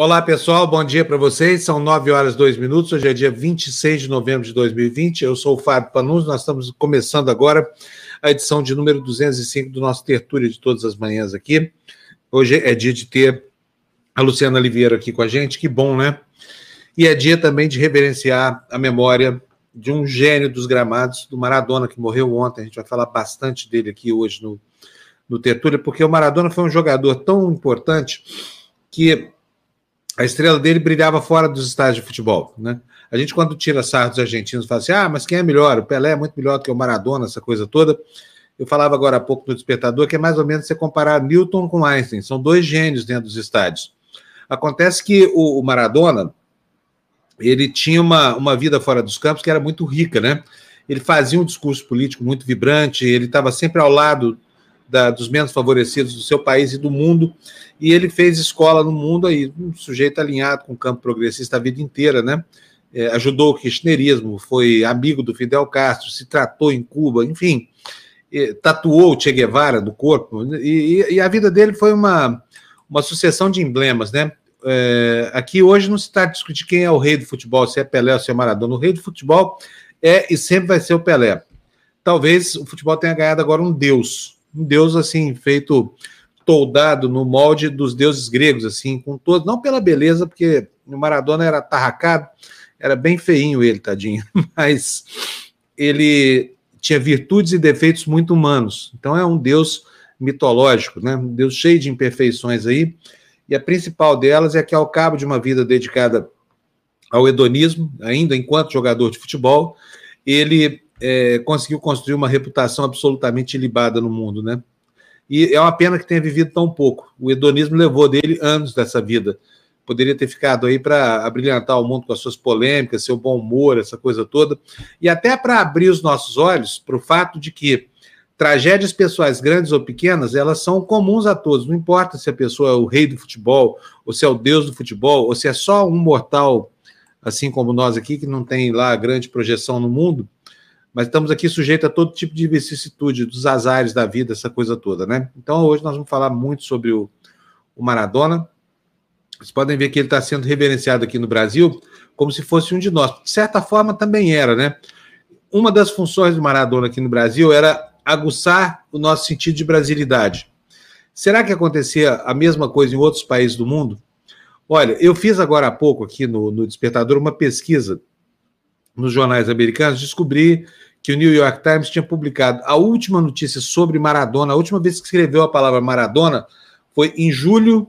Olá, pessoal, bom dia para vocês. São 9 horas e 2 minutos. Hoje é dia 26 de novembro de 2020. Eu sou o Fábio Panus. Nós estamos começando agora a edição de número 205 do nosso Tertúlia de todas as manhãs aqui. Hoje é dia de ter a Luciana Oliveira aqui com a gente. Que bom, né? E é dia também de reverenciar a memória de um gênio dos gramados, do Maradona, que morreu ontem. A gente vai falar bastante dele aqui hoje no, no Tertúlia, porque o Maradona foi um jogador tão importante que a estrela dele brilhava fora dos estádios de futebol, né? A gente, quando tira sarro dos argentinos, fala assim: ah, mas quem é melhor? O Pelé é muito melhor do que o Maradona, essa coisa toda. Eu falava agora há pouco no Despertador que é mais ou menos você comparar Newton com Einstein. São dois gênios dentro dos estádios. Acontece que o, o Maradona ele tinha uma, uma vida fora dos campos que era muito rica, né? Ele fazia um discurso político muito vibrante, ele estava sempre ao lado da, dos menos favorecidos do seu país e do mundo, e ele fez escola no mundo aí, um sujeito alinhado com o campo progressista a vida inteira, né? É, ajudou o kirchnerismo, foi amigo do Fidel Castro, se tratou em Cuba, enfim, é, tatuou o Che Guevara no corpo, e, e, a vida dele foi uma, uma sucessão de emblemas, né? É, aqui hoje não se está discutindo quem é o rei do futebol, se é Pelé ou se é Maradona. O rei do futebol é e sempre vai ser o Pelé. Talvez o futebol tenha ganhado agora um deus, um deus assim, feito toldado no molde dos deuses gregos, assim, com todos, não pela beleza, porque o Maradona era tarracado, era bem feinho ele, tadinho, mas ele tinha virtudes e defeitos muito humanos. Então é um deus mitológico, né? Um deus cheio de imperfeições aí e a principal delas é que, ao cabo de uma vida dedicada ao hedonismo, ainda enquanto jogador de futebol, ele é, conseguiu construir uma reputação absolutamente ilibada no mundo, né? E é uma pena que tenha vivido tão pouco. O hedonismo levou dele anos dessa vida. Poderia ter ficado aí para abrilhantar o mundo com as suas polêmicas, seu bom humor, essa coisa toda. E até para abrir os nossos olhos para o fato de que tragédias pessoais grandes ou pequenas, elas são comuns a todos. Não importa se a pessoa é o rei do futebol, ou se é o deus do futebol, ou se é só um mortal, assim como nós aqui, que não tem lá grande projeção no mundo, mas estamos aqui sujeitos a todo tipo de vicissitude, dos azares da vida, essa coisa toda, né? Então, hoje nós vamos falar muito sobre o, o Maradona. Vocês podem ver que ele está sendo reverenciado aqui no Brasil como se fosse um de nós. De certa forma, também era, né? Uma das funções do Maradona aqui no Brasil era aguçar o nosso sentido de brasilidade. Será que acontecia a mesma coisa em outros países do mundo? Olha, eu fiz agora há pouco aqui no, no Despertador uma pesquisa nos jornais americanos, descobri que o New York Times tinha publicado a última notícia sobre Maradona, a última vez que escreveu a palavra Maradona foi em julho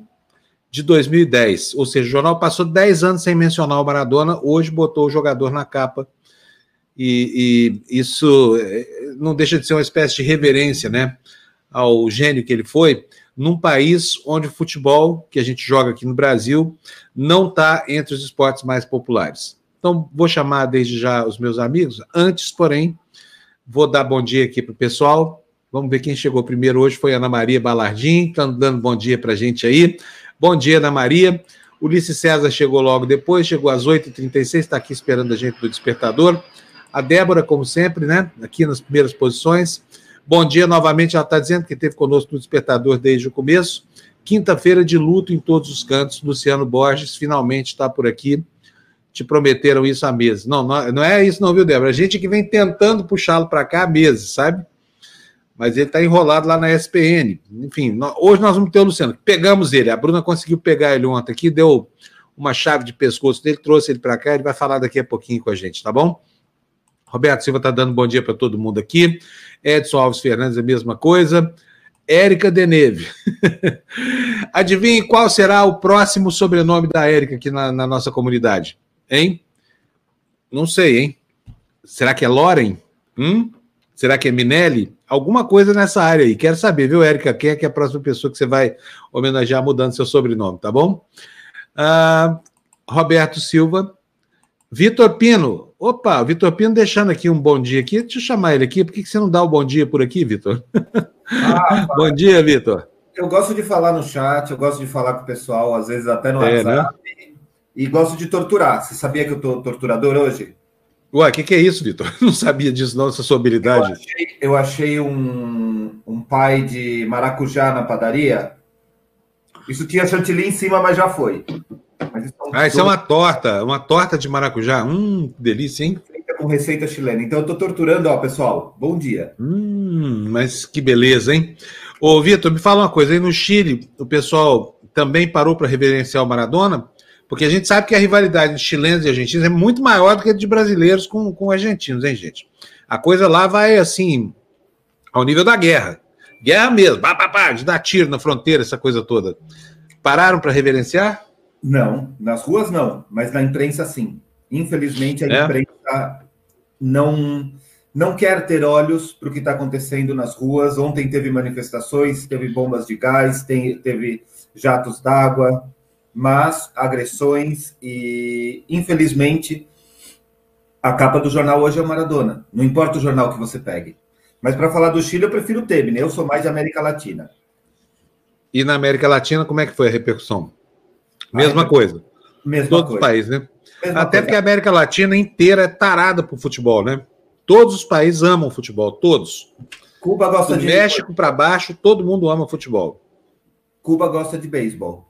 de 2010. Ou seja, o jornal passou 10 anos sem mencionar o Maradona, hoje botou o jogador na capa e, e, isso eh, não deixa de ser uma espécie de reverência né, ao gênio que ele foi, num país onde o futebol, que a gente joga aqui no Brasil, não está entre os esportes mais populares. Então, vou chamar desde já os meus amigos. Antes, porém, vou dar bom dia aqui para o pessoal. Vamos ver quem chegou primeiro hoje. Foi Ana Maria Balardim, está dando bom dia para a gente aí. Bom dia, Ana Maria. Ulisses César chegou logo depois, chegou às 8h36, está aqui esperando a gente do despertador. A Débora, como sempre, né? Aqui nas primeiras posições. Bom dia novamente. Ela está dizendo que esteve conosco no Despertador desde o começo. Quinta-feira de luto em todos os cantos. Luciano Borges finalmente está por aqui. Te prometeram isso há meses. Não, não é isso, não, viu, Débora? A gente que vem tentando puxá-lo para cá há meses, sabe? Mas ele está enrolado lá na SPN. Enfim, hoje nós vamos ter o Luciano. Pegamos ele. A Bruna conseguiu pegar ele ontem aqui, deu uma chave de pescoço dele, trouxe ele para cá. Ele vai falar daqui a pouquinho com a gente, tá bom? Roberto Silva está dando bom dia para todo mundo aqui. Edson Alves Fernandes, a mesma coisa. Érica Deneve. Adivinhe qual será o próximo sobrenome da Érica aqui na, na, nossa comunidade? Hein? Não sei, hein? Será que é Loren? Hum? Será que é Minelli? Alguma coisa nessa área aí. Quero saber, viu, Érica? Quem é que é a próxima pessoa que você vai homenagear mudando seu sobrenome, tá bom? Uh, Roberto Silva. Vitor Pino, Opa, Vitor Pino deixando aqui um bom dia aqui. Deixa eu chamar ele aqui. Por que você não dá o bom dia por aqui, Vitor? Ah, bom dia, Vitor. Eu gosto de falar no chat, eu gosto de falar com o pessoal, às vezes até no é, WhatsApp. Né? E gosto de torturar. Você sabia que eu tô torturador hoje? Ué, o que, que, é isso, Vitor? Não sabia disso, não, essa sua habilidade. Eu achei, eu achei um, um pai de maracujá na padaria. Isso tinha chantilly em cima, mas já foi. ah, isso é uma torta, uma torta de maracujá. Hum, delícia, hein? Com receita chilena. Então eu tô torturando, ó, pessoal. Bom dia. Hum, mas que beleza, hein? Ô, Vitor, me fala uma coisa. Aí no Chile, o pessoal também parou para reverenciar o Maradona? Porque a gente sabe que a rivalidade de chilenos e argentinos é muito maior do que a de brasileiros com, com argentinos, hein, gente? A coisa lá vai assim, ao nível da guerra. Guerra mesmo, pá, pá, pá, de dar tiro na fronteira, essa coisa toda. Pararam para reverenciar? Não, nas ruas não, mas na imprensa sim. Infelizmente a é? imprensa não não quer ter olhos para o que está acontecendo nas ruas. Ontem teve manifestações, teve bombas de gás, tem, teve jatos d'água, mas agressões e infelizmente a capa do jornal hoje é o Maradona. Não importa o jornal que você pegue. Mas para falar do Chile, eu prefiro o Temer. Eu sou mais de América Latina. E na América Latina, como é que foi a repercussão? Mesma coisa. Mesma Todos coisa. os países, né? Mesma Até coisa. porque a América Latina inteira é tarada por futebol, né? Todos os países amam futebol, todos. Cuba gosta Do de México para baixo, todo mundo ama futebol. Cuba gosta de beisebol.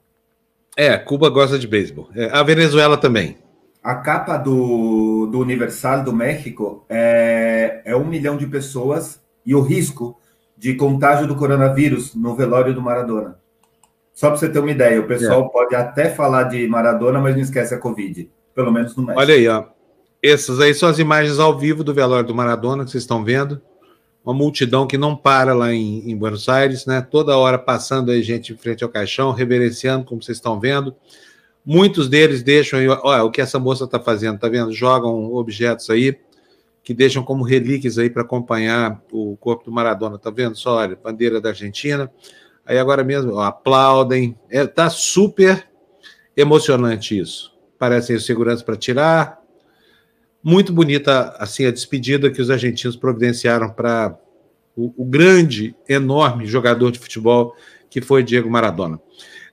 É, Cuba gosta de beisebol. É, a Venezuela também. A capa do, do Universal do México é, é um milhão de pessoas e o risco de contágio do coronavírus no velório do Maradona. Só para você ter uma ideia, o pessoal é. pode até falar de Maradona, mas não esquece a Covid, pelo menos no México. Olha aí, ó. Essas aí são as imagens ao vivo do velório do Maradona que vocês estão vendo. Uma multidão que não para lá em, em Buenos Aires, né? Toda hora passando aí gente em frente ao caixão, reverenciando, como vocês estão vendo. Muitos deles deixam aí, olha, o que essa moça está fazendo, tá vendo? Jogam objetos aí que deixam como relíquias aí para acompanhar o corpo do Maradona, tá vendo? Só olha, bandeira da Argentina. Aí agora mesmo ó, aplaudem. É, tá super emocionante isso. Parecem os seguranças para tirar. Muito bonita assim a despedida que os argentinos providenciaram para o, o grande, enorme jogador de futebol que foi Diego Maradona.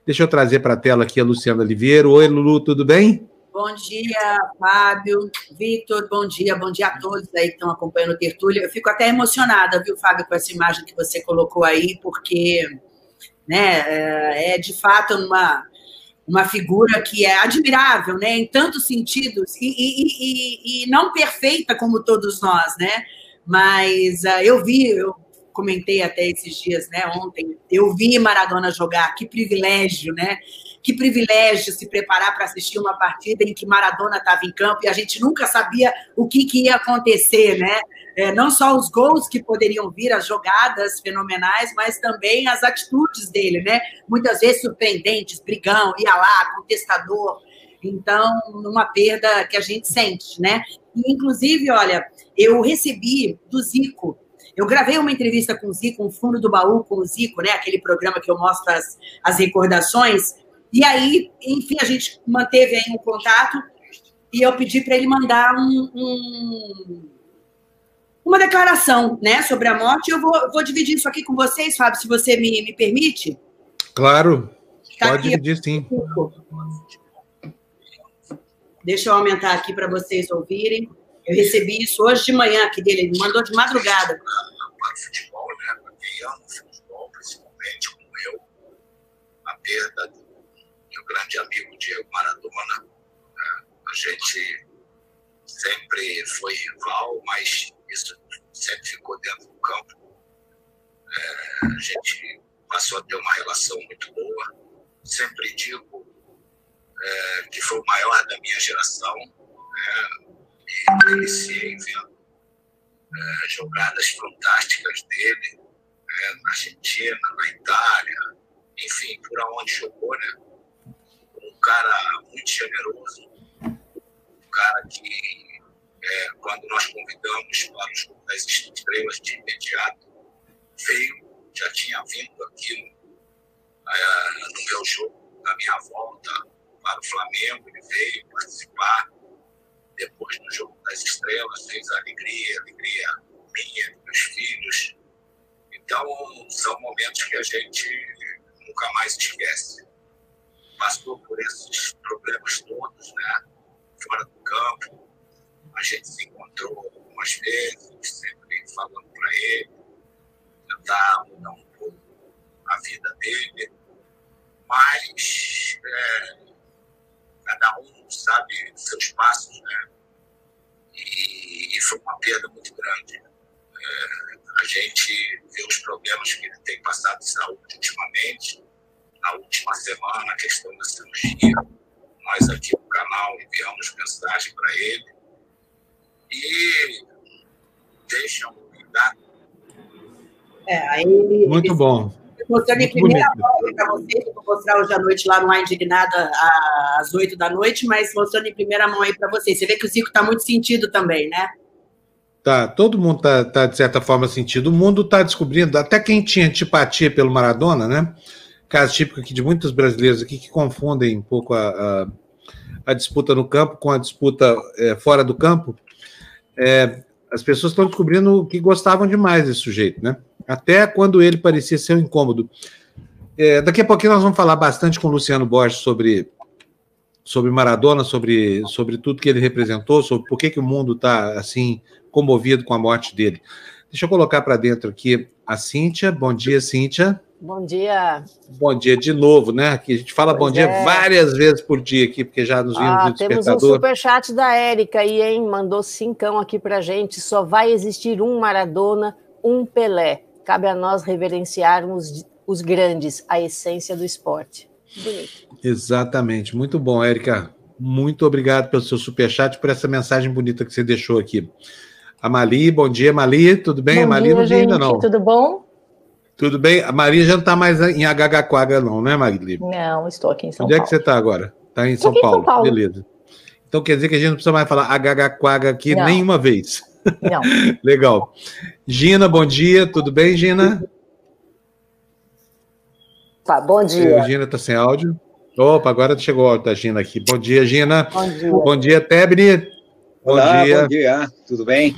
Deixa eu trazer para a tela aqui a Luciana Oliveira. Oi, Lulu, tudo bem? Bom dia, Fábio, Vitor, bom dia, bom dia a todos aí que estão acompanhando o Tertúlia. Eu fico até emocionada, viu, Fábio, com essa imagem que você colocou aí, porque né, é, é de fato uma, uma figura que é admirável, né, em tantos sentidos, e, e, e, e não perfeita como todos nós, né, mas uh, eu vi, eu comentei até esses dias, né, ontem, eu vi Maradona jogar, que privilégio, né? Que privilégio se preparar para assistir uma partida em que Maradona estava em campo e a gente nunca sabia o que, que ia acontecer, né? É, não só os gols que poderiam vir, as jogadas fenomenais, mas também as atitudes dele, né? Muitas vezes surpreendentes, brigão, ia lá, contestador. Então, uma perda que a gente sente, né? E, inclusive, olha, eu recebi do Zico eu gravei uma entrevista com o Zico, um fundo do baú com o Zico, né? Aquele programa que eu mostro as, as recordações. E aí, enfim, a gente manteve aí um contato e eu pedi para ele mandar um, um, uma declaração né, sobre a morte. Eu vou, vou dividir isso aqui com vocês, Fábio, se você me, me permite. Claro, Ficar pode aqui, dividir sim. Deixa eu aumentar aqui para vocês ouvirem. Eu recebi isso hoje de manhã aqui dele, ele mandou de madrugada. O futebol, né? Para quem ama o futebol, principalmente como eu, a perda do meu grande amigo Diego Maradona. Né? A gente sempre foi rival, mas isso sempre ficou dentro do campo. É, a gente passou a ter uma relação muito boa. Sempre digo é, que foi o maior da minha geração. É, me deliciei vendo é, jogadas fantásticas dele né, na Argentina, na Itália, enfim, por onde jogou, né? Um cara muito generoso, um cara que, é, quando nós convidamos para o jogo das estrelas de imediato, veio, já tinha vindo aqui é, no meu jogo, na minha volta para o Flamengo, ele veio participar depois do Jogo das Estrelas, fez alegria, alegria minha, dos filhos. Então, são momentos que a gente nunca mais esquece. Passou por esses problemas todos, né? Fora do campo. A gente se encontrou algumas vezes, sempre falando para ele, tentar mudar um pouco a vida dele. Mas é, cada um sabe seus passos, né? E, e foi uma perda muito grande. É, a gente vê os problemas que ele tem passado de saúde ultimamente. Na última semana, a questão da cirurgia. Nós aqui no canal enviamos mensagem para ele. E deixa um cuidado. É, aí ele, Muito ele, bom. Mostrando em primeira mão para vocês, vou mostrar hoje à noite lá no A Indignada às oito da noite, mas mostrando em primeira mão aí para vocês. Você vê que o Zico está muito sentido também, né? Tá, todo mundo tá, tá de certa forma sentido. O mundo está descobrindo, até quem tinha antipatia pelo Maradona, né? Caso típico aqui de muitos brasileiros aqui que confundem um pouco a, a, a disputa no campo com a disputa é, fora do campo. É, as pessoas estão descobrindo que gostavam demais desse sujeito, né? Até quando ele parecia ser um incômodo. É, daqui a pouquinho nós vamos falar bastante com o Luciano Borges sobre, sobre Maradona, sobre, sobre tudo que ele representou, sobre por que, que o mundo está assim comovido com a morte dele. Deixa eu colocar para dentro aqui a Cíntia. Bom dia, Cíntia. Bom dia. Bom dia de novo, né? Aqui a gente fala pois bom dia é. várias vezes por dia aqui, porque já nos vimos ah, no Temos um superchat da Érica aí, hein? Mandou cincão aqui pra gente. Só vai existir um Maradona, um Pelé. Cabe a nós reverenciarmos os grandes, a essência do esporte. Bonito. Exatamente. Muito bom, Érica. Muito obrigado pelo seu superchat, por essa mensagem bonita que você deixou aqui. A Mali, bom dia, Mali, tudo bem? Bom a Mali dia, não gente, ainda não. Tudo bom? Tudo bem? A Maria já não está mais em Agagaquaga, não, né, Maria? Não, estou aqui em São Onde Paulo. Onde é que você está agora? Está em São Paulo. em São Paulo. Beleza. Então quer dizer que a gente não precisa mais falar Agagaquaga aqui não. nenhuma vez. Não. Legal. Gina, bom dia. Tudo bem, Gina? Tá, bom dia. A Gina está sem áudio. Opa, agora chegou o áudio da Gina aqui. Bom dia, Gina. Bom dia. Bom dia, Tebni. Olá, bom dia. Bom dia. Tudo bem?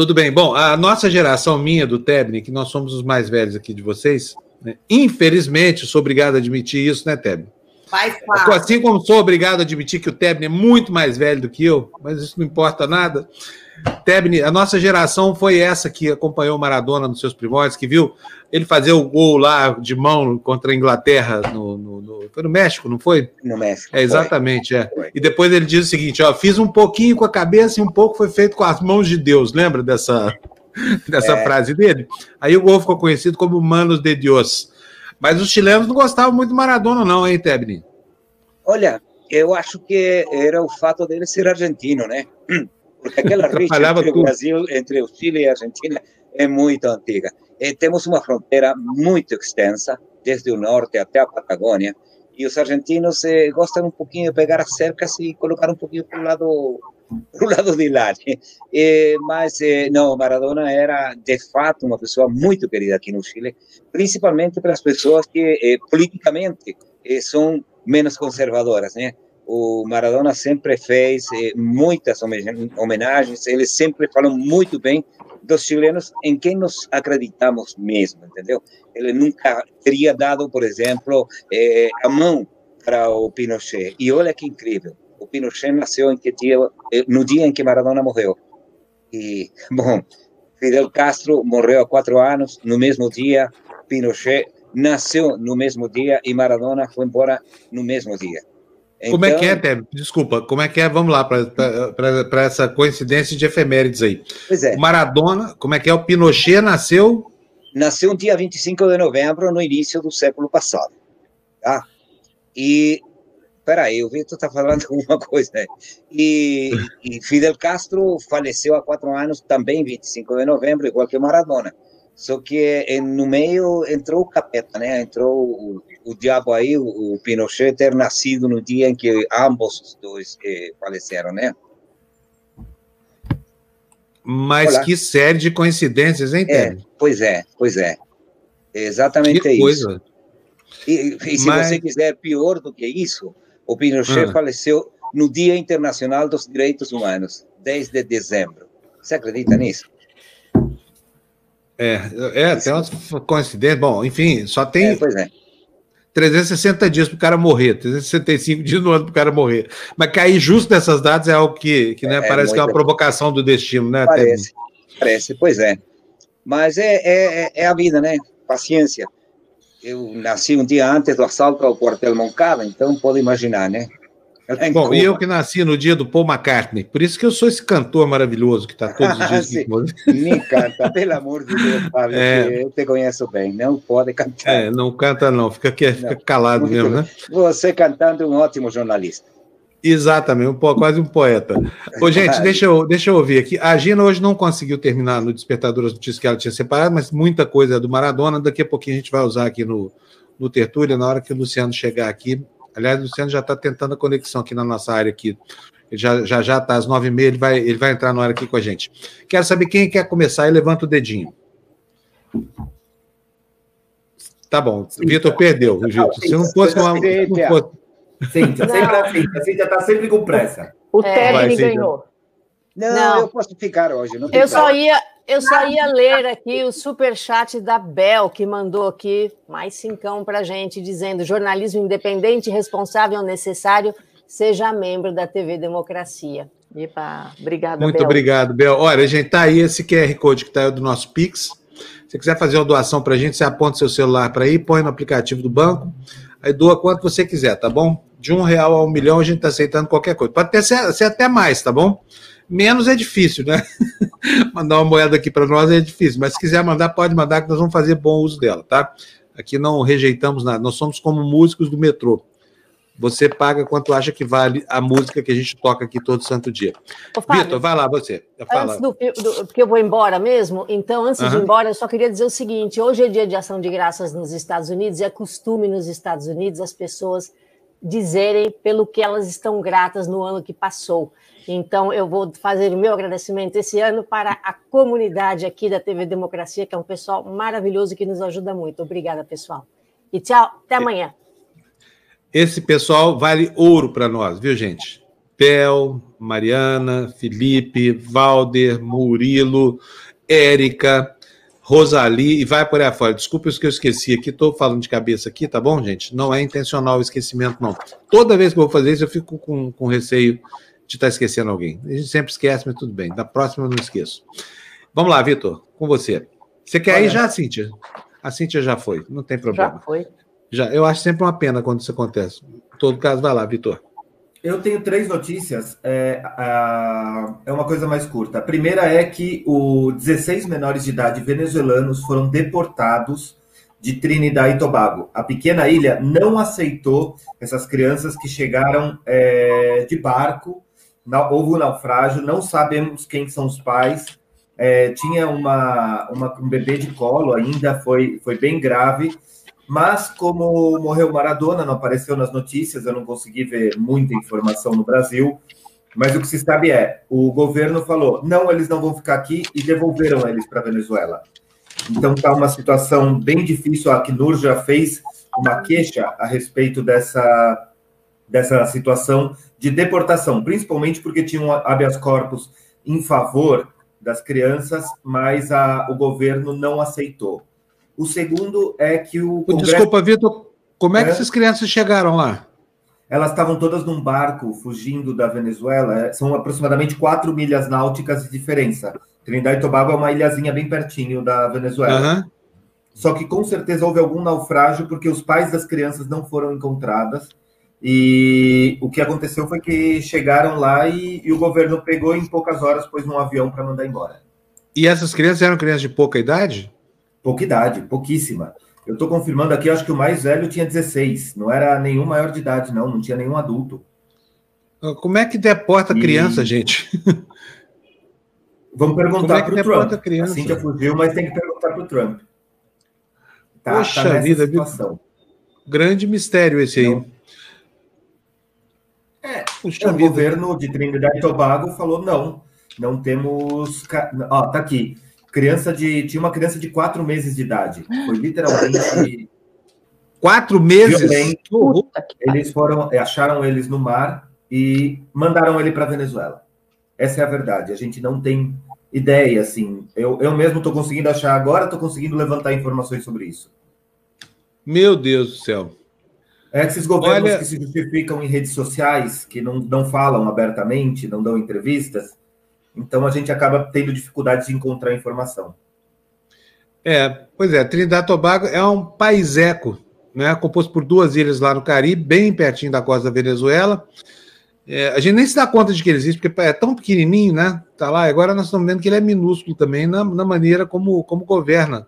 Tudo bem. Bom, a nossa geração minha do Tebni, que nós somos os mais velhos aqui de vocês, né? infelizmente, sou obrigado a admitir isso, né, Tebni? Assim como sou obrigado a admitir que o Tebni é muito mais velho do que eu, mas isso não importa nada. Tebni, a nossa geração foi essa que acompanhou o Maradona nos seus primórdios, que viu ele fazer o gol lá de mão contra a Inglaterra no, no, no foi no México, não foi? No México. É, exatamente, é. E depois ele diz o seguinte: ó, fiz um pouquinho com a cabeça e um pouco foi feito com as mãos de Deus. Lembra dessa, dessa é. frase dele? Aí o gol ficou conhecido como Manos de Deus. Mas os chilenos não gostavam muito do Maradona, não, hein, Tebni? Olha, eu acho que era o fato dele ser argentino, né? Porque aquela rixa entre o Brasil, entre o Chile e a Argentina é muito antiga. E temos uma fronteira muito extensa, desde o norte até a Patagônia, e os argentinos eh, gostam um pouquinho de pegar as cercas e colocar um pouquinho para o lado pro lado de lá. Eh, mas eh, não, Maradona era de fato uma pessoa muito querida aqui no Chile, principalmente para as pessoas que eh, politicamente eh, são menos conservadoras, né? O Maradona sempre fez eh, muitas homenagens, ele sempre falou muito bem dos chilenos em quem nos acreditamos mesmo, entendeu? Ele nunca teria dado, por exemplo, eh, a mão para o Pinochet. E olha que incrível, o Pinochet nasceu dia, eh, no dia em que Maradona morreu. E, bom, Fidel Castro morreu há quatro anos, no mesmo dia, Pinochet nasceu no mesmo dia e Maradona foi embora no mesmo dia. Então... Como é que é, então Teb? Desculpa, como é que é? Vamos lá, para essa coincidência de efemérides aí. Pois é. O Maradona, como é que é? O Pinochet nasceu? Nasceu no dia 25 de novembro, no início do século passado. Tá? E, peraí, o Vitor está falando alguma coisa, né? E, e Fidel Castro faleceu há quatro anos, também 25 de novembro, igual que Maradona. Só que no meio entrou o capeta, né? Entrou o, o diabo aí, o, Pinochet, ter nascido no dia em que ambos os dois eh, faleceram, né? Mas Olá. que série de coincidências, hein, é, Pois é, pois é. Exatamente que isso. E, e se Mas... você quiser pior do que isso, o Pinochet ah. faleceu no Dia Internacional dos Direitos Humanos, 10 de dezembro. Você acredita nisso? É, é tem umas coincidências. Bom, enfim, só tem é, pois é. 360 dias para o cara morrer, 365 dias no ano para o cara morrer. Mas cair justo nessas datas é algo que, que né, é, parece que é uma provocação do destino, né? Parece, parece, pois é. Mas é, é, é a vida, né? Paciência. Eu nasci um dia antes do assalto ao quartel Moncada, então pode imaginar, né? Bom, Cuba. e eu que nasci no dia do Paul McCartney, por isso que eu sou esse cantor maravilhoso que está todos os dias. Me canta, pelo amor de Deus, Fábio, é... eu te conheço bem, não pode cantar. É, não canta não, fica, aqui, fica calado Muito mesmo, bem. né? Você cantando é um ótimo jornalista. Exatamente, um, quase um poeta. Ô, gente, deixa eu, deixa eu ouvir aqui. A Gina hoje não conseguiu terminar no Despertador as notícias que ela tinha separado, mas muita coisa é do Maradona. Daqui a pouquinho a gente vai usar aqui no, no Tertúlia, na hora que o Luciano chegar aqui. Aliás, o Luciano já está tentando a conexão aqui na nossa área aqui. Ele já já já está às nove e meia, ele vai, ele vai entrar na hora aqui com a gente. Quero saber quem quer começar e levanta o dedinho. Tá bom, o Vitor perdeu, Vitor. Se não fosse uma. Não fosse, Cíntia, sempre assim. A Cíntia está sempre com pressa. O é. ganhou. Não, não, eu posso ficar hoje. eu, só ia, eu só ia ler aqui o super chat da Bel, que mandou aqui mais cincão para gente, dizendo jornalismo independente, responsável, necessário, seja membro da TV Democracia. Epa, obrigado, Muito Bel. obrigado, Bel. Olha, gente, tá aí esse QR Code que tá aí do nosso Pix. Se quiser fazer uma doação para a gente, você aponta seu celular para aí, põe no aplicativo do banco, aí doa quanto você quiser, tá bom? de um real a um milhão, a gente está aceitando qualquer coisa. Pode até ser, ser, até mais, tá bom? Menos é difícil, né? mandar uma moeda aqui para nós é difícil, mas se quiser mandar, pode mandar, que nós vamos fazer bom uso dela, tá? Aqui não rejeitamos nada, nós somos como músicos do metrô. Você paga quanto acha que vale a música que a gente toca aqui todo santo dia. Vitor, vai lá, você. Fala. Antes do, do, porque eu vou embora mesmo, então, antes uhum. de ir embora, eu só queria dizer o seguinte: hoje é dia de ação de graças nos Estados Unidos, e é costume nos Estados Unidos as pessoas dizerem pelo que elas estão gratas no ano que passou. Então, eu vou fazer o meu agradecimento esse ano para a comunidade aqui da TV Democracia, que é um pessoal maravilhoso que nos ajuda muito. Obrigada, pessoal. E tchau, até amanhã. Esse pessoal vale ouro para nós, viu, gente? Pel, Mariana, Felipe, Valder, Murilo, Érica, Rosali e vai por aí afora. Desculpe os que eu esqueci aqui, estou falando de cabeça aqui, tá bom, gente? Não é intencional o esquecimento, não. Toda vez que eu vou fazer isso, eu fico com, com receio de estar tá esquecendo alguém. A gente sempre esquece, mas tudo bem. Da próxima eu não esqueço. Vamos lá, Vitor, com você. Você quer Olha. ir já, Cíntia? A Cíntia já foi, não tem problema. Já foi. Já, eu acho sempre uma pena quando isso acontece. Em todo caso, vai lá, Vitor. Eu tenho três notícias. É, a, é uma coisa mais curta. A primeira é que os 16 menores de idade venezuelanos foram deportados de Trinidad e Tobago. A pequena ilha não aceitou essas crianças que chegaram é, de barco. Houve um naufrágio, não sabemos quem são os pais. É, tinha uma, uma, um bebê de colo ainda, foi, foi bem grave. Mas como morreu Maradona, não apareceu nas notícias, eu não consegui ver muita informação no Brasil. Mas o que se sabe é, o governo falou, não, eles não vão ficar aqui e devolveram eles para Venezuela. Então está uma situação bem difícil. A Acnur já fez uma queixa a respeito dessa, dessa situação de deportação, principalmente porque tinham habeas corpus em favor das crianças, mas a, o governo não aceitou. O segundo é que o. Congresso... Desculpa, Vitor, como é que é? essas crianças chegaram lá? Elas estavam todas num barco fugindo da Venezuela. É, são aproximadamente quatro milhas náuticas de diferença. Trinidad e Tobago é uma ilhazinha bem pertinho da Venezuela. Uhum. Só que com certeza houve algum naufrágio porque os pais das crianças não foram encontradas. E o que aconteceu foi que chegaram lá e, e o governo pegou em poucas horas, pôs num avião para mandar embora. E essas crianças eram crianças de pouca idade? Pouca idade, pouquíssima. Eu estou confirmando aqui, acho que o mais velho tinha 16, não era nenhum maior de idade, não, não tinha nenhum adulto. Ah, como é que deporta e... criança, gente? Vamos perguntar é para o Trump. Criança? A Cíntia fugiu, mas tem que perguntar para o Trump. Tá, Poxa tá vida, situação. grande mistério esse aí. Não. É, Puxa o vida. governo de Trinidad e Tobago falou não, não temos. Ó, tá aqui criança de. Tinha uma criança de quatro meses de idade. Foi literalmente. Quatro meses? Eles foram, acharam eles no mar e mandaram ele para Venezuela. Essa é a verdade. A gente não tem ideia, assim. Eu, eu mesmo estou conseguindo achar agora, estou conseguindo levantar informações sobre isso. Meu Deus do céu. É esses governos Olha... que se justificam em redes sociais, que não, não falam abertamente, não dão entrevistas, então a gente acaba tendo dificuldade de encontrar informação. É, pois é, Trinidad e Tobago é um país eco, né, composto por duas ilhas lá no Caribe, bem pertinho da costa da Venezuela. É, a gente nem se dá conta de que ele existe, porque é tão pequenininho, né? Tá lá. Agora nós estamos vendo que ele é minúsculo também na, na maneira como, como governa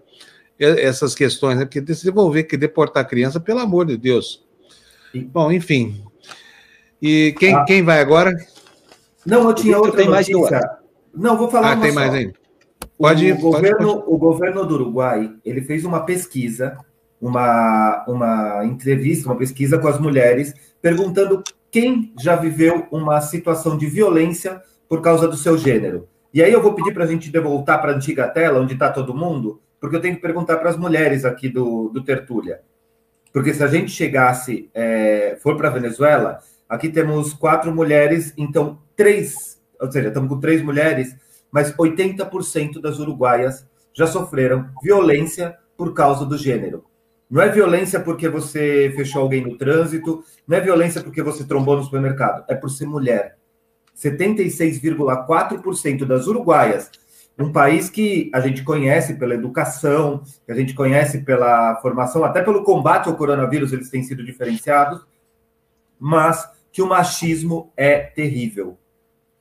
essas questões, né? Porque desenvolver que deportar criança, pelo amor de Deus. Bom, enfim. E quem, ah. quem vai agora? Não, eu tinha outra tem notícia. mais Não, vou falar ah, tem só. mais ainda. Pode, o, pode, governo, pode. o governo do Uruguai ele fez uma pesquisa, uma, uma entrevista, uma pesquisa com as mulheres, perguntando quem já viveu uma situação de violência por causa do seu gênero. E aí eu vou pedir para a gente voltar para a antiga tela, onde está todo mundo, porque eu tenho que perguntar para as mulheres aqui do, do Tertúlia. Porque se a gente chegasse, é, for para Venezuela, aqui temos quatro mulheres, então três, ou seja, estamos com três mulheres, mas 80% das uruguaias já sofreram violência por causa do gênero. Não é violência porque você fechou alguém no trânsito, não é violência porque você trombou no supermercado, é por ser mulher. 76,4% das uruguaias, um país que a gente conhece pela educação, que a gente conhece pela formação, até pelo combate ao coronavírus, eles têm sido diferenciados, mas que o machismo é terrível.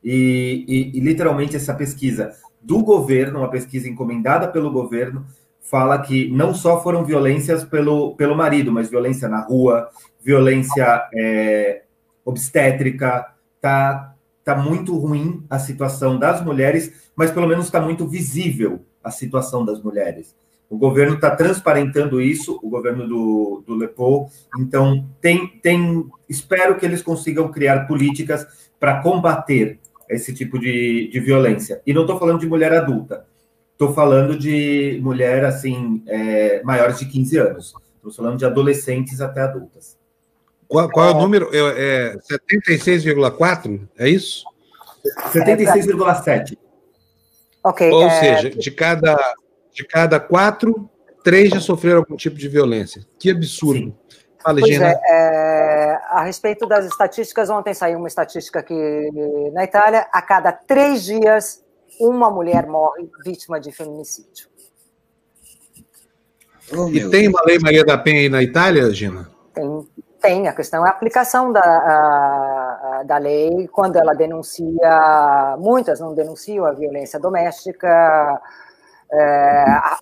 E, e, e literalmente essa pesquisa do governo, uma pesquisa encomendada pelo governo, fala que não só foram violências pelo, pelo marido, mas violência na rua, violência é, obstétrica, tá, tá muito ruim a situação das mulheres, mas pelo menos está muito visível a situação das mulheres. O governo está transparentando isso, o governo do, do Lepo, então tem, tem, espero que eles consigam criar políticas para combater esse tipo de, de violência. E não estou falando de mulher adulta, Estou falando de mulher, assim, é, maiores de 15 anos. Estou falando de adolescentes até adultas. Qual, qual é o número? É, é 76,4? É isso? 76,7. Ok. Ou é... seja, de cada, de cada quatro, três já sofreram algum tipo de violência. Que absurdo. Sim. Fala, pois Gina. É, é, a respeito das estatísticas, ontem saiu uma estatística aqui na Itália, a cada três dias uma mulher morre vítima de feminicídio. Oh, e tem uma lei Maria da Penha aí na Itália, Gina? Tem. A questão é a aplicação da, a, da lei quando ela denuncia, muitas não denunciam a violência doméstica, é, a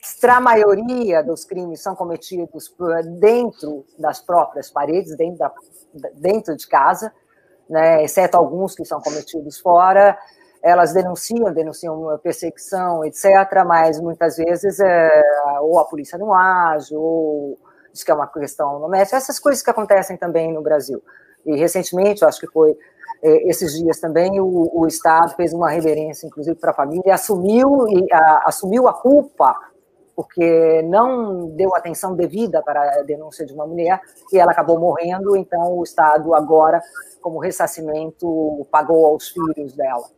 extra maioria dos crimes são cometidos dentro das próprias paredes, dentro, da, dentro de casa, né, exceto alguns que são cometidos fora elas denunciam, denunciam perseguição, etc., mas muitas vezes é, ou a polícia não age, ou diz que é uma questão doméstica, essas coisas que acontecem também no Brasil. E recentemente, acho que foi é, esses dias também, o, o, Estado fez uma reverência, inclusive, para a família, e assumiu, e, a, assumiu a culpa, porque não deu atenção devida para a denúncia de uma mulher, e ela acabou morrendo, então o Estado agora, como ressarcimento, pagou aos filhos dela.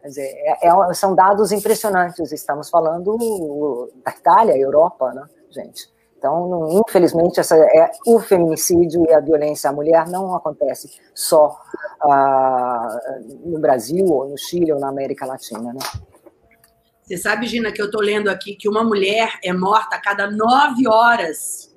Quer dizer, é, é, são dados impressionantes. Estamos falando da Itália, Europa, né, gente? Então, infelizmente, essa é, o feminicídio e a violência à mulher não acontece só ah, no Brasil, ou no Chile, ou na América Latina, né? Você sabe, Gina, que eu estou lendo aqui que uma mulher é morta a cada nove horas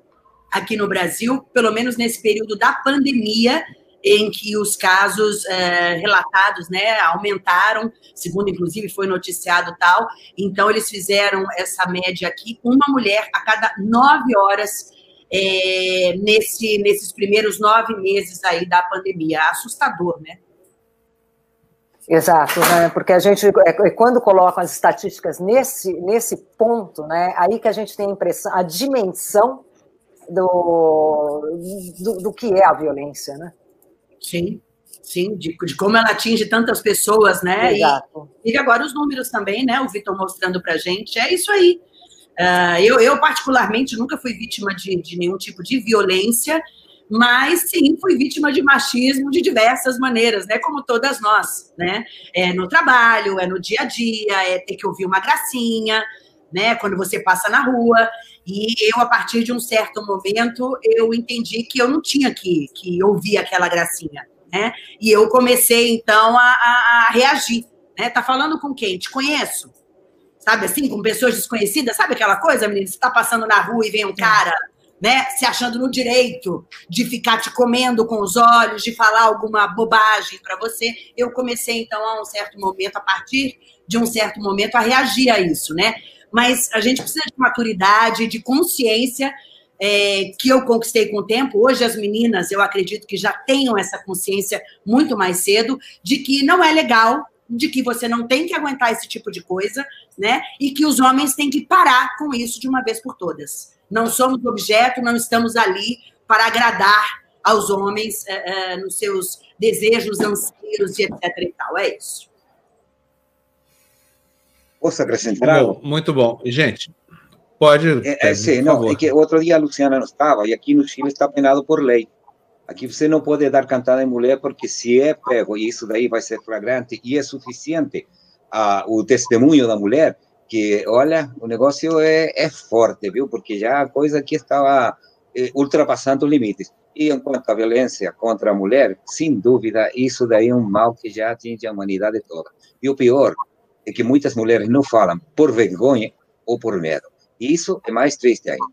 aqui no Brasil, pelo menos nesse período da pandemia, em que os casos é, relatados né, aumentaram, segundo inclusive foi noticiado tal. Então, eles fizeram essa média aqui, uma mulher a cada nove horas é, nesse, nesses primeiros nove meses aí da pandemia. Assustador, né? Exato, né? porque a gente, é, é, quando coloca as estatísticas nesse, nesse ponto, né, aí que a gente tem a impressão, a dimensão do, do, do que é a violência, né? Sim, sim, de, de, como ela atinge tantas pessoas, né? Exato. E, e agora os números também, né? O Vitor mostrando para gente. É isso aí. Uh, eu, eu, particularmente, nunca fui vítima de, de nenhum tipo de violência, mas sim fui vítima de machismo de diversas maneiras, né? Como todas nós, né? É no trabalho, é no dia a dia, é ter que ouvir uma gracinha, né? Quando você passa na rua. E eu, a partir de um certo momento, eu entendi que eu não tinha que, que ouvir aquela gracinha, né? E eu comecei, então, a, a, a reagir, né? Tá falando com quem? Te conheço? Sabe assim, com pessoas desconhecidas? Sabe aquela coisa, menina? Você tá passando na rua e vem um cara né, se achando no direito de ficar te comendo com os olhos, de falar alguma bobagem para você. Eu comecei, então, a um certo momento, a partir de um certo momento, a reagir a isso, né? Mas a gente precisa de maturidade, de consciência é, que eu conquistei com o tempo. Hoje, as meninas, eu acredito que já tenham essa consciência muito mais cedo de que não é legal, de que você não tem que aguentar esse tipo de coisa, né? E que os homens têm que parar com isso de uma vez por todas. Não somos objeto, não estamos ali para agradar aos homens é, é, nos seus desejos, anseios e etc. E tal. É isso. Posso acrescentar? Muito bom, muito bom. Gente, pode. É, é, sim, não, é que outro dia a Luciana não estava, e aqui no Chile está penado por lei. Aqui você não pode dar cantada em mulher, porque se é pego, e isso daí vai ser flagrante, e é suficiente o testemunho da mulher, que, olha, o negócio é, é forte, viu? Porque já a coisa aqui estava eh, ultrapassando limites. E enquanto a violência contra a mulher, sem dúvida, isso daí é um mal que já atinge a humanidade toda. E o pior é que muitas mulheres não falam por vergonha ou por medo. E isso é mais triste ainda.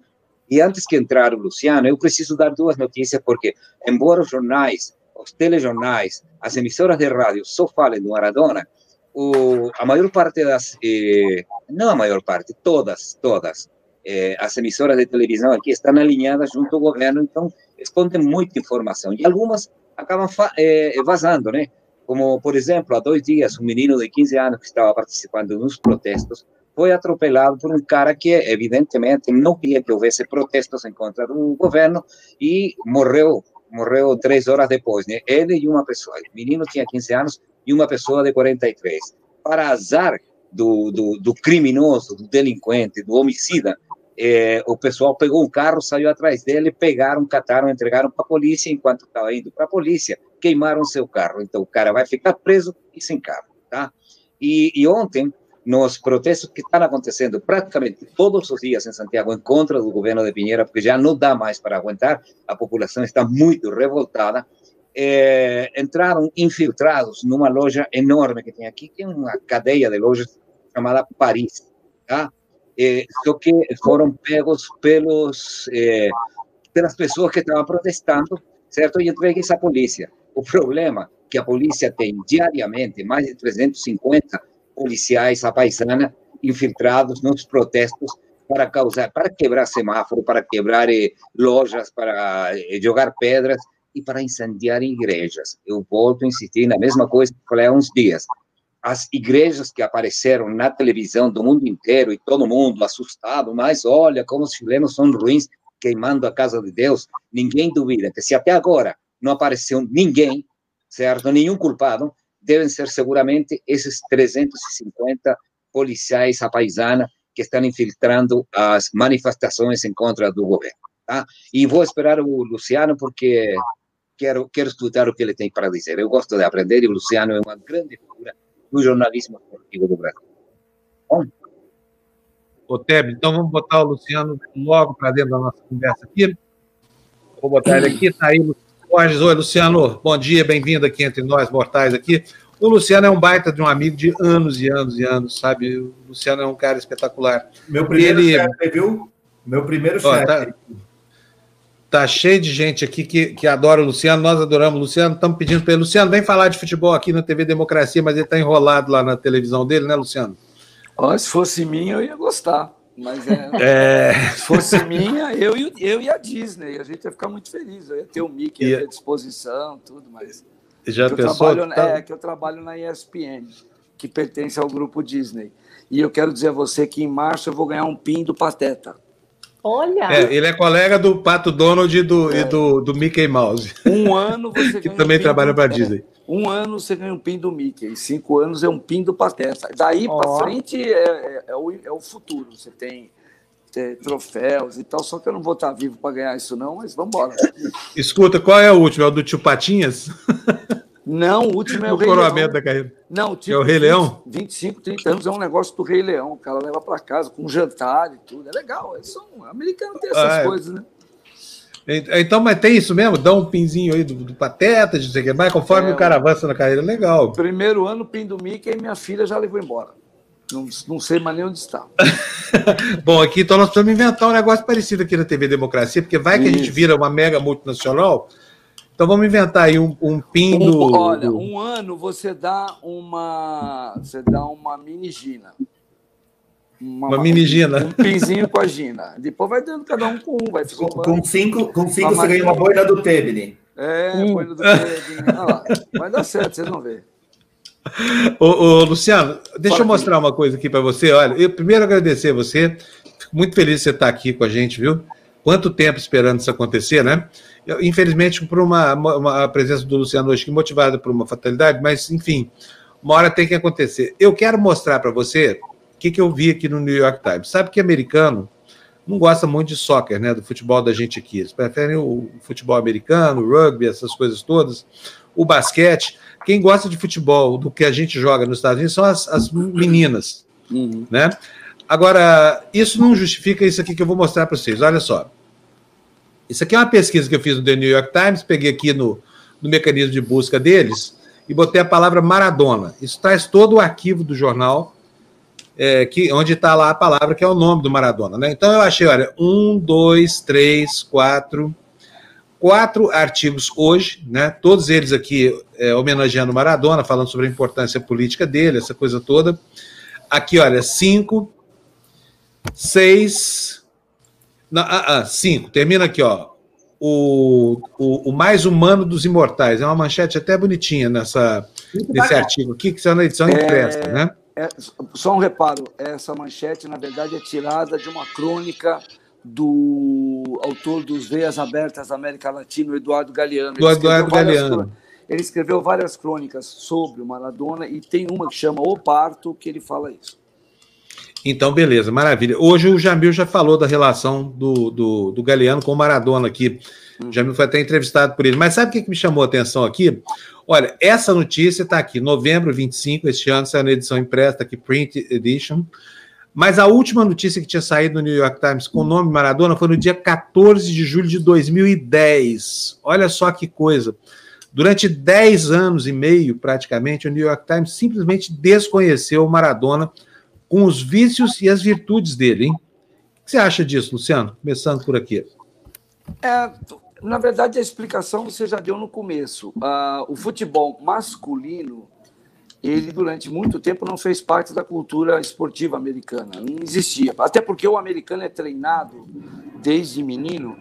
E antes que entrar o Luciano, eu preciso dar duas notícias, porque, embora os jornais, os telejornais, as emissoras de rádio só falem do Maradona, o, a maior parte das, eh, não a maior parte, todas, todas, eh, as emissoras de televisão aqui estão alinhadas junto ao governo, então escondem muita informação. E algumas acabam eh, vazando, né? Como, por exemplo, há dois dias, um menino de 15 anos que estava participando nos protestos foi atropelado por um cara que, evidentemente, não queria que houvesse protestos em contra do governo e morreu morreu três horas depois, né? Ele e uma pessoa. O menino tinha 15 anos e uma pessoa de 43. Para azar do, do, do criminoso, do delinquente, do homicida, é, o pessoal pegou um carro, saiu atrás dele, pegaram, cataram, entregaram para a polícia. Enquanto estava indo para a polícia, queimaram seu carro. Então o cara vai ficar preso e sem carro, tá? E, e ontem nos protestos que estão acontecendo praticamente todos os dias em Santiago em contra do governo de Pinheira, porque já não dá mais para aguentar, a população está muito revoltada, é, entraram infiltrados numa loja enorme que tem aqui, que é uma cadeia de lojas chamada Paris, tá? É, só que foram pegos pelos é, pelas pessoas que estavam protestando, certo? E entregues à polícia. O problema é que a polícia tem diariamente mais de 350 policiais à paisana infiltrados nos protestos para causar, para quebrar semáforo, para quebrar eh, lojas, para eh, jogar pedras e para incendiar igrejas. Eu volto a insistir na mesma coisa que falei há uns dias. As igrejas que apareceram na televisão do mundo inteiro e todo mundo assustado, mas olha como os chilenos são ruins queimando a casa de Deus. Ninguém duvida que se até agora não apareceu ninguém, certo, nenhum culpado, devem ser seguramente esses 350 policiais à paisana que estão infiltrando as manifestações em contra do governo. Tá? E vou esperar o Luciano porque quero, quero escutar o que ele tem para dizer. Eu gosto de aprender e o Luciano é uma grande figura do jornalismo esportivo do Brasil. Bom? Ô, Teb, então vamos botar o Luciano logo para dentro da nossa conversa aqui. Vou botar ele aqui, está aí, Borges. Oi, Luciano, bom dia, bem-vindo aqui entre nós mortais aqui. O Luciano é um baita de um amigo de anos e anos e anos, sabe? O Luciano é um cara espetacular. Meu primeiro ele... chefe, viu? Meu primeiro chefe. Tá, tá, cheio de gente aqui que, que adora o Luciano, nós adoramos o Luciano, estamos pedindo para ele. Luciano, vem falar de futebol aqui na TV Democracia, mas ele está enrolado lá na televisão dele, né, Luciano? Oh, se fosse minha, eu ia gostar. Mas é, é... se fosse minha, eu, eu e a Disney, a gente ia ficar muito feliz. Eu ia ter o Mickey ia... à disposição, tudo, mas. Já que pensou? Eu trabalho, tá... É, que eu trabalho na ESPN, que pertence ao grupo Disney. E eu quero dizer a você que em março eu vou ganhar um PIN do Pateta. Olha! É, ele é colega do Pato Donald e do, é. e do, do Mickey Mouse. Um ano você que também um trabalha para Disney. É, um ano você ganha um PIN do Mickey, cinco anos é um PIN do Pateta. Daí oh. para frente é, é, é, o, é o futuro. Você tem é, troféus e tal, só que eu não vou estar vivo para ganhar isso, não, mas vamos embora. Escuta, qual é o último? É o do Tio Patinhas? Não, o último é o, o Rei coroamento Leão. da carreira. Não, tipo, é o Rei 20, Leão? 25, 30 anos é um negócio do Rei Leão. O cara leva para casa com jantar e tudo. É legal. Eles são americanos tem essas ah, é. coisas, né? Então, mas tem isso mesmo? Dá um pinzinho aí do, do Pateta, de sei que mais, conforme é, o cara avança na carreira, legal. Primeiro ano, pin do Mickey, e minha filha já levou embora. Não, não sei mais nem onde está. Bom, aqui então nós precisamos inventar um negócio parecido aqui na TV Democracia, porque vai que Isso. a gente vira uma mega multinacional. Então vamos inventar aí um, um pin do. Olha, um ano você dá uma. Você dá uma mini Gina. Uma, uma mini Gina. Um pinzinho com a Gina. Depois vai dando cada um com um. Vai com, com cinco, com cinco você ganha uma boina do Tebni. É, hum. boina do Tebni. Vai dar certo, vocês vão ver. Ô, ô, Luciano, deixa Fala eu mostrar aqui. uma coisa aqui para você. Olha, eu primeiro agradecer a você. Fico muito feliz de você estar aqui com a gente, viu? Quanto tempo esperando isso acontecer, né? Infelizmente, por uma, uma, uma, presença do Luciano hoje, motivada por uma fatalidade, mas, enfim, uma hora tem que acontecer. Eu quero mostrar para você o que, que eu vi aqui no New York Times. Sabe que americano não gosta muito de soccer, né? Do futebol da gente aqui. Eles preferem o futebol americano, o rugby, essas coisas todas, o basquete. Quem gosta de futebol, do que a gente joga nos Estados Unidos, são as, as meninas, uhum. né? Agora, isso não justifica isso aqui que eu vou mostrar para vocês. Olha só. Isso aqui é uma pesquisa que eu fiz no The New York Times, peguei aqui no, no mecanismo de busca deles e botei a palavra Maradona. Isso traz todo o arquivo do jornal, é, que, onde está lá a palavra que é o nome do Maradona. Né? Então eu achei, olha, um, dois, três, quatro, quatro artigos hoje, né? Todos eles aqui é, homenageando Maradona, falando sobre a importância política dele, essa coisa toda. Aqui, olha, cinco, seis, não, ah, ah, cinco. Termina aqui, ó. O, o, o, mais humano dos imortais. É uma manchete até bonitinha nessa, nesse artigo aqui, que é na edição impressa, é, né? É, só um reparo, essa manchete, na verdade, é tirada de uma crônica do autor dos Veias Abertas da América Latina, Eduardo Galeano. Do Eduardo Galeano. Ele escreveu várias crônicas sobre o Maradona e tem uma que chama O Parto, que ele fala isso. Então, beleza, maravilha. Hoje o Jamil já falou da relação do, do, do Galeano com o Maradona aqui. O Jamil foi até entrevistado por ele. Mas sabe o que, que me chamou a atenção aqui? Olha, essa notícia está aqui, novembro 25, este ano, saiu na edição impressa, tá aqui, Print Edition. Mas a última notícia que tinha saído no New York Times com o nome Maradona foi no dia 14 de julho de 2010. Olha só que coisa. Durante 10 anos e meio, praticamente, o New York Times simplesmente desconheceu o Maradona com os vícios e as virtudes dele, hein? O que você acha disso, Luciano? Começando por aqui. É, na verdade, a explicação você já deu no começo. Uh, o futebol masculino ele durante muito tempo não fez parte da cultura esportiva americana, não existia. Até porque o americano é treinado desde menino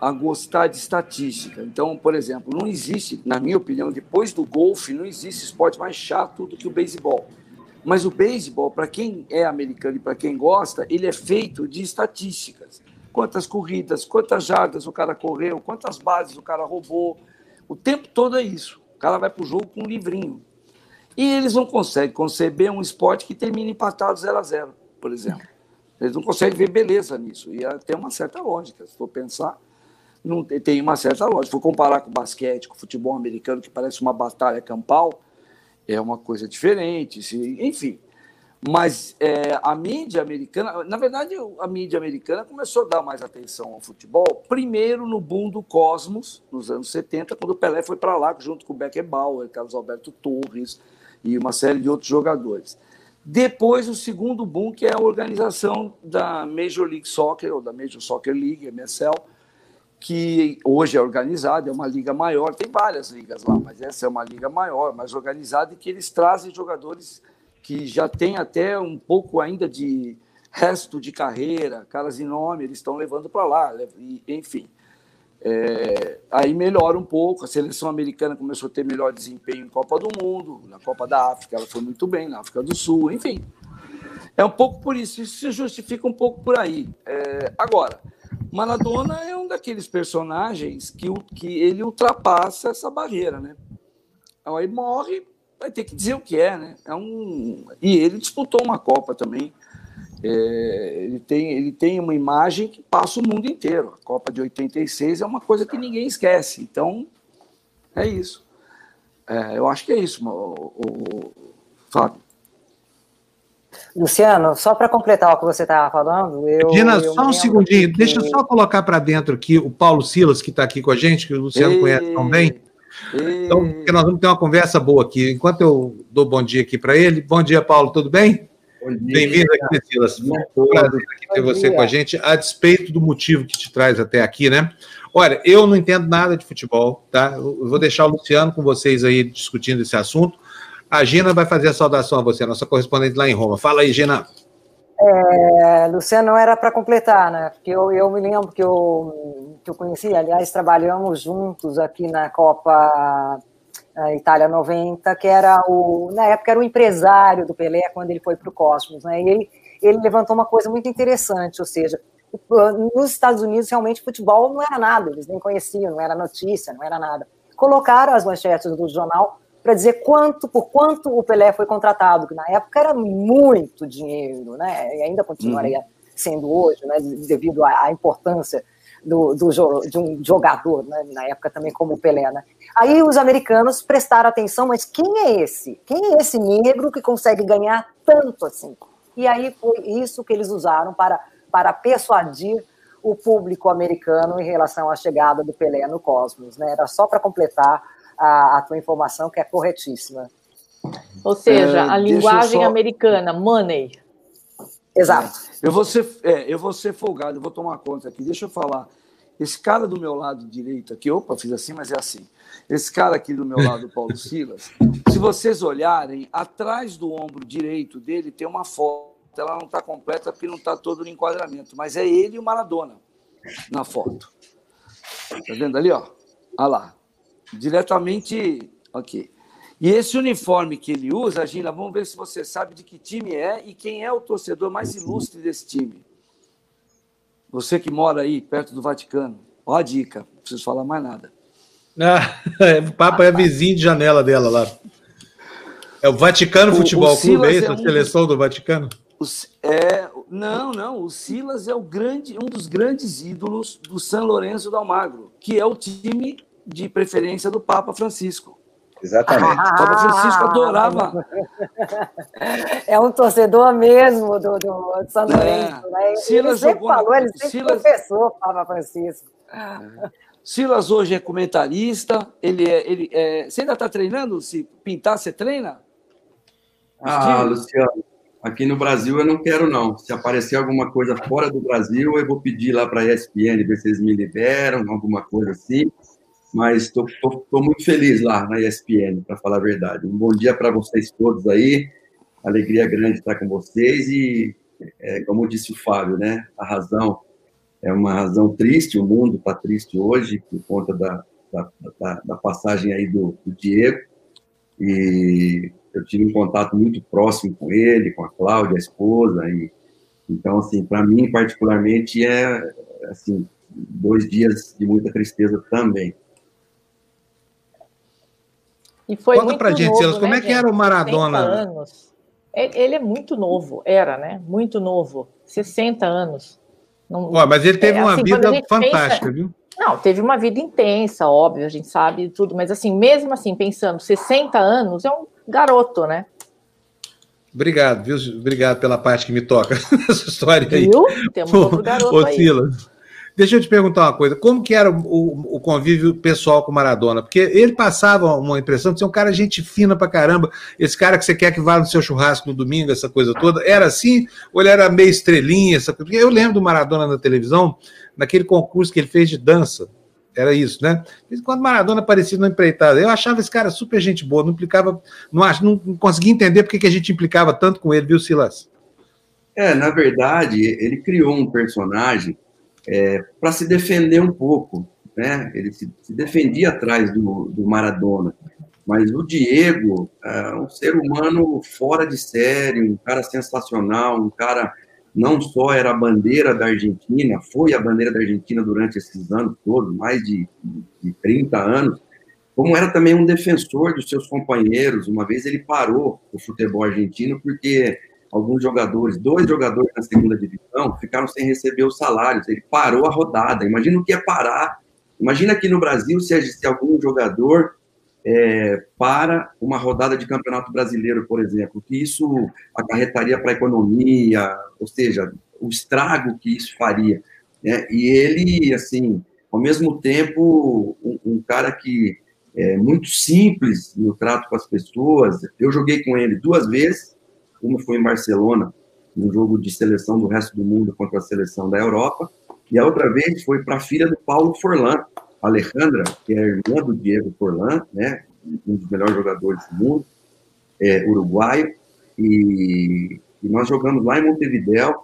a gostar de estatística. Então, por exemplo, não existe, na minha opinião, depois do golfe, não existe esporte mais chato do que o beisebol. Mas o beisebol, para quem é americano e para quem gosta, ele é feito de estatísticas. Quantas corridas, quantas jardas o cara correu, quantas bases o cara roubou. O tempo todo é isso. O cara vai para o jogo com um livrinho. E eles não conseguem conceber um esporte que termine empatado 0 a 0 por exemplo. Eles não conseguem ver beleza nisso. E tem uma certa lógica, se for pensar, não tem uma certa lógica. Se for comparar com o basquete, com o futebol americano, que parece uma batalha campal, é uma coisa diferente. Enfim. Mas é, a mídia americana, na verdade, a mídia americana começou a dar mais atenção ao futebol, primeiro no boom do Cosmos, nos anos 70, quando o Pelé foi para lá, junto com o Beckenbauer, Carlos Alberto Torres, e uma série de outros jogadores. Depois, o segundo boom, que é a organização da Major League Soccer, ou da Major Soccer League, MSL, que hoje é organizada, é uma liga maior, tem várias ligas lá, mas essa é uma liga maior, mais organizada, e que eles trazem jogadores que já têm até um pouco ainda de resto de carreira, caras em nome, eles estão levando para lá, enfim. É, aí melhora um pouco. A seleção americana começou a ter melhor desempenho em Copa do Mundo, na Copa da África ela foi muito bem, na África do Sul, enfim. É um pouco por isso, isso se justifica um pouco por aí. É, agora, Maradona é um daqueles personagens que, que ele ultrapassa essa barreira, né? Então, aí morre, vai ter que dizer o que é, né? É um... E ele disputou uma Copa também. É, ele, tem, ele tem uma imagem que passa o mundo inteiro. A Copa de 86 é uma coisa que ninguém esquece. Então, é isso. É, eu acho que é isso, o, o, Fábio. Luciano, só para completar o que você estava falando, eu. Dina, só um segundinho, que... deixa eu só colocar para dentro aqui o Paulo Silas, que está aqui com a gente, que o Luciano e... conhece também. E... Então, porque nós vamos ter uma conversa boa aqui. Enquanto eu dou bom dia aqui para ele. Bom dia, Paulo, tudo bem? Bem-vindo aqui, Silas. Um prazer aqui ter você com a gente, a despeito do motivo que te traz até aqui, né? Olha, eu não entendo nada de futebol, tá? Eu vou deixar o Luciano com vocês aí discutindo esse assunto. A Gina vai fazer a saudação a você, nossa correspondente lá em Roma. Fala aí, Gina. É, Luciano, não era para completar, né? Porque eu, eu me lembro que eu, que eu conheci, aliás, trabalhamos juntos aqui na Copa eh, Itália 90, que era o, na época era o empresário do Pelé quando ele foi para o Cosmos, né? E ele, ele levantou uma coisa muito interessante, ou seja, nos Estados Unidos realmente futebol não era nada, eles nem conheciam, não era notícia, não era nada. Colocaram as manchetes do jornal para dizer quanto, por quanto o Pelé foi contratado, que na época era muito dinheiro, né? E ainda continuaria uhum. sendo hoje, né? Devido à, à importância do, do, de um jogador, né? Na época também como o Pelé, né? Aí os americanos prestaram atenção, mas quem é esse? Quem é esse negro que consegue ganhar tanto assim? E aí foi isso que eles usaram para, para persuadir o público americano em relação à chegada do Pelé no Cosmos, né? Era só para completar a, a tua informação, que é corretíssima. Ou seja, é, a linguagem só... americana, money. Exato. Eu vou, ser, é, eu vou ser folgado, eu vou tomar conta aqui. Deixa eu falar. Esse cara do meu lado direito aqui, opa, fiz assim, mas é assim. Esse cara aqui do meu lado, Paulo Silas, se vocês olharem, atrás do ombro direito dele tem uma foto. Ela não está completa porque não está todo no enquadramento, mas é ele e o Maradona na foto. Tá vendo ali, ó? Olha lá diretamente. Ok. E esse uniforme que ele usa, Gina, vamos ver se você sabe de que time é e quem é o torcedor mais ilustre desse time. Você que mora aí, perto do Vaticano. Ó a dica, não preciso falar mais nada. Ah, o Papa é vizinho de janela dela lá. É o Vaticano o, Futebol o Clube, é isso? É um... A seleção do Vaticano? O, é, não, não. O Silas é o grande, um dos grandes ídolos do São Lourenço do Almagro, que é o time de preferência do Papa Francisco. Exatamente. O Papa Francisco adorava. É um torcedor mesmo do, do São Lourenço. É. Né? Silas ele sempre falou, ele sempre Silas... professou Papa Francisco. É. Silas hoje é comentarista. Ele é, ele é... Você ainda está treinando? Se pintar, você treina? Ah, Luciano, aqui no Brasil eu não quero, não. Se aparecer alguma coisa fora do Brasil, eu vou pedir lá para a ESPN ver se eles me liberam, alguma coisa assim mas estou muito feliz lá na ESPN, para falar a verdade. Um bom dia para vocês todos aí, alegria grande estar com vocês e, é, como disse o Fábio, né, a razão é uma razão triste, o mundo está triste hoje por conta da, da, da, da passagem aí do, do, Diego, e eu tive um contato muito próximo com ele, com a Cláudia, a esposa, e então, assim, para mim, particularmente, é, assim, dois dias de muita tristeza também. E foi Conta muito pra gente, novo, Silas, como né, é que era o Maradona? Anos. Ele é muito novo, era, né? Muito novo, 60 anos. Não, mas ele teve é, uma assim, vida fantástica, pensa... viu? Não, teve uma vida intensa, óbvio, a gente sabe tudo, mas assim, mesmo assim, pensando, 60 anos é um garoto, né? Obrigado, viu? Obrigado pela parte que me toca nessa história aí. Viu? Temos outro garoto Ô, aí. Silas. Deixa eu te perguntar uma coisa: como que era o, o convívio pessoal com o Maradona? Porque ele passava uma impressão de ser um cara gente fina pra caramba, esse cara que você quer que vá no seu churrasco no domingo, essa coisa toda. Era assim? Ou ele era meio estrelinha? Essa... Porque eu lembro do Maradona na televisão, naquele concurso que ele fez de dança. Era isso, né? Quando Maradona aparecia no empreitada, eu achava esse cara super gente boa, não implicava, não, não, não conseguia entender porque que a gente implicava tanto com ele, viu, Silas? É, na verdade, ele criou um personagem é, para se defender um pouco. Né? Ele se, se defendia atrás do, do, Maradona. Mas o Diego é um ser humano fora de série, um cara sensacional, um cara não só era a bandeira da Argentina, foi a bandeira da Argentina durante esses anos todos, mais de, de 30 anos, como era também um defensor dos seus companheiros. Uma vez ele parou o futebol argentino porque alguns jogadores, dois jogadores na segunda divisão, ficaram sem receber os salários. Ele parou a rodada. Imagina o que é parar. Imagina aqui no Brasil se, algum jogador é, para uma rodada de campeonato brasileiro, por exemplo, que isso acarretaria para a economia, ou seja, o estrago que isso faria. Né? E ele, assim, ao mesmo tempo, um, um cara que é muito simples no trato com as pessoas. Eu joguei com ele duas vezes, Uma foi em Barcelona, no jogo de seleção do resto do mundo contra a seleção da Europa, e a outra vez foi para a filha do Paulo Forlan, Alejandra, que é a irmã do Diego Forlan, né, um dos melhores jogadores do mundo, é, uruguaio, e, e, nós jogamos lá em Montevideo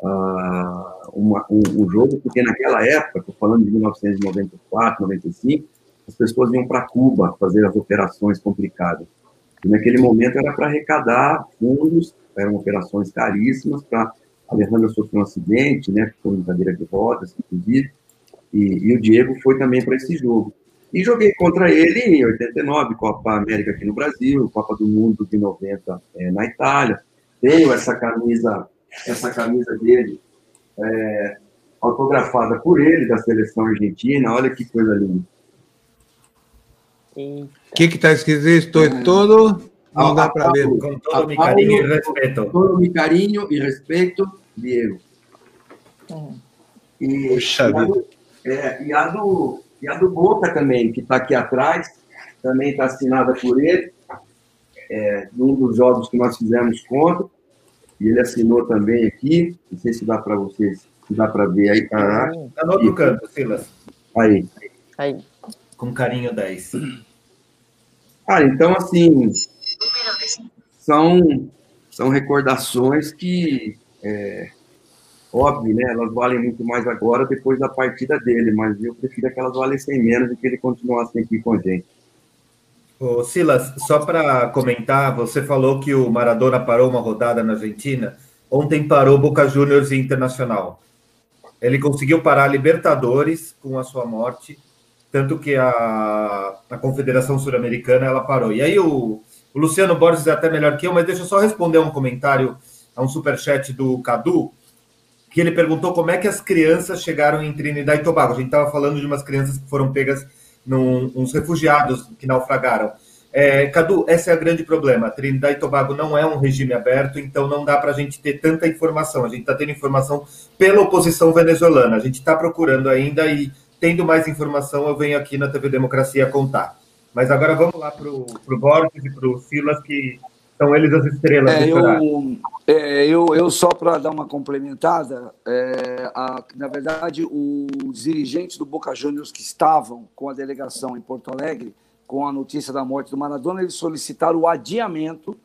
uh, uma, um, um, jogo, porque naquela época, estou falando de 1994, 95, as pessoas iam para Cuba fazer as operações complicadas. E naquele momento era para arrecadar fundos, eram operações caríssimas para Alejandra sofreu um acidente, né, ficou em cadeira de rodas, inclusive, e, e o Diego foi também para esse jogo. E joguei contra ele em 89, Copa América aqui no Brasil, Copa do Mundo de 90 é, na Itália. Tenho essa camisa, essa camisa dele é, autografada por ele, da seleção argentina. Olha que coisa linda. O que está escrito? Estou todo. Não dá para ver. Com todo meu carinho e respeito. Com todo meu carinho e respeito, Diego. Hum. E, Puxa vida. É, e, a do, e a do Boca também, que está aqui atrás, também está assinada por ele, é, num dos jogos que nós fizemos contra, e ele assinou também aqui, não sei se dá para vocês, se dá para ver aí. Está no outro canto, Silas. Aí. Aí. Com carinho 10. Ah, então, assim, são, são recordações que é, Óbvio, né? Elas valem muito mais agora depois da partida dele, mas eu prefiro que elas valessem menos e que ele continuasse aqui com a gente. Ô, Silas, só para comentar, você falou que o Maradona parou uma rodada na Argentina. Ontem parou Boca Juniors e Internacional. Ele conseguiu parar Libertadores com a sua morte, tanto que a, a Confederação Sul-Americana ela parou. E aí o, o Luciano Borges é até melhor que eu, mas deixa eu só responder um comentário a um superchat do Cadu que ele perguntou como é que as crianças chegaram em Trinidad e Tobago. A gente estava falando de umas crianças que foram pegas, num, uns refugiados que naufragaram. É, Cadu, esse é o grande problema. Trinidad e Tobago não é um regime aberto, então não dá para a gente ter tanta informação. A gente está tendo informação pela oposição venezuelana. A gente está procurando ainda e, tendo mais informação, eu venho aqui na TV Democracia contar. Mas agora vamos lá para o Borges e para o Silas, que são eles as estrelas é, eu, é, eu, eu, só para dar uma complementada, é, a, na verdade, os dirigentes do Boca Juniors que estavam com a delegação em Porto Alegre, com a notícia da morte do Maradona, eles solicitaram o adiamento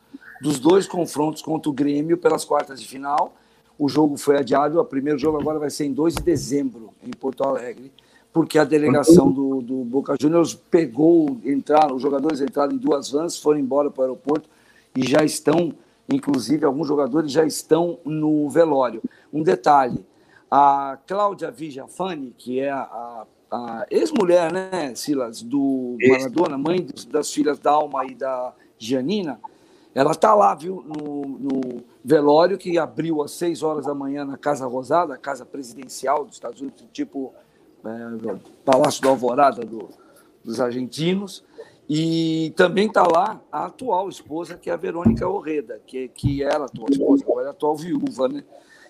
dos dois confrontos contra o Grêmio pelas quartas de final. O jogo foi adiado, o primeiro jogo agora vai ser em 2 de dezembro, em Porto Alegre, porque a delegação do, do Boca Juniors pegou, entraram, os jogadores entraram em duas vans, foram embora para o aeroporto e já estão, inclusive, alguns jogadores já estão no velório. Um detalhe: a Cláudia Vigiafani, que é a, a ex-mulher, né, Silas, do Maradona, mãe das filhas Dalma e da Gianina, ela está lá, viu, no, no, velório que abriu às 6 horas da manhã na Casa Rosada, a casa presidencial dos Estados Unidos, tipo Palácio da Alvorada do, dos argentinos. E também está lá a atual esposa, que é a Verônica Orreda, que, que era a atual esposa, agora é a atual viúva, né?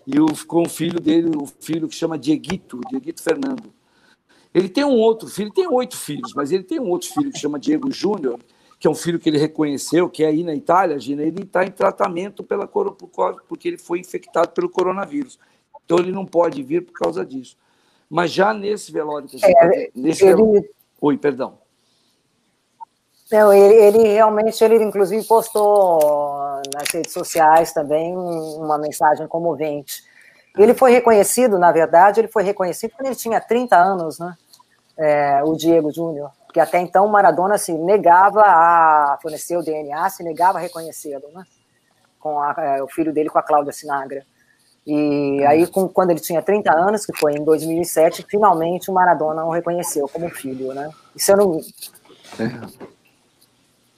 E o, com o filho dele, o filho que chama Dieguito, Dieguito Fernando. Ele tem um outro filho, tem oito filhos, mas ele tem um outro filho que chama Diego Júnior, que é um filho que ele reconheceu, que é aí na Itália, Gina, ele está em tratamento pela, porque ele foi infectado pelo coronavírus. Então ele não pode vir por causa disso. Mas já nesse velório que você é, tá, nesse ele... velório... Oi, perdão. Não, ele, ele, realmente, ele inclusive postou nas redes sociais também uma mensagem comovente. Ele foi reconhecido, na verdade, ele foi reconhecido quando ele tinha 30 anos, né? É, o Diego Júnior, porque até então Maradona se negava a fornecer o DNA, se negava a reconhecê-lo, né? Com a, é, o filho dele com a Cláudia Sinagra. E aí, com, quando ele tinha 30 anos, que foi em 2007, finalmente o Maradona o reconheceu como filho, né? Isso eu não. É.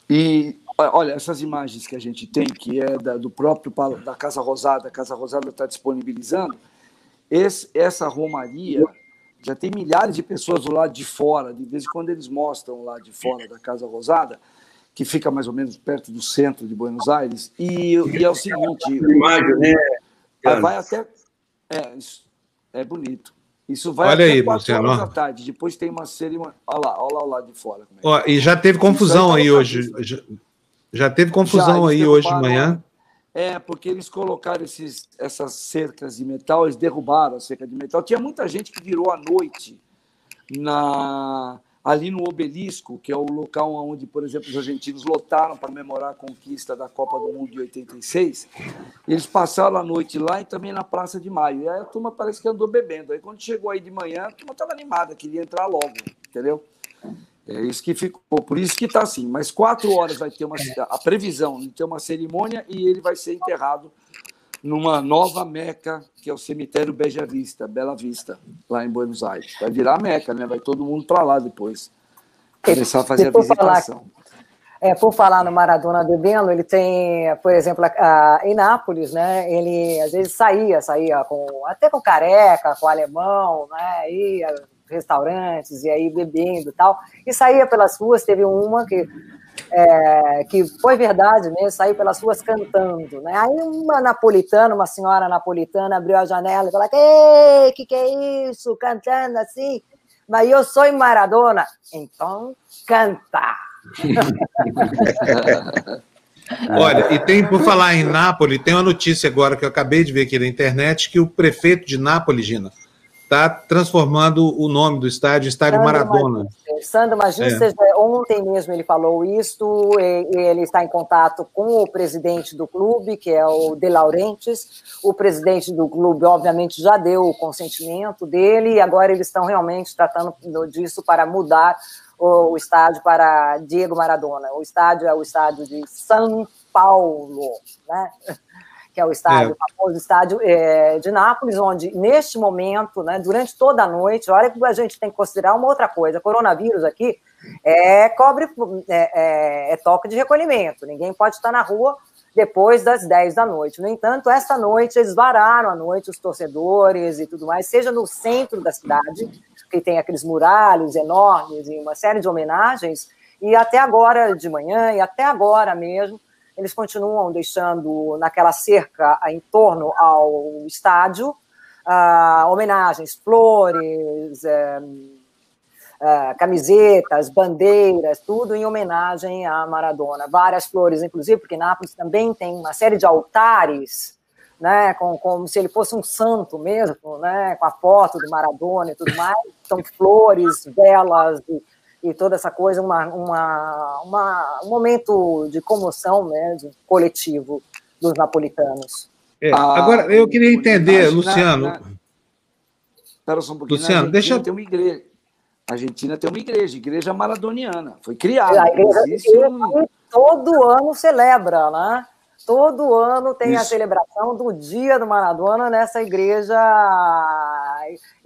E olha, essas imagens que a gente tem, que é da, do próprio da Casa Rosada, a Casa Rosada está disponibilizando, esse, essa romaria já tem milhares de pessoas do lado de fora, de vez em quando eles mostram lá de fora da Casa Rosada, que fica mais ou menos perto do centro de Buenos Aires, e, e é o seguinte... Imagem, né? Vai até... É, é bonito. Isso vai olha até aí, 4 horas da tarde. Depois tem uma cerimônia. Olha lá, olha lá, lá de fora. É ó, e já teve confusão aí, hoje. Já, já, teve confusão já, aí hoje de manhã. É, porque eles colocaram esses, essas cercas de metal, eles derrubaram a cerca de metal. Tinha muita gente que virou à noite na, ali no Obelisco, que é o local onde, por exemplo, os argentinos lotaram para comemorar a conquista da Copa do Mundo de 86. Eles passaram a noite lá e também na Praça de Maio. E aí a turma parece que andou bebendo. Aí quando chegou aí de manhã, a turma estava animada, queria entrar logo, entendeu? É isso que ficou, por isso que está assim. Mas quatro horas vai ter uma a previsão de ter uma cerimônia e ele vai ser enterrado numa nova Meca, que é o cemitério Beja Vista, Bela Vista, lá em Buenos Aires. Vai virar Meca, né? Vai todo mundo para lá depois. Começar a fazer a visitação. Falar, é, por falar no Maradona bebendo, ele tem, por exemplo, a, a, em Nápoles, né? Ele às vezes saía, saía com até com careca, com alemão, né? Ia restaurantes e aí bebendo e tal, e saía pelas ruas, teve uma que é, que foi verdade mesmo, saiu pelas ruas cantando, né? Aí uma napolitana, uma senhora napolitana abriu a janela e falou: "Ei, que que é isso? Cantando assim? Mas eu sou Maradona, então canta." Olha, e tem, por falar em Nápoles, tem uma notícia agora que eu acabei de ver aqui na internet, que o prefeito de Nápoles, Gina, está transformando o nome do estádio, Estádio Sandro Maradona. Sandro Magisters, é. ontem mesmo ele falou isso, ele está em contato com o presidente do clube, que é o De Laurentiis. O presidente do clube, obviamente, já deu o consentimento dele, e agora eles estão realmente tratando disso para mudar o, o estádio para Diego Maradona. O estádio é o estádio de São Paulo, né? Que é o estádio, é. o famoso estádio é, de Nápoles, onde neste momento, né, durante toda a noite, olha que a gente tem que considerar uma outra coisa, coronavírus aqui é cobre é, é, é toque de recolhimento, ninguém pode estar na rua depois das 10 da noite. No entanto, esta noite eles vararam a noite os torcedores e tudo mais, seja no centro da cidade, que tem aqueles muralhos enormes e uma série de homenagens, e até agora de manhã e até agora mesmo eles continuam deixando naquela cerca em torno ao estádio uh, homenagens, flores, uh, uh, camisetas, bandeiras, tudo em homenagem a Maradona. Várias flores, inclusive, porque Nápoles também tem uma série de altares. Né, com, como se ele fosse um santo mesmo, né, com a foto do Maradona e tudo mais, são flores, velas, e, e toda essa coisa, uma, uma, uma, um momento de comoção né, de coletivo dos napolitanos. É, ah, agora, eu queria entender, Luciano. Na, Espera só um pouquinho. Luciano, deixa eu. Tem uma igreja. A Argentina tem uma igreja, igreja maradoniana. Foi criada. A igreja um... todo ano celebra, né? Todo ano tem Isso. a celebração do Dia do Maradona nessa igreja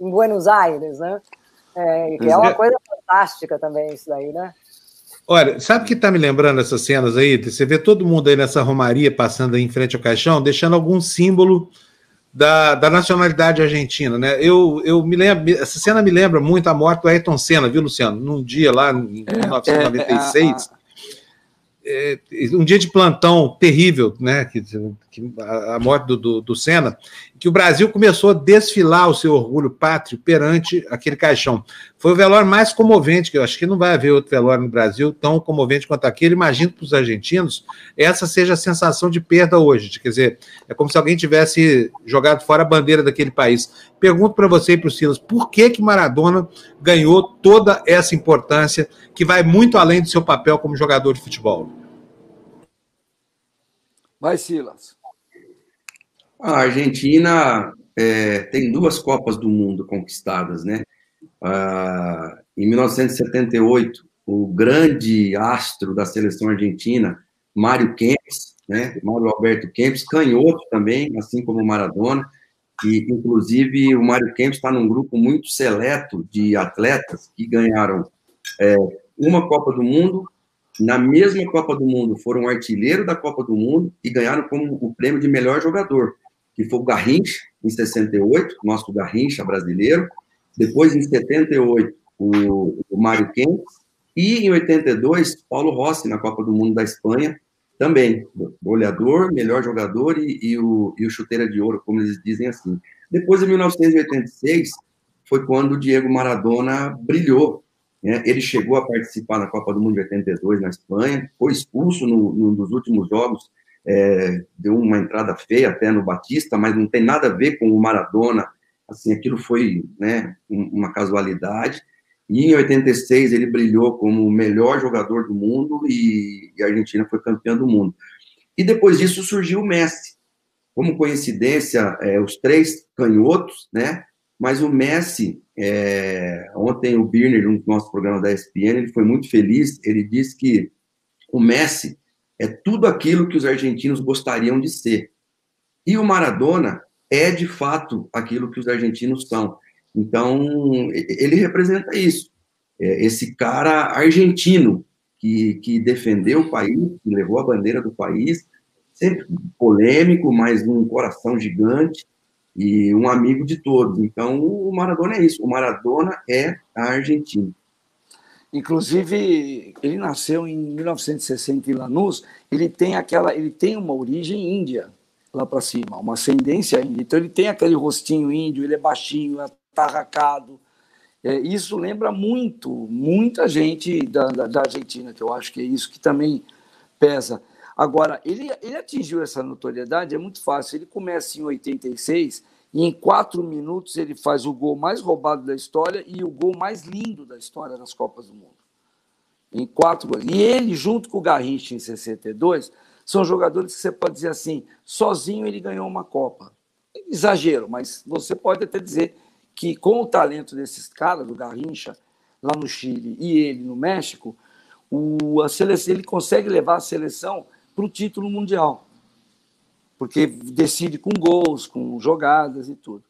em Buenos Aires, né? É, que é uma coisa fantástica também isso daí, né? Olha, sabe o que está me lembrando essas cenas aí? Você vê todo mundo aí nessa romaria passando aí em frente ao caixão, deixando algum símbolo da, da nacionalidade argentina, né? Eu, eu me lembro, essa cena me lembra muito a morte do Ayrton Senna, viu, Luciano? Num dia lá em 1996. É, é, é, um dia de plantão terrível, né? Que, que a morte do, do, do Senna, que o Brasil começou a desfilar o seu orgulho pátrio perante aquele caixão. Foi o velório mais comovente, que eu acho que não vai haver outro velório no Brasil tão comovente quanto aquele. Imagino para os argentinos essa seja a sensação de perda hoje. De, quer dizer, é como se alguém tivesse jogado fora a bandeira daquele país. Pergunto para você e para o Silas, por que, que Maradona ganhou toda essa importância que vai muito além do seu papel como jogador de futebol? Vai, Silas. A Argentina é, tem duas Copas do Mundo conquistadas, né? Ah, em 1978, o grande astro da seleção argentina, Mário Kempes, né? Mário Alberto Kempes, canhoto também, assim como Maradona, e inclusive o Mário Kempes está num grupo muito seleto de atletas que ganharam é, uma Copa do Mundo, na mesma Copa do Mundo foram artilheiro da Copa do Mundo e ganharam como o prêmio de melhor jogador que foi o Garrincha, em 68, nosso Garrincha brasileiro. Depois, em 78, o, o Mário Kempes. E em 82, Paulo Rossi, na Copa do Mundo da Espanha, também. Goleador, melhor jogador e, e, o, e o chuteira de ouro, como eles dizem assim. Depois, em 1986, foi quando o Diego Maradona brilhou. Né? Ele chegou a participar na Copa do Mundo de 82 na Espanha, foi expulso no, nos últimos jogos é, deu uma entrada feia até no Batista, mas não tem nada a ver com o Maradona. Assim, aquilo foi né, uma casualidade. E em 86 ele brilhou como o melhor jogador do mundo e, e a Argentina foi campeã do mundo. E depois disso surgiu o Messi. Como coincidência, é, os três canhotos, né? Mas o Messi, é, ontem o Birner, no nosso programa da ESPN, ele foi muito feliz. Ele disse que o Messi é tudo aquilo que os argentinos gostariam de ser. E o Maradona é, de fato, aquilo que os argentinos são. Então, ele representa isso. É esse cara argentino que, que defendeu o país, que levou a bandeira do país, sempre polêmico, mas um coração gigante e um amigo de todos. Então, o Maradona é isso. O Maradona é a Argentina. Inclusive, ele nasceu em 1960 em Lanús. Ele tem aquela, ele tem uma origem índia lá para cima, uma ascendência índia. Então ele tem aquele rostinho índio. Ele é baixinho, atarracado. É, isso lembra muito, muita gente da, da, da, Argentina, que eu acho que é isso que também pesa. Agora, ele, ele atingiu essa notoriedade, é muito fácil. Ele começa em 86 em quatro minutos ele faz o gol mais roubado da história e o gol mais lindo da história das Copas do Mundo. Em quatro. E ele, junto com o Garrincha em 62, são jogadores que você pode dizer assim, sozinho ele ganhou uma Copa. Exagero, mas você pode até dizer que com o talento desses caras, do Garrincha, lá no Chile, e ele no México, o, a seleção, ele consegue levar a seleção para o título mundial porque decide com gols, com jogadas e tudo.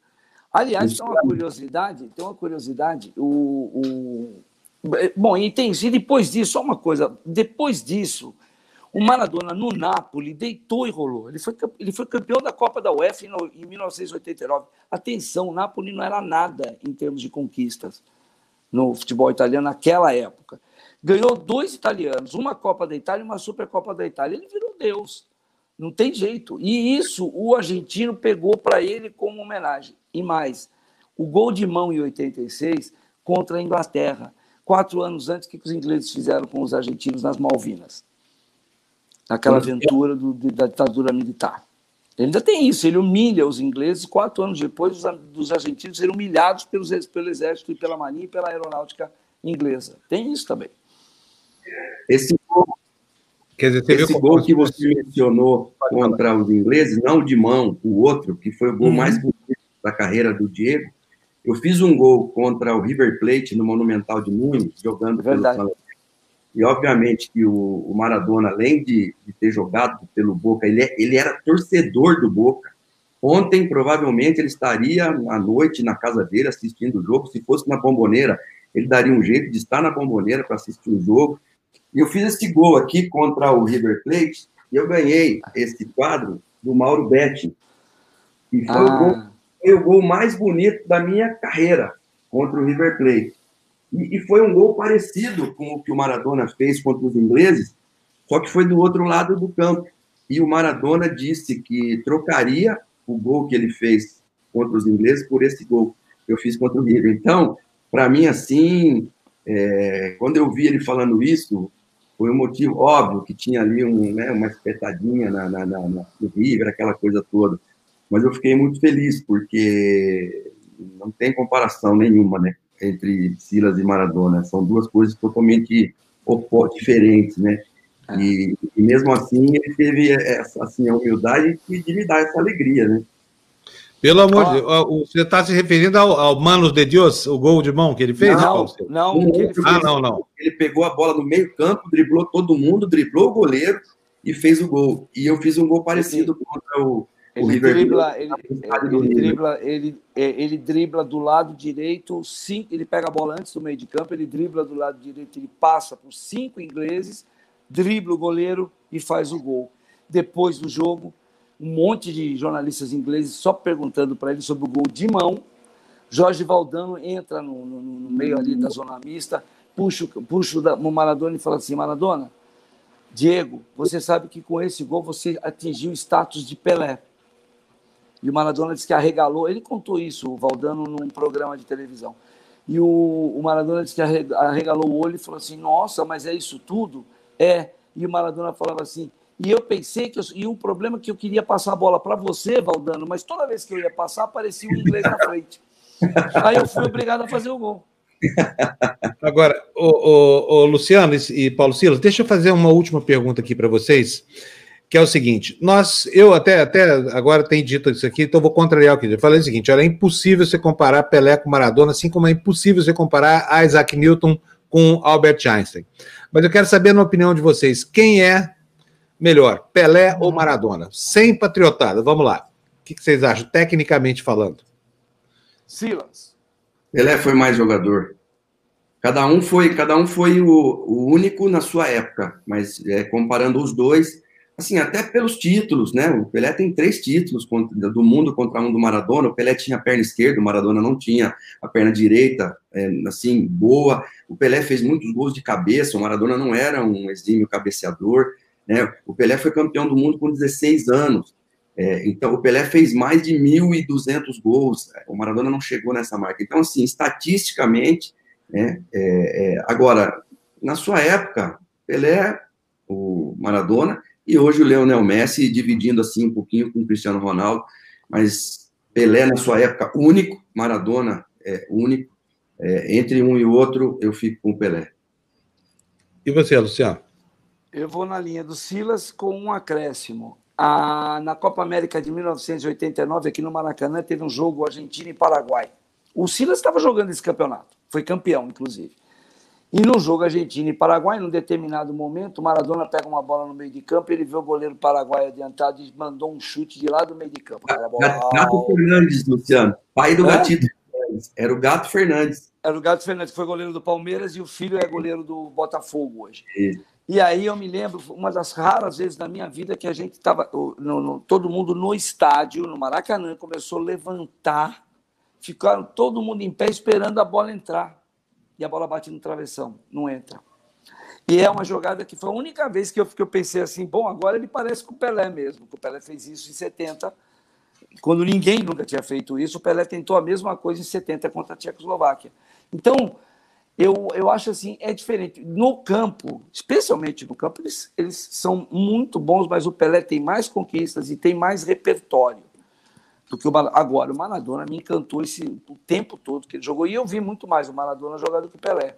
Aliás, tem uma curiosidade, tem uma curiosidade, o, o bom, e tem e depois disso, só uma coisa, depois disso, o Maradona no Napoli deitou e rolou. Ele foi, ele foi campeão da Copa da UEFA em, em 1989. Atenção, o Napoli não era nada em termos de conquistas no futebol italiano naquela época. Ganhou dois italianos, uma Copa da Itália e uma Supercopa da Itália. Ele virou Deus. Não tem jeito. E isso o argentino pegou para ele como homenagem. E mais, o gol de mão em 86 contra a Inglaterra, quatro anos antes, o que os ingleses fizeram com os argentinos nas Malvinas? Naquela aventura do, da ditadura militar. Ele ainda tem isso, ele humilha os ingleses, quatro anos depois, os, dos argentinos serem humilhados pelos, pelo exército e pela marinha e pela aeronáutica inglesa. Tem isso também. Esse Quer dizer, Esse gol que você mencionou contra os ingleses, não de mão, o outro, que foi o gol uhum. mais bonito da carreira do Diego, eu fiz um gol contra o River Plate no Monumental de Nunes, jogando Verdade. pelo E obviamente que o, o Maradona, além de, de, ter jogado pelo Boca, ele, é, ele era torcedor do Boca. Ontem, provavelmente, ele estaria à noite na casa dele assistindo o jogo. Se fosse na bomboneira, ele daria um jeito de estar na bomboneira para assistir o jogo. E eu fiz esse gol aqui contra o River Plate e eu ganhei esse quadro do Mauro Betti. E foi, ah. o gol, foi, o gol, mais bonito da minha carreira contra o River Plate. E, e, foi um gol parecido com o que o Maradona fez contra os ingleses, só que foi do outro lado do campo. E o Maradona disse que trocaria o gol que ele fez contra os ingleses por esse gol que eu fiz contra o River. Então, para mim, assim, é, quando eu vi ele falando isso, foi um motivo óbvio que tinha ali um, né, uma espetadinha na, na, na, no River, aquela coisa toda. Mas eu fiquei muito feliz, porque não tem comparação nenhuma né, entre Silas e Maradona. São duas coisas totalmente diferentes, né? É. E, e, mesmo assim ele teve essa assim, a humildade de me dar essa alegria, né? Pelo amor de Deus, você está se referindo ao, ao Manos de Deus, o gol de mão que ele fez? Não, não, não ele fez, ah, não, não. Ele pegou a bola no meio campo, driblou todo mundo, driblou o goleiro e fez o gol. E eu fiz um gol parecido ele, contra o, o River dribla, ele, ele, dribla, ele, é, ele dribla do lado direito, cinco, ele pega a bola antes do meio de campo, ele dribla do lado direito, ele passa por cinco ingleses, dribla o goleiro e faz o gol. Depois do jogo, um monte de jornalistas ingleses só perguntando para ele sobre o gol de mão. Jorge Valdano entra no, no, no meio ali da zona mista, puxa, puxa o Maradona e fala assim: Maradona, Diego, você sabe que com esse gol você atingiu o status de Pelé. E o Maradona disse que arregalou. Ele contou isso, o Valdano, num programa de televisão. E o, o Maradona disse que arregalou o olho e falou assim: Nossa, mas é isso tudo? É. E o Maradona falava assim: E eu pensei que. Eu, e um problema é que eu queria passar a bola para você, Valdano, mas toda vez que eu ia passar, aparecia o um inglês na frente. Aí eu fui obrigado a fazer o gol. Agora, o, o, o Luciano e Paulo Silas, deixa eu fazer uma última pergunta aqui para vocês, que é o seguinte: nós, eu até, até agora tenho dito isso aqui, então vou contrariar o que eu falei o seguinte: olha, é impossível você comparar Pelé com Maradona, assim como é impossível você comparar Isaac Newton com Albert Einstein. Mas eu quero saber, na opinião de vocês, quem é melhor, Pelé ou Maradona? Sem patriotada, vamos lá. O que vocês acham, tecnicamente falando? Silas. Pelé foi mais jogador. Cada um foi, cada um foi o, o único na sua época, mas é, comparando os dois, assim, até pelos títulos, né? O Pelé tem três títulos contra, do mundo contra um do Maradona. O Pelé tinha a perna esquerda, o Maradona não tinha a perna direita, é, assim, boa. O Pelé fez muitos gols de cabeça, o Maradona não era um exímio cabeceador. Né? O Pelé foi campeão do mundo com 16 anos. É, então, o Pelé fez mais de 1.200 gols, o Maradona não chegou nessa marca. Então, assim, estatisticamente, né, é, é, agora, na sua época, Pelé, o Maradona, e hoje o Leonel Messi dividindo assim um pouquinho com o Cristiano Ronaldo, mas Pelé na sua época único, Maradona é único, é, entre um e outro eu fico com o Pelé. E você, Luciano? Eu vou na linha do Silas com um acréscimo. A, na Copa América de 1989, aqui no Maracanã, teve um jogo Argentina e Paraguai. O Silas estava jogando esse campeonato, foi campeão, inclusive. E no jogo Argentina e Paraguai, num determinado momento, o Maradona pega uma bola no meio de campo, ele vê o goleiro paraguai adiantado e mandou um chute de lá do meio de campo. Gato Fernandes, Luciano, pai do é? Gatito Fernandes. Era o Gato Fernandes. Era o Gato Fernandes, que foi goleiro do Palmeiras e o filho é goleiro do Botafogo hoje. Isso. E aí eu me lembro, uma das raras vezes da minha vida que a gente estava, todo mundo no estádio, no Maracanã, começou a levantar, ficaram todo mundo em pé esperando a bola entrar. E a bola bate no travessão, não entra. E é uma jogada que foi a única vez que eu, que eu pensei assim, bom, agora ele parece com o Pelé mesmo, que o Pelé fez isso em 70, quando ninguém nunca tinha feito isso, o Pelé tentou a mesma coisa em 70 contra a Tchecoslováquia. Então, eu, eu acho assim, é diferente. No campo, especialmente no campo, eles, eles são muito bons, mas o Pelé tem mais conquistas e tem mais repertório do que o Agora, o Maradona me encantou esse, o tempo todo que ele jogou. E eu vi muito mais o Maradona jogar do que o Pelé.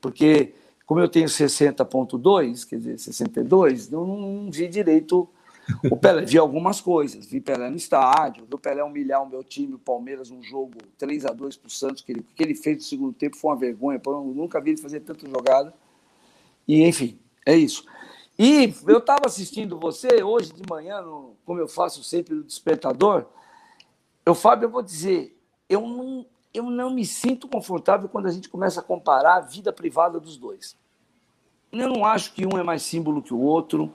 Porque, como eu tenho 60,2, quer dizer, 62, eu não, não vi direito o Pelé, vi algumas coisas, vi Pelé no estádio, vi o Pelé humilhar o meu time, o Palmeiras, um jogo 3 a 2 para o Santos, que ele, que ele fez no segundo tempo foi uma vergonha, eu nunca vi ele fazer tanta jogada. E, enfim, é isso. E eu estava assistindo você hoje de manhã, no, como eu faço sempre no Despertador. Eu, Fábio, eu vou dizer, eu não, eu não me sinto confortável quando a gente começa a comparar a vida privada dos dois. Eu não acho que um é mais símbolo que o outro.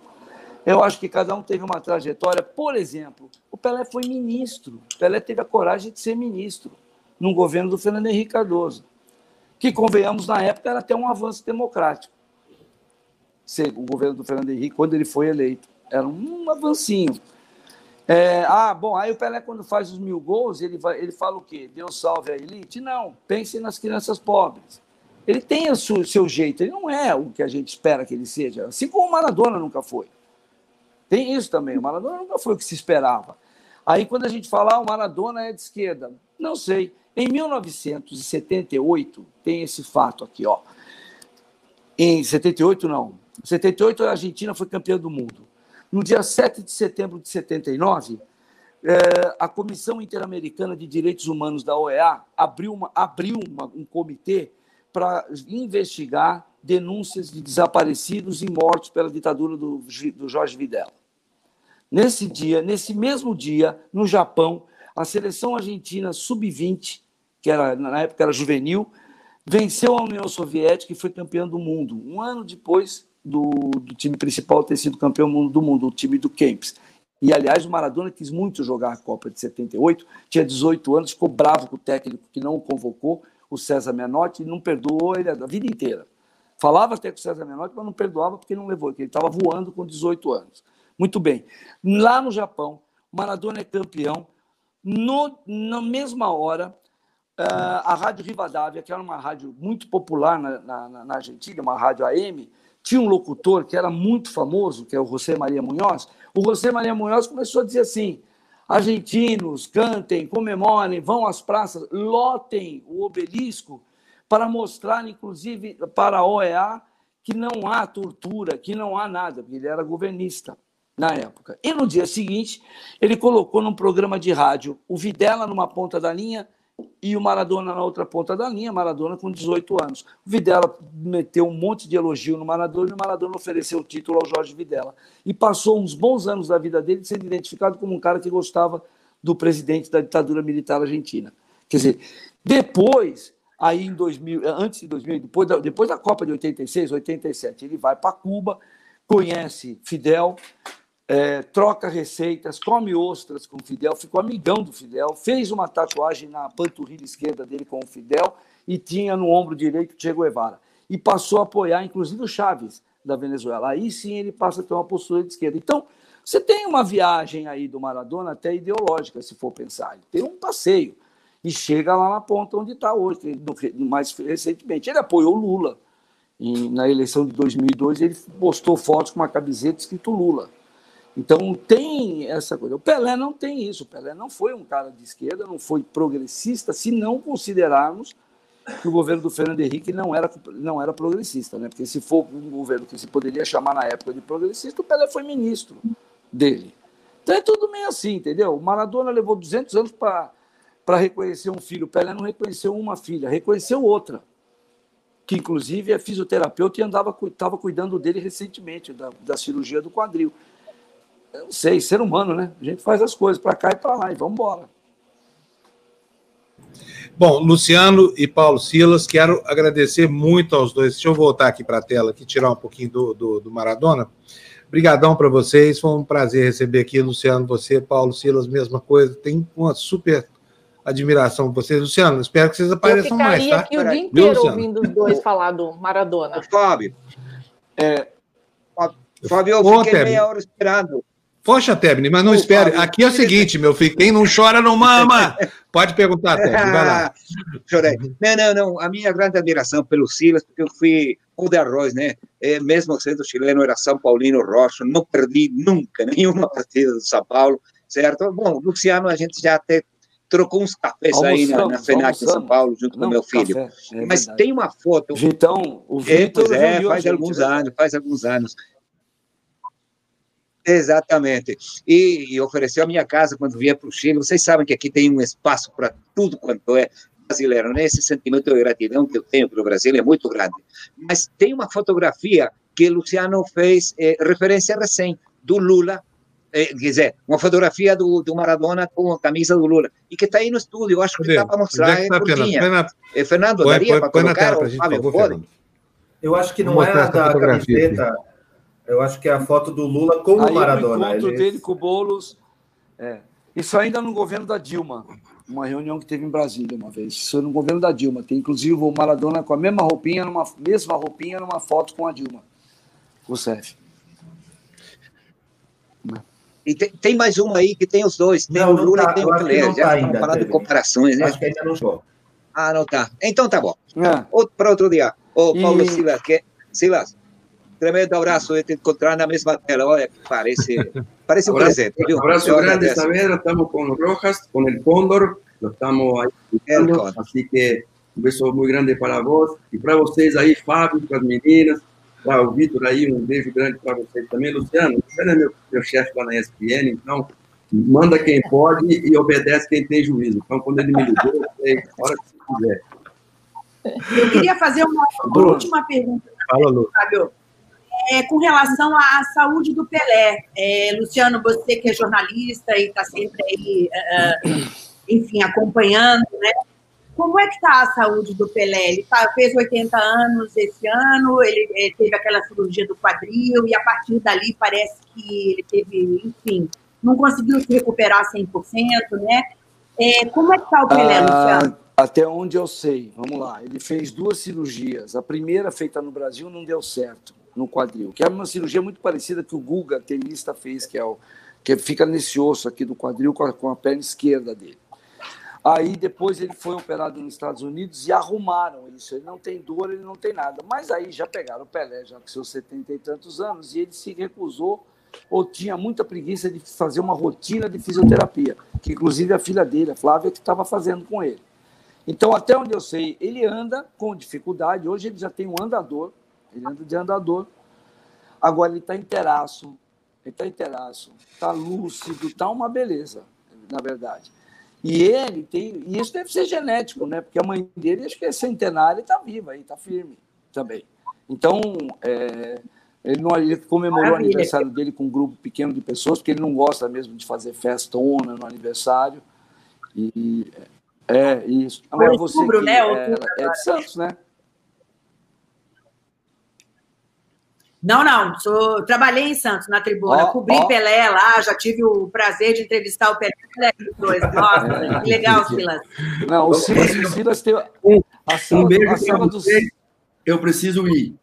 Eu acho que cada um teve uma trajetória. Por exemplo, o Pelé foi ministro. O Pelé teve a coragem de ser ministro no governo do Fernando Henrique Cardoso, que, convenhamos, na época era até um avanço democrático. O governo do Fernando Henrique, quando ele foi eleito, era um avancinho. É, ah, bom, aí o Pelé, quando faz os mil gols, ele, vai, ele fala o quê? Deus salve a elite? Não, pense nas crianças pobres. Ele tem o seu, seu jeito, ele não é o que a gente espera que ele seja, assim como o Maradona nunca foi. Tem isso também. O Maradona nunca foi o que se esperava. Aí, quando a gente fala, ah, o Maradona é de esquerda, não sei. Em 1978, tem esse fato aqui, ó. Em 78, não. Em 78, a Argentina foi campeã do mundo. No dia 7 de setembro de 79, é, a Comissão Interamericana de Direitos Humanos da OEA abriu, uma, abriu uma, um comitê para investigar denúncias de desaparecidos e mortos pela ditadura do, do Jorge Videla. Nesse dia, nesse mesmo dia, no Japão, a seleção argentina sub-20, que era, na época era juvenil, venceu a União Soviética e foi campeã do mundo. Um ano depois do, do time principal ter sido campeão do mundo, o time do Kempis. E, aliás, o Maradona quis muito jogar a Copa de 78, tinha 18 anos, ficou bravo com o técnico que não o convocou, o César Menotti, e não perdoou ele a vida inteira. Falava até com o César Menotti, mas não perdoava porque não levou, porque ele estava voando com 18 anos. Muito bem. Lá no Japão, Maradona é campeão. No, na mesma hora, uh, a Rádio Rivadavia, que era uma rádio muito popular na, na, na Argentina, uma rádio AM, tinha um locutor que era muito famoso, que é o José Maria Munhoz. O José Maria Munhoz começou a dizer assim: argentinos, cantem, comemorem, vão às praças, lotem o obelisco para mostrar, inclusive, para a OEA que não há tortura, que não há nada, porque ele era governista na época. E no dia seguinte, ele colocou num programa de rádio o Videla numa ponta da linha e o Maradona na outra ponta da linha, Maradona com 18 anos. O Videla meteu um monte de elogio no Maradona e o Maradona ofereceu o título ao Jorge Videla. E passou uns bons anos da vida dele sendo identificado como um cara que gostava do presidente da ditadura militar argentina. Quer dizer, depois, aí em 2000, antes de 2000, depois da, depois da Copa de 86, 87, ele vai para Cuba, conhece Fidel, é, troca receitas, come ostras com o Fidel, ficou amigão do Fidel, fez uma tatuagem na panturrilha esquerda dele com o Fidel e tinha no ombro direito Che Guevara. E passou a apoiar, inclusive, o Chaves da Venezuela. Aí sim ele passa a ter uma postura de esquerda. Então, você tem uma viagem aí do Maradona até ideológica, se for pensar. Ele tem um passeio e chega lá na ponta onde está hoje, mais recentemente. Ele apoiou Lula. E na eleição de 2002, ele postou fotos com uma camiseta escrito Lula. Então tem essa coisa. O Pelé não tem isso. O Pelé não foi um cara de esquerda, não foi progressista, se não considerarmos que o governo do Fernando Henrique não era, não era progressista, né? Porque se for um governo que se poderia chamar na época de progressista, o Pelé foi ministro dele. Então é tudo meio assim, entendeu? O Maradona levou 200 anos para reconhecer um filho. O Pelé não reconheceu uma filha, reconheceu outra, que inclusive é fisioterapeuta e andava estava cuidando dele recentemente da, da cirurgia do quadril eu não sei, ser humano, né? A gente faz as coisas para cá e para lá e vamos embora. Bom, Luciano e Paulo Silas, quero agradecer muito aos dois. Deixa eu voltar aqui para a tela, aqui, tirar um pouquinho do, do, do Maradona. Obrigadão para vocês, foi um prazer receber aqui, Luciano, você, Paulo Silas, mesma coisa. Tem uma super admiração por vocês. Luciano, espero que vocês apareçam mais, tá? aqui o dia inteiro ouvindo os dois falar do Maradona. Fábio, é, Fábio, eu fiquei meia hora esperando. Poxa, Tebni, mas não espere. Aqui é o seguinte, meu filho, quem não chora não mama. Pode perguntar, Tebni, vai lá. Chorei. Não, não, não. A minha grande admiração pelo Silas, porque eu fui o de arroz, né? É, mesmo sendo chileno, era São Paulino Rocha, não perdi nunca nenhuma partida do São Paulo, certo? Bom, Luciano, a gente já até trocou uns cafés aí na, na FENAC em São Paulo, junto não, com meu filho. Café, é Mas verdade. tem uma foto. Vitão, o Vitor. É, é, faz alguns né? anos, faz alguns anos. Exatamente. E, e, ofereceu a minha casa quando vinha para o Chile. Vocês sabem que aqui tem um espaço para tudo quanto é brasileiro, né? Esse sentimento de gratidão que eu tenho pelo Brasil é muito grande. Mas tem uma fotografia que Luciano fez é, referência recém, do Lula, é, quer dizer, uma fotografia do, do Maradona com a camisa do Lula, e que está aí no estúdio, eu acho que dá para mostrar, é, tá é, Fernando, põe, daria para colocar, o Fábio, pode? Eu acho que não é a da camiseta... Eu acho que é a foto do Lula com Aí o Maradona. O encontro dele com o Boulos. É. Isso ainda no governo da Dilma. Uma reunião que teve em Brasília uma vez. Isso no governo da Dilma. Tem inclusive o Maradona com a mesma roupinha, numa mesma roupinha, numa foto com a Dilma. O Sérgio. E tem, tem, mais uma aí que tem os dois. Tem não, o Lula tá, e tem o Pelé. Já tá ainda, falando de comparações, né? Acho que ainda não chegou. Ah, não tá. Então tá bom. É. Outro, para outro dia. Ô, Paulo e... Silas, que... Silas, Tremendo abraço de te encontrar na mesma tela. Olha, parece, parece un abrazo, presente. Un abrazo grande vez. Estamos con Rojas, con el Cóndor. Lo estamos ahí. Así que um beijo muito grande para vos e para vocês aí, Fábio, para as meninas, para o Vitor aí, um beijo grande para vocês também. Luciano, você é meu, meu chefe lá na ESPN, então manda quem pode e obedece quem tem juízo. Então, quando ele me ligou, eu falei, hora que você quiser. Eu queria fazer uma, uma última pergunta. Fala, Lu. Fábio é, com relação à saúde do Pelé. É, Luciano, você que é jornalista e está sempre aí, uh, enfim, acompanhando, né? Como é que está a saúde do Pelé? Ele tá, fez 80 anos esse ano, ele, ele, teve aquela cirurgia do quadril e a partir dali parece que ele teve, enfim, não conseguiu se recuperar 100%, né? É, como é que está o Pelé, ah, Luciano? Até onde eu sei, vamos lá. Ele fez duas cirurgias. A primeira feita no Brasil não deu certo no quadril, que é uma cirurgia muito parecida que o Guga, tenista, fez, que é o que fica nesse osso aqui do quadril com a, com a perna esquerda dele. Aí depois ele foi operado nos Estados Unidos e arrumaram isso. Ele não tem dor, ele não tem nada. Mas aí já pegaram o Pelé, já com seus setenta e tantos anos, e ele se recusou ou tinha muita preguiça de fazer uma rotina de fisioterapia, que inclusive a filha dele, a Flávia, que estava fazendo com ele. Então, até onde eu sei, ele anda com dificuldade. Hoje ele já tem um andador, ele anda de andador. Agora ele está inteiraço, ele está inteiraço, está lúcido, está uma beleza, na verdade. E ele tem. E isso deve ser genético, né? Porque a mãe dele, acho que é centenária e está viva aí, está firme também. Então, é, ele, não, ele comemorou Maravilha. o aniversário dele com um grupo pequeno de pessoas, porque ele não gosta mesmo de fazer festona no aniversário. E é isso. Não, é você que, né? É, é de Santos, né? Não, não, sou, trabalhei em Santos, na tribuna, oh, cobri oh. Pelé lá, já tive o prazer de entrevistar o Pelé dois. Nossa, que legal, Silas. Não, o Silas, o Silas tem um, a sala, um beijo a sala dos... Eu preciso ir.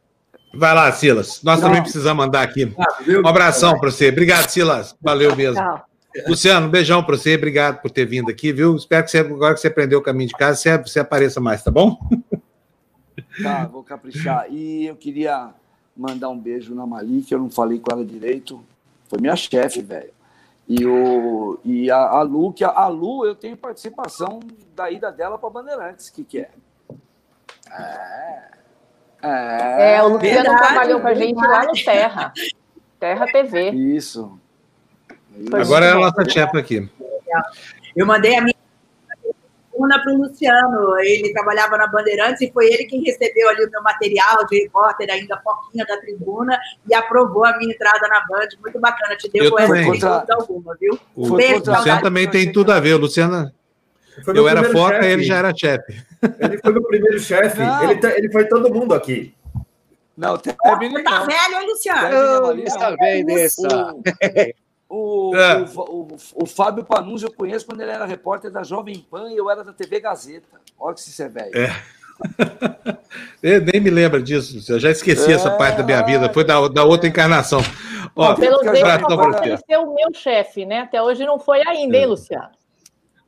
Vai lá, Silas. Nós não. também precisamos mandar aqui. Ah, um abração para você. Obrigado, Silas. Valeu mesmo. Tchau. Luciano, um beijão para você. Obrigado por ter vindo aqui, viu? Espero que você, agora que você aprendeu o caminho de casa, você, você apareça mais, tá bom? Tá, vou caprichar. E eu queria mandar um beijo na Mali, que eu não falei com ela direito. Foi minha chefe, velho. E, o, e a, a Lu, que a, a, Lu, eu tenho participação da ida dela para Bandeirantes, que que é? É. É, é o Luciano verdade, trabalhou com a gente lá no Terra. Terra TV. Isso. Agora é a nossa chefe aqui. Eu mandei a minha coluna para o Luciano. Ele trabalhava na Bandeirantes e foi ele quem recebeu ali o meu material de repórter, ainda foquinha da tribuna, e aprovou a minha entrada na Band. Muito bacana, te deu essa contra... alguma, viu? O, Beijo, o Luciano também tem tudo a ver. O Luciano. Eu era foca e ele já era chefe. Ele foi meu primeiro chefe. Ele, ele foi todo mundo aqui. Não, tem... oh, tá velho, hein, Luciano? Está bem dessa. O, é. o, o, o, Fábio Panunzi eu conheço quando ele era repórter da Jovem Pan e eu era da TV Gazeta. Olha que isso é velho. É. eu nem me lembro disso, eu já esqueci é, essa parte da minha vida, foi da, da outra encarnação. Ó, pelo jeito, agora ser o meu chefe, né? Até hoje não foi ainda, hein, é. Luciano?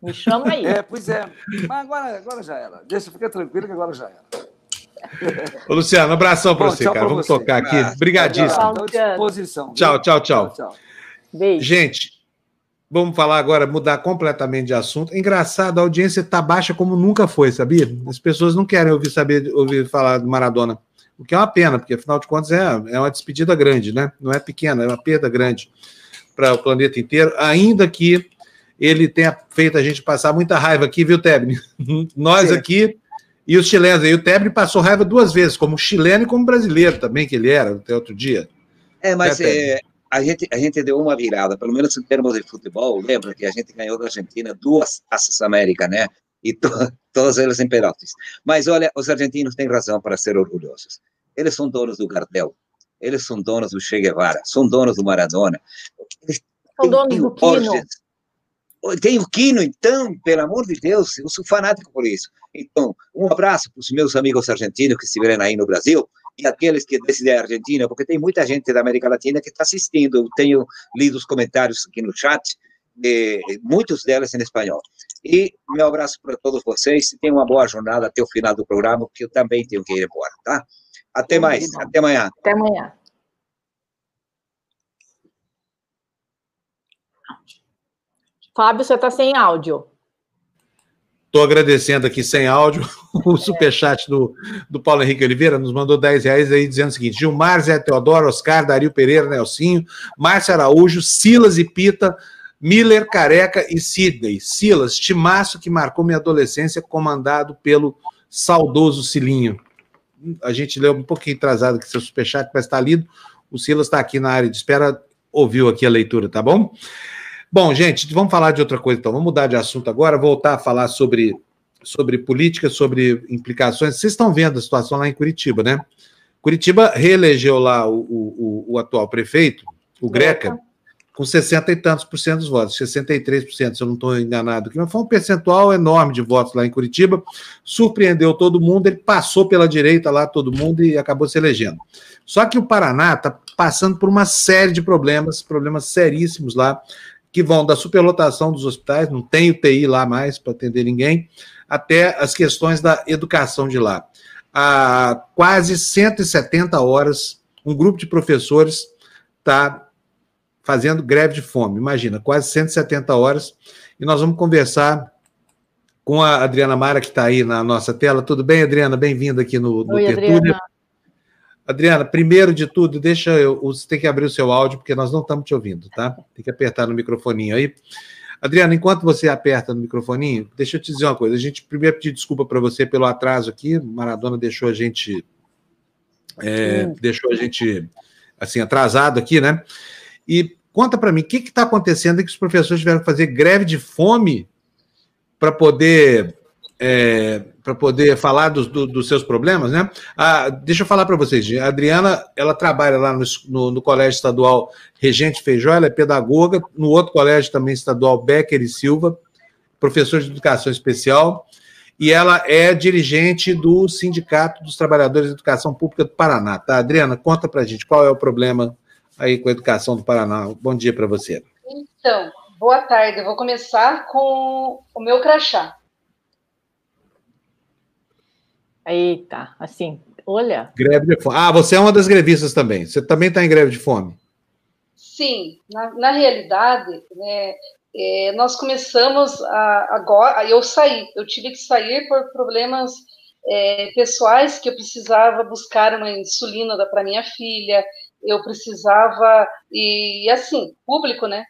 Me chama aí. É, pois é. Mas agora, agora já era. Deixa, fica tranquilo que agora já era. Ô, Luciano, um abração para você, cara. Vamos você. tocar aqui. Obrigadíssimo. Tchau, tchau, tchau. tchau, tchau. Beijo. Gente, vamos falar agora, mudar completamente de assunto. Engraçado, a audiência está baixa como nunca foi, sabia? As pessoas não querem ouvir saber, ouvir falar do Maradona. O que é uma pena, porque afinal de contas é, é uma despedida grande, né? Não é pequena, é uma perda grande para o planeta inteiro, ainda que ele tenha feito a gente passar muita raiva aqui, viu, Tebni? Nós Sim. aqui e os chilenos. E o Tebni passou raiva duas vezes, como chileno e como brasileiro também, que ele era até outro dia. É, mas é, a gente, a gente deu uma virada, pelo menos em termos de futebol, lembra que a gente ganhou da Argentina duas taças América, né? E to, todas elas em pênaltis. Mas olha, os argentinos têm razão para ser orgulhosos. Eles são donos do cartel, eles são donos do Che Guevara, são donos do Maradona. Eles são donos do Quino. Tem o Quino, então, pelo amor de Deus, eu sou fanático por isso. Então, um abraço para os meus amigos argentinos que estiverem aí no Brasil e aqueles que decidem a Argentina, porque tem muita gente da América Latina que está assistindo. Eu tenho lido os comentários aqui no chat, de, muitos deles em espanhol. E meu abraço para todos vocês. Tenham uma boa jornada até o final do programa, porque eu também tenho que ir embora, tá? Até mais, até amanhã. Até amanhã. Fábio, você está sem áudio. Estou agradecendo aqui sem áudio o superchat do, do Paulo Henrique Oliveira, nos mandou 10 reais aí dizendo o seguinte: Gilmar, Zé Teodoro, Oscar, Dario Pereira, Nelsinho, Márcio Araújo, Silas e Pita, Miller, Careca e Sidney. Silas, timaço que marcou minha adolescência, comandado pelo saudoso Silinho. A gente leu um pouquinho atrasado aqui seu superchat, mas está lido. O Silas está aqui na área de espera, ouviu aqui a leitura, tá bom? Bom, gente, vamos falar de outra coisa então. Vamos mudar de assunto agora, voltar a falar sobre, sobre política, sobre implicações. Vocês estão vendo a situação lá em Curitiba, né? Curitiba reelegeu lá o, o, o atual prefeito, o Greca, com 60 e tantos por cento dos votos, 63%, se eu não estou enganado aqui, mas foi um percentual enorme de votos lá em Curitiba, surpreendeu todo mundo, ele passou pela direita lá, todo mundo, e acabou se elegendo. Só que o Paraná está passando por uma série de problemas, problemas seríssimos lá, que vão da superlotação dos hospitais, não tem UTI lá mais para atender ninguém, até as questões da educação de lá. Há quase 170 horas, um grupo de professores está fazendo greve de fome. Imagina, quase 170 horas. E nós vamos conversar com a Adriana Mara, que está aí na nossa tela. Tudo bem, Adriana? Bem-vinda aqui no, no Oi, Tertúlia. Adriana. Adriana, primeiro de tudo, deixa eu. Você tem que abrir o seu áudio, porque nós não estamos te ouvindo, tá? Tem que apertar no microfoninho aí. Adriana, enquanto você aperta no microfoninho, deixa eu te dizer uma coisa. A gente primeiro pedir desculpa para você pelo atraso aqui. Maradona deixou a gente. É, deixou a gente assim atrasado aqui, né? E conta para mim, o que está acontecendo que os professores tiveram que fazer greve de fome para poder é, para poder falar dos, do, seus problemas, né? Ah, deixa eu falar para vocês, a Adriana, ela trabalha lá no, no, no, Colégio Estadual Regente Feijó, ela é pedagoga, no outro colégio também estadual Becker e Silva, professor de educação especial, e ela é dirigente do Sindicato dos Trabalhadores de Educação Pública do Paraná, tá? Adriana, conta para gente qual é o problema aí com a educação do Paraná. Bom dia para você. Então, boa tarde. Eu vou começar com o meu crachá. Eita, assim, olha. Greve de fome. Ah, você é uma das grevistas também. Você também está em greve de fome? Sim, na, na realidade, né, é, nós começamos a, agora. Eu saí, eu tive que sair por problemas é, pessoais que eu precisava buscar uma insulina para minha filha. Eu precisava e assim, público, né?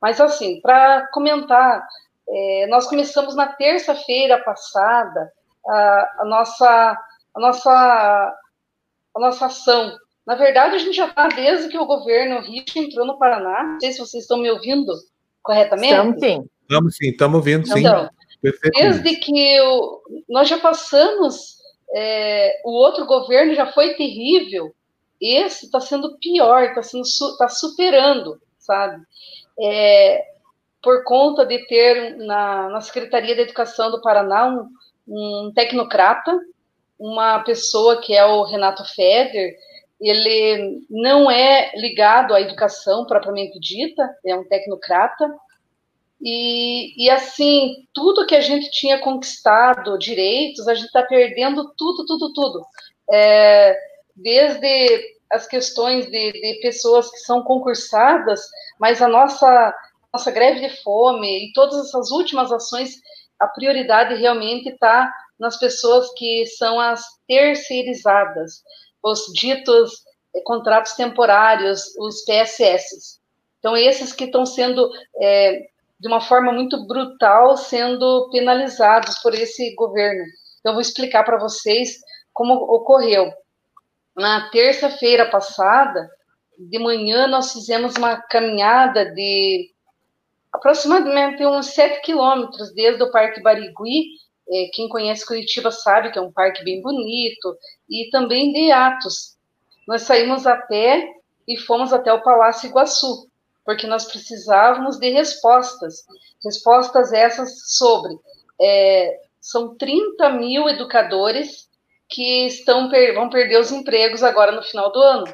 Mas assim, para comentar, é, nós começamos na terça-feira passada a, a, nossa, a, nossa, a nossa ação. Na verdade, a gente já está desde que o governo Rich entrou no Paraná. Não sei se vocês estão me ouvindo corretamente. Estamos sim. Estamos sim, estamos ouvindo sim. Então, desde que eu, nós já passamos, é, o outro governo já foi terrível, esse está sendo pior, está tá superando, sabe? É, por conta de ter na, na Secretaria da Educação do Paraná um, um tecnocrata, uma pessoa que é o Renato Feder, ele não é ligado à educação propriamente dita, é um tecnocrata, e, e assim, tudo que a gente tinha conquistado, direitos, a gente está perdendo tudo, tudo, tudo. É, desde as questões de, de, pessoas que são concursadas, mas a nossa, nossa greve de fome e todas essas últimas ações a prioridade realmente está nas pessoas que são as terceirizadas, os ditos eh, contratos temporários, os PSS. Então, esses que estão sendo, é, de uma forma muito brutal, sendo penalizados por esse governo. Então, vou explicar para vocês como ocorreu. Na terça-feira passada, de manhã, nós fizemos uma caminhada de aproximadamente uns 7 quilômetros desde o Parque Barigui. É, quem conhece Curitiba sabe que é um parque bem bonito, e também de Atos. Nós saímos a pé e fomos até o Palácio Iguaçu, porque nós precisávamos de respostas. Respostas essas sobre. É, são 30 mil educadores que estão vão perder os empregos agora no final do ano.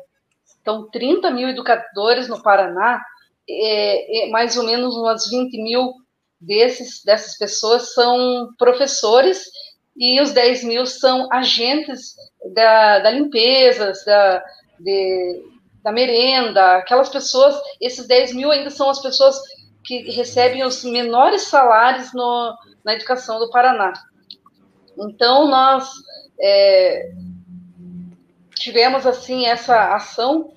Então, 30 mil educadores no Paraná é, é, mais ou menos umas 20 mil desses, dessas pessoas são professores e os 10 mil são agentes da, da limpeza, da, de, da merenda, aquelas pessoas, esses 10 mil ainda são as pessoas que recebem os menores salários no, na educação do Paraná. Então, nós é, tivemos, assim, essa ação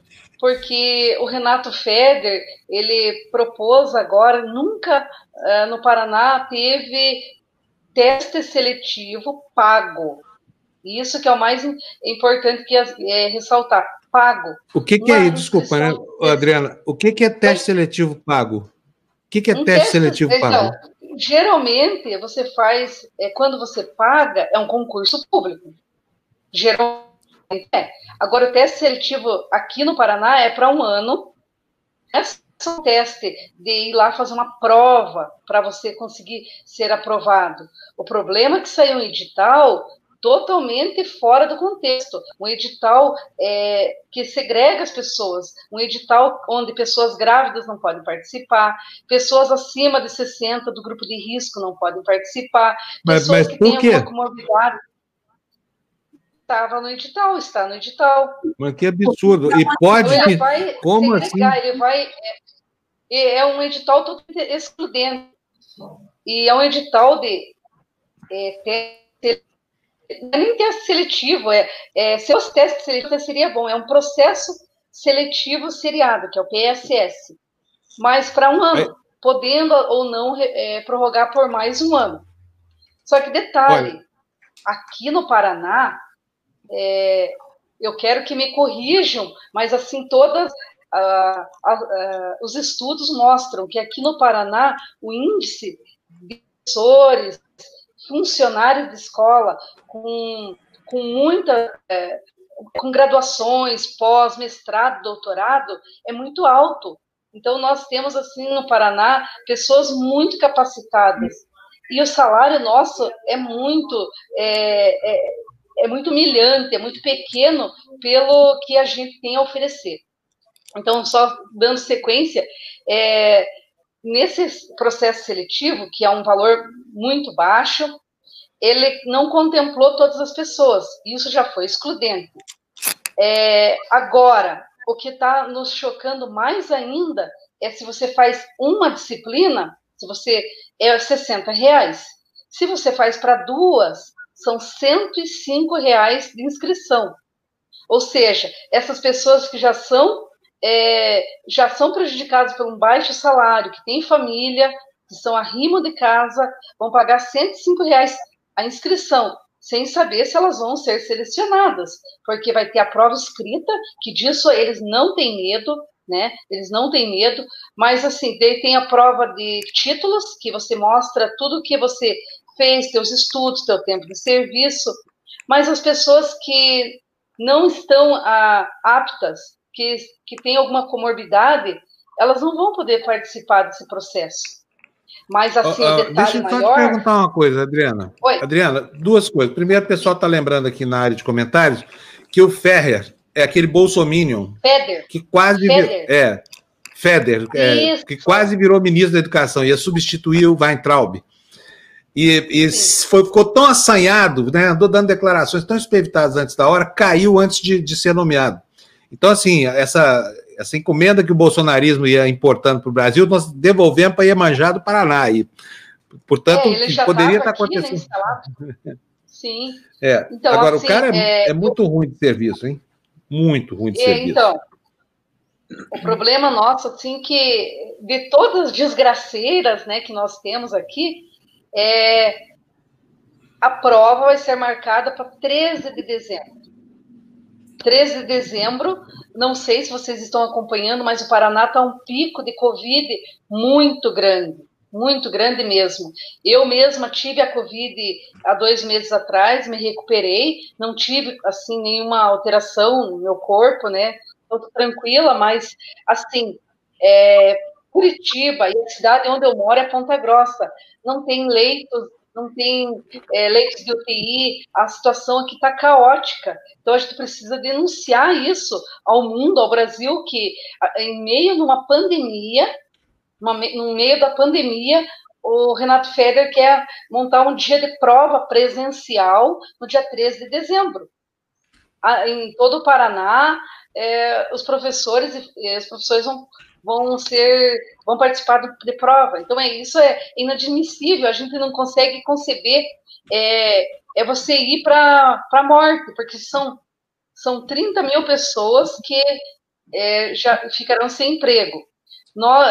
porque o Renato Feder ele propôs agora, nunca uh, no Paraná teve teste seletivo pago. Isso que é o mais importante que é, ressaltar, pago. O que, que é, desculpa, né, Adriana, o que, que é teste seletivo pago? O que, que é um teste, teste seletivo então, pago? Geralmente, você faz, é, quando você paga, é um concurso público. Geralmente é. Agora, o teste seletivo aqui no Paraná é para um ano. É um teste de ir lá fazer uma prova para você conseguir ser aprovado. O problema é que saiu um edital, totalmente fora do contexto. Um edital é, que segrega as pessoas, um edital onde pessoas grávidas não podem participar, pessoas acima de 60 do grupo de risco não podem participar, mas, pessoas mas que têm alguma comorbidade. Estava no edital, está no edital. Mas que absurdo. E pode. Ele vai como segregar, assim? Ele vai. É, é um edital totalmente excludente. E é um edital de. É, não é nem teste seletivo, é, é, se fosse teste seletivo seria bom, é um processo seletivo seriado, que é o PSS, mas para um ano, é. podendo ou não é, prorrogar por mais um ano. Só que detalhe, Olha. aqui no Paraná, é, eu quero que me corrijam, mas assim, todas ah, ah, os estudos mostram que aqui no Paraná o índice de professores, funcionários de escola com, com muita. É, com graduações, pós, mestrado, doutorado, é muito alto. Então, nós temos, assim, no Paraná, pessoas muito capacitadas. E o salário nosso é muito. É, é, é muito humilhante, é muito pequeno pelo que a gente tem a oferecer. Então, só dando sequência, é, nesse processo seletivo, que é um valor muito baixo, ele não contemplou todas as pessoas. Isso já foi excludente. É, agora, o que está nos chocando mais ainda é se você faz uma disciplina, se você é 60 reais. Se você faz para duas, são 105 reais de inscrição. Ou seja, essas pessoas que já são é, já são prejudicadas por um baixo salário, que têm família, que são arrimo de casa, vão pagar 105 reais a inscrição, sem saber se elas vão ser selecionadas, porque vai ter a prova escrita, que disso eles não têm medo, né? Eles não têm medo, mas assim, tem a prova de títulos, que você mostra tudo que você fez, teus estudos, teu tempo de serviço, mas as pessoas que não estão ah, aptas, que, que têm alguma comorbidade, elas não vão poder participar desse processo. Mas assim, uh, uh, detalhe deixa eu só maior... te perguntar uma coisa, Adriana. Oi. Adriana, duas coisas. Primeiro, o pessoal está lembrando aqui na área de comentários que o Ferrer é aquele bolsominion Feder. que quase Feder. é Feder, é, que quase virou ministro da Educação, ia substituir o Weintraub. E, e foi, ficou tão assanhado, né, andou dando declarações tão espevitadas antes da hora, caiu antes de, de ser nomeado. Então, assim, essa, essa encomenda que o bolsonarismo ia importando para o Brasil, nós devolvemos para Iemanjá do Paraná. E, portanto, é, poderia estar tá né, acontecendo. Né, Sim. É. Então, Agora, assim, o cara é, é, muito eu... ruim de serviço, hein? Muito ruim de é, serviço. Então, o problema nosso, assim, que de todas as desgraceiras né, que nós temos aqui, é, a prova vai ser marcada para 13 de dezembro. 13 de dezembro, não sei se vocês estão acompanhando, mas o Paraná está um pico de Covid muito grande, muito grande mesmo. Eu mesma tive a Covid há dois meses atrás, me recuperei, não tive, assim, nenhuma alteração no meu corpo, né? Estou tranquila, mas, assim, é, Curitiba e a cidade onde eu moro é Ponta Grossa, não tem leitos não tem é, leitos de UTI, a situação aqui está caótica. Então a gente precisa denunciar isso ao mundo, ao Brasil, que em meio de uma pandemia, uma, no meio da pandemia, o Renato Feder quer montar um dia de prova presencial no dia 13 de dezembro. Em todo o Paraná, é, os professores, os professores vão vão ser, vão participar de, prova. Então é isso é inadmissível. A gente não consegue conceber é, é você ir para a morte, porque são são 30 mil pessoas que é, já ficarão sem emprego.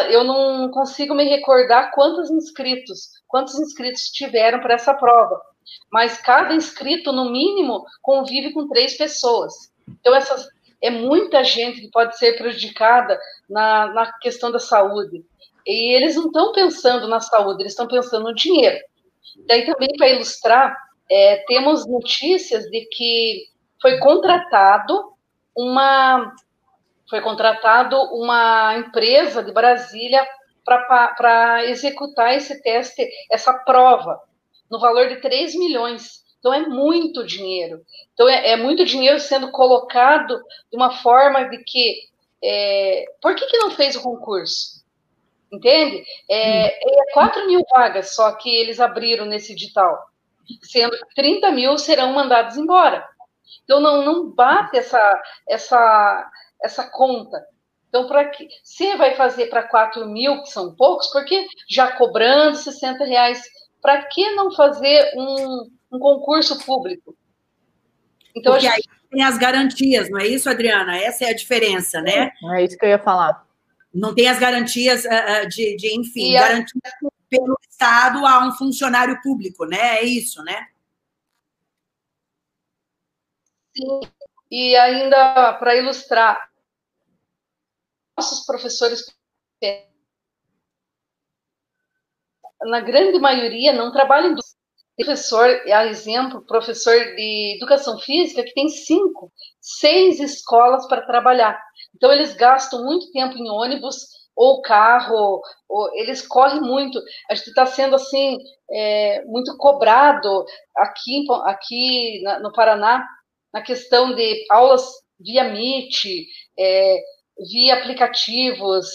Eu não consigo me recordar quantos inscritos, quantos inscritos tiveram para essa prova, mas cada inscrito, no mínimo, convive com três pessoas. Então, essas é muita gente que pode ser prejudicada na, na questão da saúde. E eles não estão pensando na saúde, eles estão pensando no dinheiro. Daí também, para ilustrar, é, temos notícias de que foi contratado uma foi contratado uma empresa de Brasília para executar esse teste, essa prova, no valor de 3 milhões. Então é muito dinheiro. Então é, é muito dinheiro sendo colocado de uma forma de que é, por que, que não fez o concurso? Entende? É, é 4 mil vagas só que eles abriram nesse edital, sendo que 30 mil serão mandados embora. Então não, não bate essa, essa, essa conta. Então, para que se vai fazer para 4 mil, que são poucos, porque já cobrando 60 reais, para que não fazer um, um concurso público? Então, porque gente... aí tem as garantias, não é isso, Adriana? Essa é a diferença, né? É isso que eu ia falar. Não tem as garantias uh, de, de, enfim, e garantias a... pelo Estado a um funcionário público, né? É isso, né? Sim. E ainda para ilustrar, nossos professores, na grande maioria, não trabalham em professor, a exemplo, professor de educação física, que tem cinco, seis escolas para trabalhar. Então, eles gastam muito tempo em ônibus ou carro, ou, eles correm muito. A gente está sendo, assim, é, muito cobrado aqui, aqui na, no Paraná, na questão de aulas via Meet, é, via aplicativos.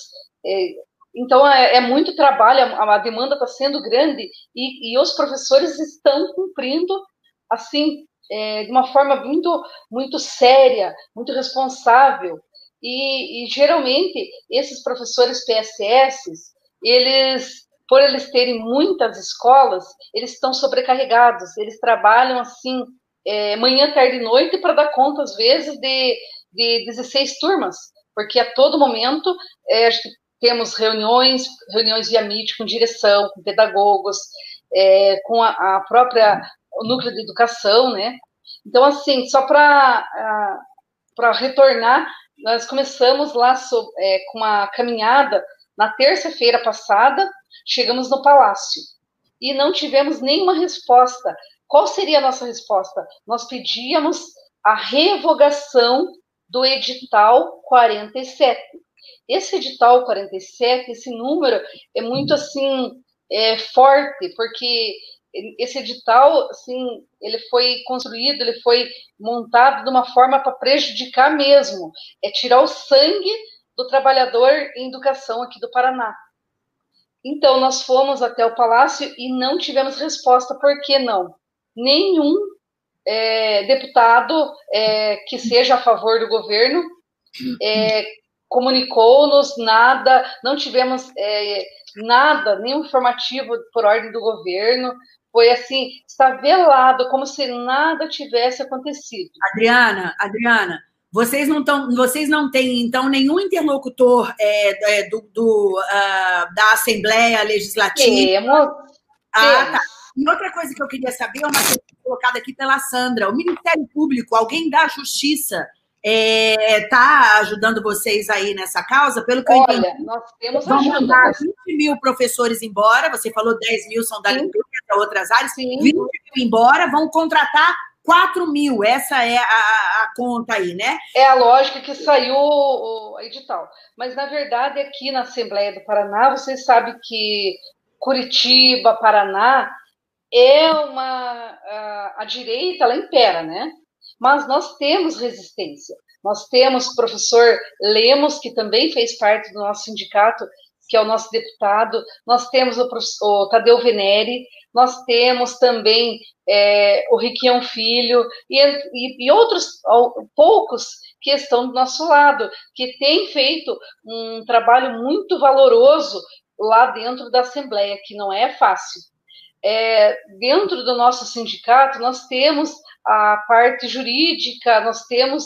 É, então, é, é, muito trabalho, a, a demanda está sendo grande e, e, os professores estão cumprindo, assim, é, de uma forma muito, muito séria, muito responsável. E, e, geralmente, esses professores PSS, eles, por eles terem muitas escolas, eles estão sobrecarregados, eles trabalham, assim, é, manhã, tarde e noite para dar conta, às vezes, de, de 16 turmas porque a todo momento é, temos reuniões, reuniões via Meet com direção, com pedagogos, é, com a, a, própria o núcleo de educação, né? Então, assim, só para retornar, nós começamos lá é, com uma caminhada na terça-feira passada, chegamos no palácio e não tivemos nenhuma resposta. Qual seria a nossa resposta? Nós pedíamos a revogação do edital 47. Esse edital 47, esse número é muito assim é, forte, porque esse edital, assim, ele foi construído, ele foi montado de uma forma para prejudicar mesmo, é tirar o sangue do trabalhador em educação aqui do Paraná. Então, nós fomos até o palácio e não tivemos resposta. Por que não? Nenhum é, deputado é, que seja a favor do governo é, comunicou-nos nada, não tivemos é, nada, nenhum informativo por ordem do governo. Foi assim, está velado, como se nada tivesse acontecido. Adriana, Adriana, vocês não estão, vocês não têm então nenhum interlocutor é, é, do, do uh, da Assembleia Legislativa? Temos. Ah, tá. E outra coisa que eu queria saber, uma coisa colocada aqui pela Sandra, o Ministério Público, alguém da Justiça está é, tá ajudando vocês aí nessa causa? Pelo que Olha, eu entendi, nós temos vão ajuda. mandar 20 mil professores embora, você falou 10 mil são da limpeza, outras áreas, Sim. 20 mil embora, vão contratar 4 mil, essa é a, a, conta aí, né? É a lógica que saiu o, o edital. Mas, na verdade, aqui na Assembleia do Paraná, vocês sabem que Curitiba, Paraná, é uma a, a direita ela impera, né? Mas nós temos resistência. Nós temos o professor Lemos, que também fez parte do nosso sindicato, que é o nosso deputado, nós temos o, o Tadeu Venere, nós temos também é, o Riquião Filho e, e, e, outros poucos que estão do nosso lado, que têm feito um trabalho muito valoroso lá dentro da Assembleia, que não é fácil é, dentro do nosso sindicato, nós temos a parte jurídica, nós temos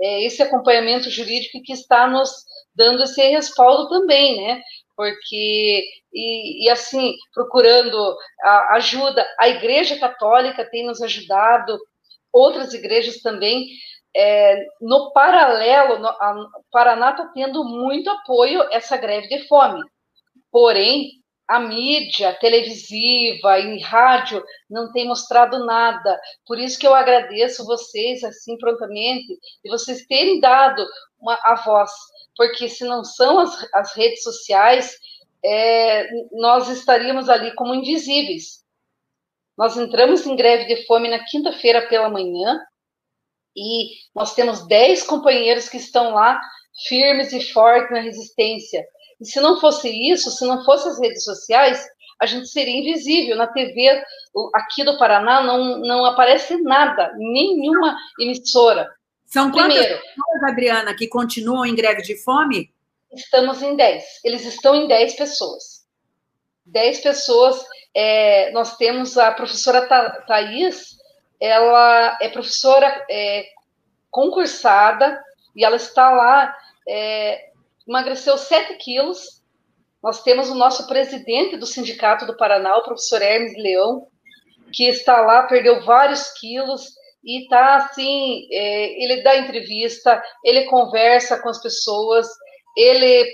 é, esse acompanhamento jurídico que está nos dando esse respaldo também, né? Porque, e, e assim, procurando a ajuda, a Igreja Católica tem nos ajudado, outras igrejas também. É, no paralelo, no, a Paraná está tendo muito apoio essa greve de fome. Porém, a mídia televisiva e rádio não tem mostrado nada. Por isso que eu agradeço vocês assim prontamente e vocês terem dado uma, a voz, porque se não são as, as redes sociais, é, nós estaríamos ali como invisíveis. Nós entramos em greve de fome na quinta-feira pela manhã e nós temos 10 companheiros que estão lá firmes e fortes na resistência. E se não fosse isso, se não fosse as redes sociais, a gente seria invisível. Na TV aqui do Paraná não, não aparece nada, nenhuma emissora. São quantas Primeiro, pessoas, Adriana, que continuam em greve de fome? Estamos em 10. Eles estão em 10 pessoas. 10 pessoas. É, nós temos a professora Tha Thaís, ela é professora é, concursada e ela está lá, é, emagreceu 7 quilos. Nós temos o nosso presidente do Sindicato do Paraná, o professor Hermes Leão, que está lá, perdeu vários quilos e está assim, é, ele dá entrevista, ele conversa com as pessoas, ele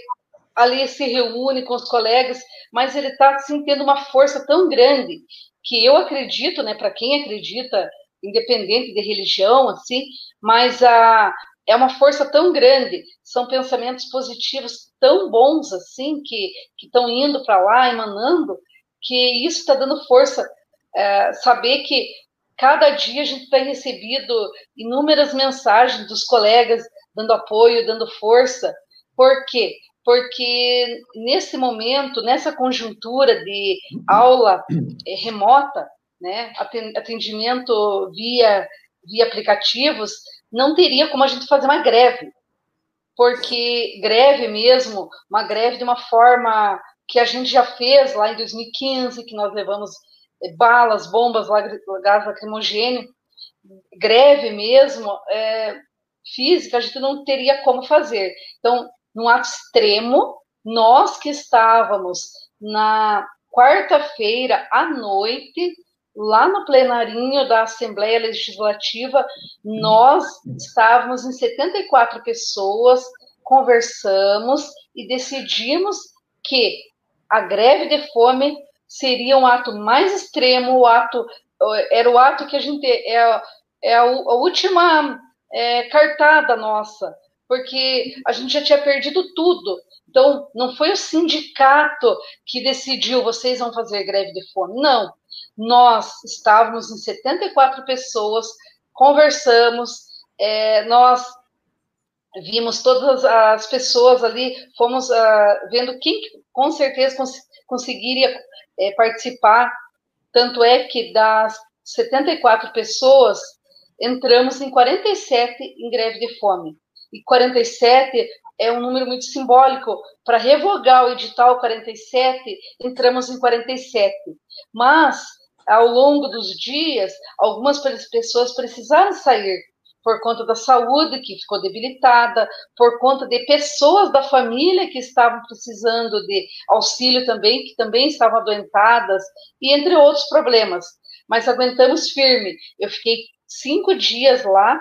ali se reúne com os colegas, mas ele está assim, tendo uma força tão grande que eu acredito, né, para quem acredita, independente de religião, assim, mas a, é uma força tão grande, são pensamentos positivos tão bons assim que estão indo para lá, emanando, que isso está dando força. É, saber que cada dia a gente tem recebido inúmeras mensagens dos colegas dando apoio, dando força. Por quê? Porque nesse momento, nessa conjuntura de aula é, remota, né, atendimento via, via aplicativos, não teria como a gente fazer uma greve, porque greve mesmo, uma greve de uma forma que a gente já fez lá em 2015, que nós levamos eh, balas, bombas, gás lacrimogêneo, greve mesmo, é, física, a gente não teria como fazer. Então, num ato extremo, nós que estávamos na quarta-feira à noite, lá no plenarinho da Assembleia Legislativa, nós estávamos em 74 pessoas, conversamos e decidimos que a greve de fome seria um ato mais extremo, o ato era o ato que a gente é, é a, a última é, cartada nossa, porque a gente já tinha perdido tudo. Então, não foi o sindicato que decidiu vocês vão fazer greve de fome, não nós estávamos em 74 pessoas, conversamos, é, nós vimos todas as pessoas ali, fomos uh, vendo quem com certeza cons conseguiria é, participar. Tanto é que das 74 pessoas, entramos em 47 em greve de fome. E 47 é um número muito simbólico. Para revogar o edital 47, entramos em 47. Mas ao longo dos dias, algumas pessoas precisaram sair por conta da saúde que ficou debilitada, por conta de pessoas da família que estavam precisando de auxílio também, que também estavam adoentadas, e entre outros problemas. Mas aguentamos firme. Eu fiquei cinco dias lá,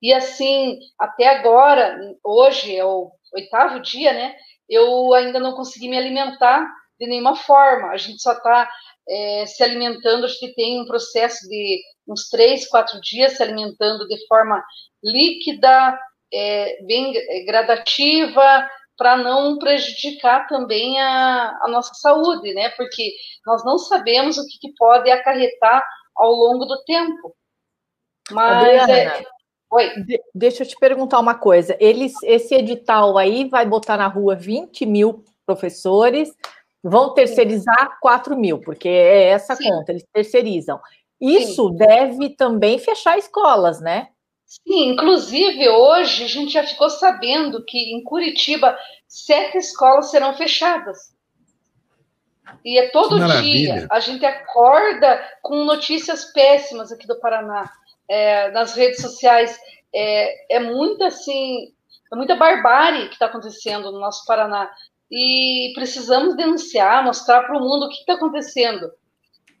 e assim, até agora, hoje é o oitavo dia, né? Eu ainda não consegui me alimentar de nenhuma forma. A gente só está é, se alimentando, acho que tem um processo de uns três, quatro dias se alimentando de forma líquida, é, bem gradativa, para não prejudicar também a, a, nossa saúde, né? Porque nós não sabemos o que, que pode acarretar ao longo do tempo. Mas Adriana, é... Oi. De, deixa eu te perguntar uma coisa. Eles, esse edital aí vai botar na rua 20 mil professores, Vão terceirizar 4 mil, porque é essa Sim. conta, eles terceirizam. Isso Sim. deve também fechar escolas, né? Sim, inclusive hoje a gente já ficou sabendo que em Curitiba sete escolas serão fechadas. E é todo dia a gente acorda com notícias péssimas aqui do Paraná, é, nas redes sociais. É, é muita assim, é muita barbárie que está acontecendo no nosso Paraná e precisamos denunciar, mostrar para o mundo o que está acontecendo.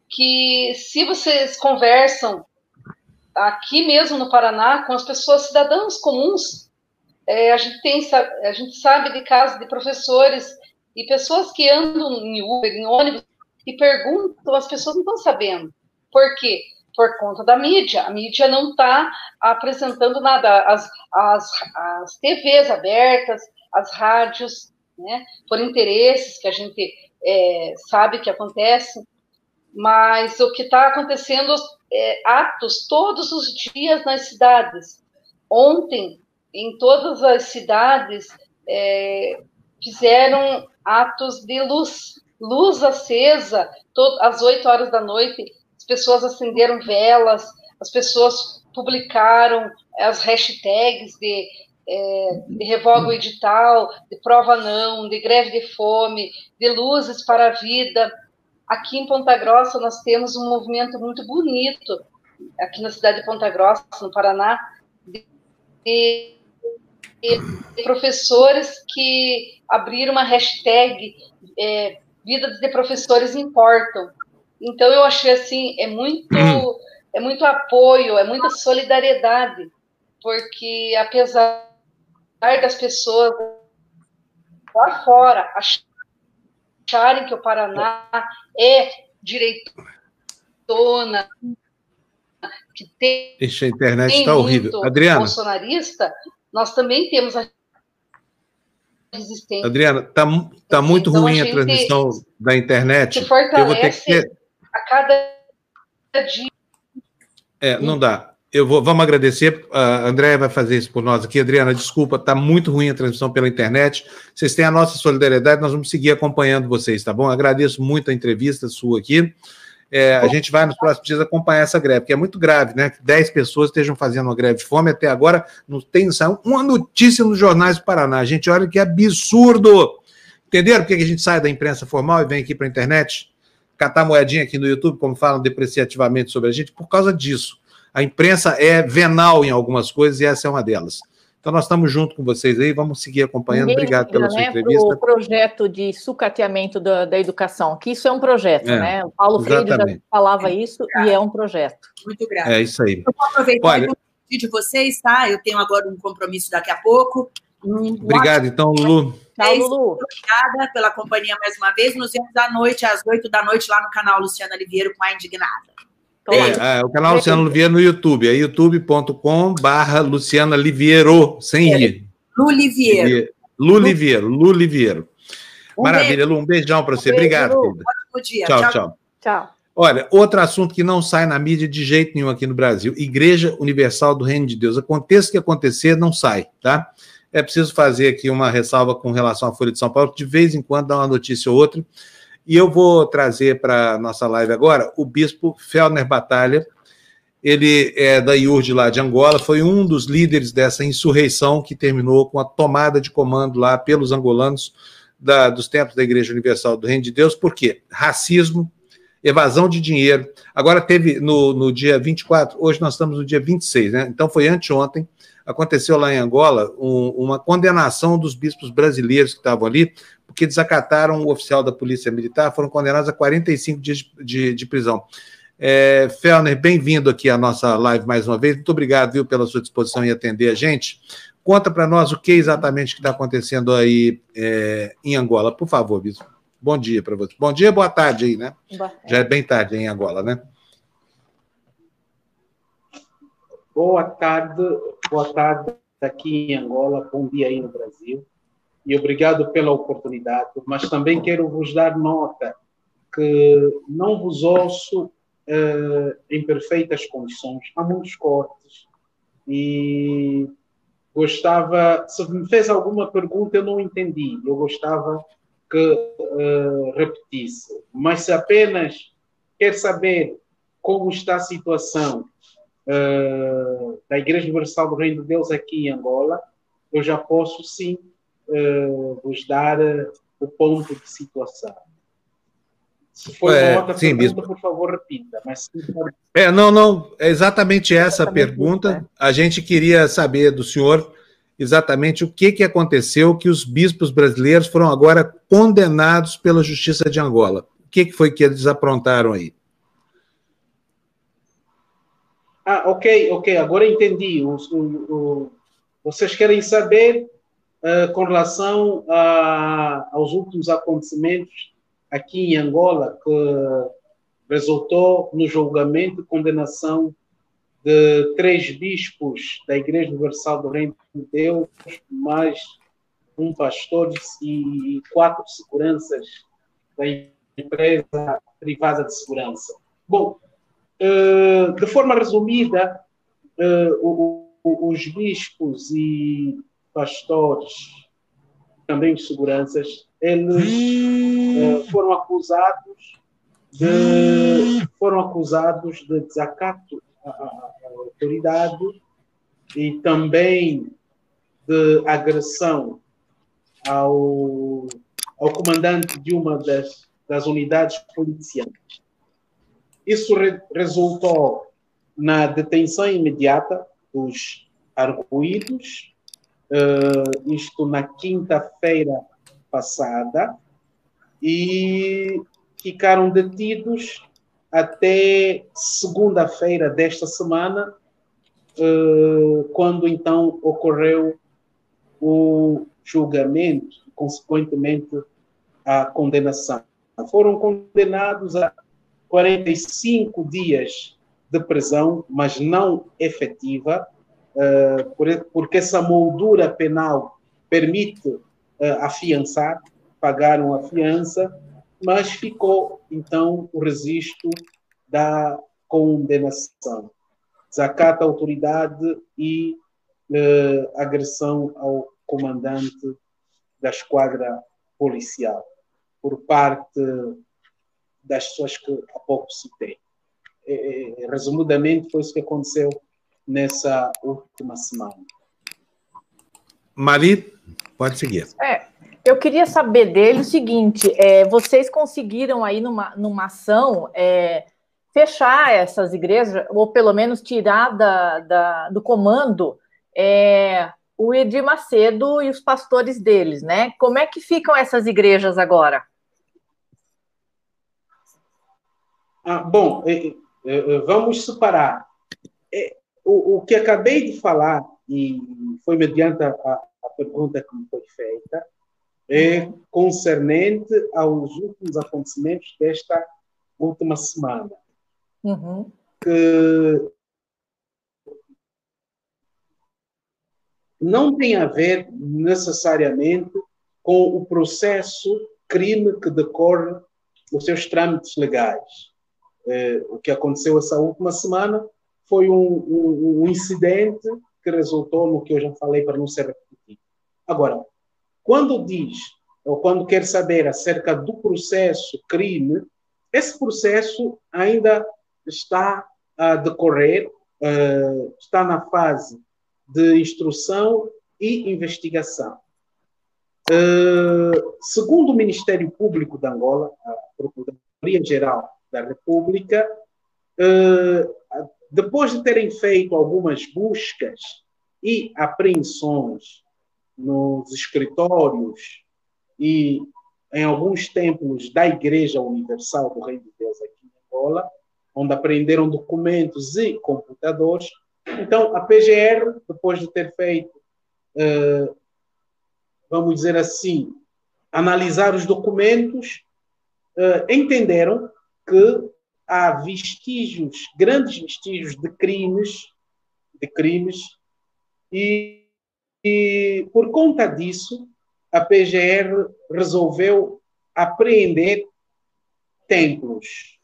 Que se vocês conversam aqui mesmo no Paraná com as pessoas cidadãos comuns, é, a gente tem a gente sabe de casos de professores e pessoas que andam em Uber, em ônibus e perguntam, as pessoas não estão sabendo. Por quê? Por conta da mídia. A mídia não está apresentando nada. As, as, as TVs abertas, as rádios, né, por interesses que a gente é, sabe que acontece. mas o que está acontecendo é atos todos os dias nas cidades. Ontem, em todas as cidades, é, fizeram atos de luz, luz acesa, todo, às 8 horas da noite, as pessoas acenderam velas, as pessoas publicaram as hashtags de, é, de revoga o edital, de prova não, de greve de fome, de luzes para a vida. Aqui em Ponta Grossa nós temos um movimento muito bonito, aqui na cidade de Ponta Grossa, no Paraná, de, de professores que abriram uma hashtag é, Vidas de Professores Importam. Então eu achei assim, é muito, é muito apoio, é muita solidariedade, porque apesar das pessoas lá fora acharem que o Paraná é direitona, que tem. Ixi, a internet está horrível. Adriana. Bolsonarista, nós também temos a resistência. Adriana, está tá muito então, ruim a, a transmissão da internet. Se fortalece eu vou ter que... a cada dia. É, não dá. Eu vou, vamos agradecer. A Andréia vai fazer isso por nós aqui. Adriana, desculpa, está muito ruim a transmissão pela internet. Vocês têm a nossa solidariedade, nós vamos seguir acompanhando vocês, tá bom? Agradeço muito a entrevista sua aqui. É, a gente vai nos próximos dias acompanhar essa greve, porque é muito grave, né? Que 10 pessoas estejam fazendo uma greve de fome até agora, não tem uma notícia nos jornais do Paraná. A gente olha que absurdo. Entenderam por que a gente sai da imprensa formal e vem aqui para a internet? Catar moedinha aqui no YouTube, como falam depreciativamente sobre a gente, por causa disso. A imprensa é venal em algumas coisas e essa é uma delas. Então, nós estamos junto com vocês aí, vamos seguir acompanhando. Ninguém Obrigado pela sua né, entrevista. O projeto de sucateamento da, da, educação, que isso é um projeto, é, né? O Paulo exatamente. Freire já falava isso e é um projeto. Muito grave. É isso aí. Eu vou aproveitar Olha, de vocês, tá? Eu tenho agora um compromisso daqui a pouco. Um Obrigado, então, Lulu. Tchau, Lulu. Obrigada pela companhia mais uma vez. Nos vemos à noite, às oito da noite, lá no canal Luciana Oliveira com a Indignada. É, é, o canal Luciano Liviero no YouTube, é youtube.com barra Luciana Liviero, sem é. ir. Luliviero. Luliviero, Luliviero. Um Maravilha, Lu, um beijão para você. Um beijo, Obrigado. Lu. Tchau, tchau, tchau. Tchau. Olha, outro assunto que não sai na mídia de jeito nenhum aqui no Brasil: Igreja Universal do Reino de Deus. Aconteça o que acontecer, não sai, tá? É preciso fazer aqui uma ressalva com relação à Folha de São Paulo, de vez em quando dá uma notícia ou outra. E eu vou trazer para a nossa live agora o bispo Felner Batalha. Ele é da IURD lá de Angola, foi um dos líderes dessa insurreição que terminou com a tomada de comando lá pelos angolanos da, dos templos da Igreja Universal do Reino de Deus. Por quê? Racismo, evasão de dinheiro. Agora teve no, no dia 24, hoje nós estamos no dia 26, né? Então foi anteontem, aconteceu lá em Angola um, uma condenação dos bispos brasileiros que estavam ali porque desacataram o oficial da Polícia Militar, foram condenados a 45 dias de, de, de prisão. É, Felner, bem-vindo aqui à nossa live mais uma vez. Muito obrigado, viu, pela sua disposição em atender a gente. Conta para nós o que exatamente está acontecendo aí é, em Angola, por favor, Bispo. Bom dia para você. Bom dia, boa tarde aí, né? Já é bem tarde em Angola, né? Boa tarde, boa tarde aqui em Angola, bom dia aí no Brasil. E obrigado pela oportunidade, mas também quero vos dar nota que não vos ouço uh, em perfeitas condições, há muitos cortes e gostava, se me fez alguma pergunta eu não entendi, eu gostava que uh, repetisse, mas se apenas quer saber como está a situação uh, da Igreja Universal do Reino de Deus aqui em Angola, eu já posso sim uh, vos dar uh, o ponto de situação. Se for é, outra sim, pergunta, por favor, repita. Mas É, não, não, é exatamente essa exatamente pergunta. Isso, né? A gente queria saber do senhor exatamente o que, que aconteceu que os bispos brasileiros foram agora condenados pela Justiça de Angola. O que, que foi que eles aprontaram aí? Ah, ok, ok, agora entendi. O, o, o, vocês querem saber uh, com relação a, aos últimos acontecimentos aqui em Angola, que resultou no julgamento e condenação de três bispos da Igreja Universal do Reino de Deus, mais um pastor e quatro seguranças da empresa privada de segurança. Bom, de forma resumida, uh, os bispos e pastores, também os seguranças, eles foram acusados de, foram acusados de desacato à autoridade e também de agressão ao, ao comandante de uma das, das unidades policiais. Isso re, resultou na detenção imediata dos arguídos, uh, isto na quinta-feira passada, e ficaram detidos até segunda-feira desta semana, uh, quando então ocorreu o julgamento, consequentemente a condenação. Foram condenados a 45 dias de prisão, mas não efetiva, uh, porque essa moldura penal permite uh, afiançar, pagaram a fiança, mas ficou então o registro da condenação. Desacata a autoridade e uh, agressão ao comandante da esquadra policial, por parte das pessoas que há pouco citei. É, é, resumidamente, foi isso que aconteceu nessa última semana. Mari, pode seguir. É, eu queria saber dele o seguinte: é, vocês conseguiram aí numa, numa ação é, fechar essas igrejas, ou pelo menos tirar da, da do comando é, o Edir Macedo e os pastores deles, né? Como é que ficam essas igrejas agora? Ah, bom, vamos separar. O, o, que acabei de falar, e foi mediante a, a pergunta que me foi feita, é concernente aos últimos acontecimentos desta última semana. Uhum. Que não tem a ver necessariamente com o processo crime que decorre nos seus trâmites legais. É, o que aconteceu essa última semana foi um, um, um, incidente que resultou no que eu já falei para não ser repetitivo. Agora, quando diz ou quando quer saber acerca do processo crime, esse processo ainda está a decorrer, uh, está na fase de instrução e investigação. Uh, segundo o Ministério Público de Angola, a Procuradoria-Geral da República, uh, depois de terem feito algumas buscas e apreensões nos escritórios e em alguns templos da Igreja Universal do Reino de Deus aqui em Angola, onde apreenderam documentos e computadores, então, a PGR, depois de ter feito, uh, vamos dizer assim, analisar os documentos, uh, entenderam que há vestígios, grandes vestígios de crimes, de crimes, e, e por conta disso, a PGR resolveu apreender templos.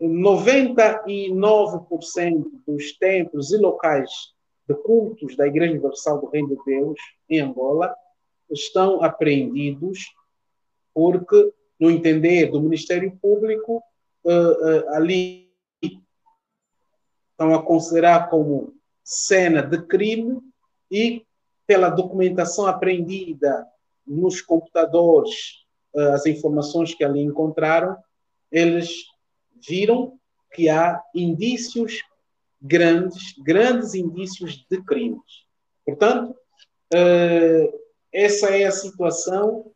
99% dos templos e locais de cultos da Igreja Universal do Reino de Deus em Angola estão apreendidos porque, no entender do Ministério Público, uh, ali estão a considerar como cena de crime e pela documentação apreendida nos computadores, uh, as informações que ali encontraram, eles viram que há indícios grandes, grandes indícios de crimes. Portanto, essa é a situação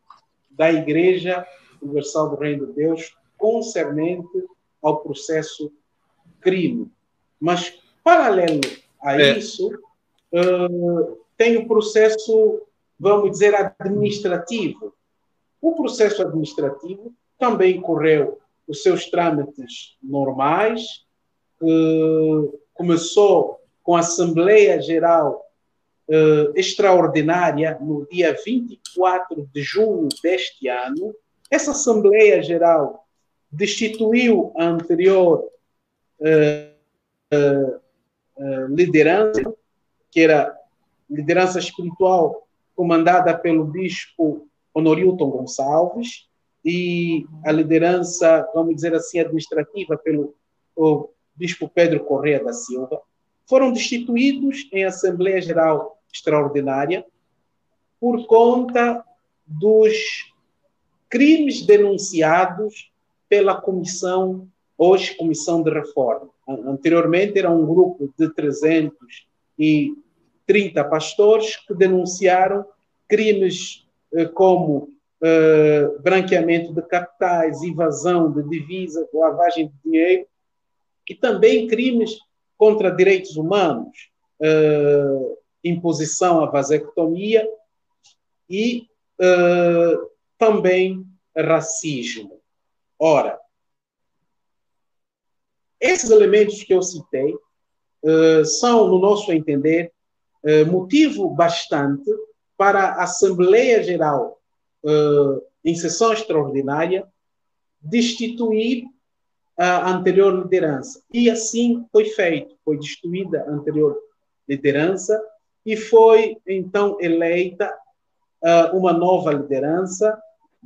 da Igreja Universal do Reino de Deus concernente ao processo crime. Mas, paralelo a é. isso, uh, tem o processo, vamos dizer, administrativo. O processo administrativo também correu os seus trâmites normais, começou com a Assembleia Geral uh, Extraordinária no dia 24 de junho deste ano. Essa Assembleia Geral destituiu a anterior uh, uh, liderança, que era liderança espiritual comandada pelo bispo Honorilton Gonçalves, e a liderança, vamos dizer assim, administrativa pelo bispo Pedro Correia da Silva, foram destituídos em Assembleia Geral Extraordinária por conta dos crimes denunciados pela comissão, hoje Comissão de Reforma. Anteriormente era um grupo de 330 pastores que denunciaram crimes eh, como eh, branqueamento de capitais, invasão de divisas, lavagem de dinheiro e também crimes contra direitos humanos, eh, imposição à vasectomia e também racismo. Ora, esses elementos que eu citei uh, são, no nosso entender, uh, motivo bastante para a Assembleia Geral, uh, em sessão extraordinária, destituir a anterior liderança. E assim foi feito, foi destituída a anterior liderança e foi então eleita uma nova liderança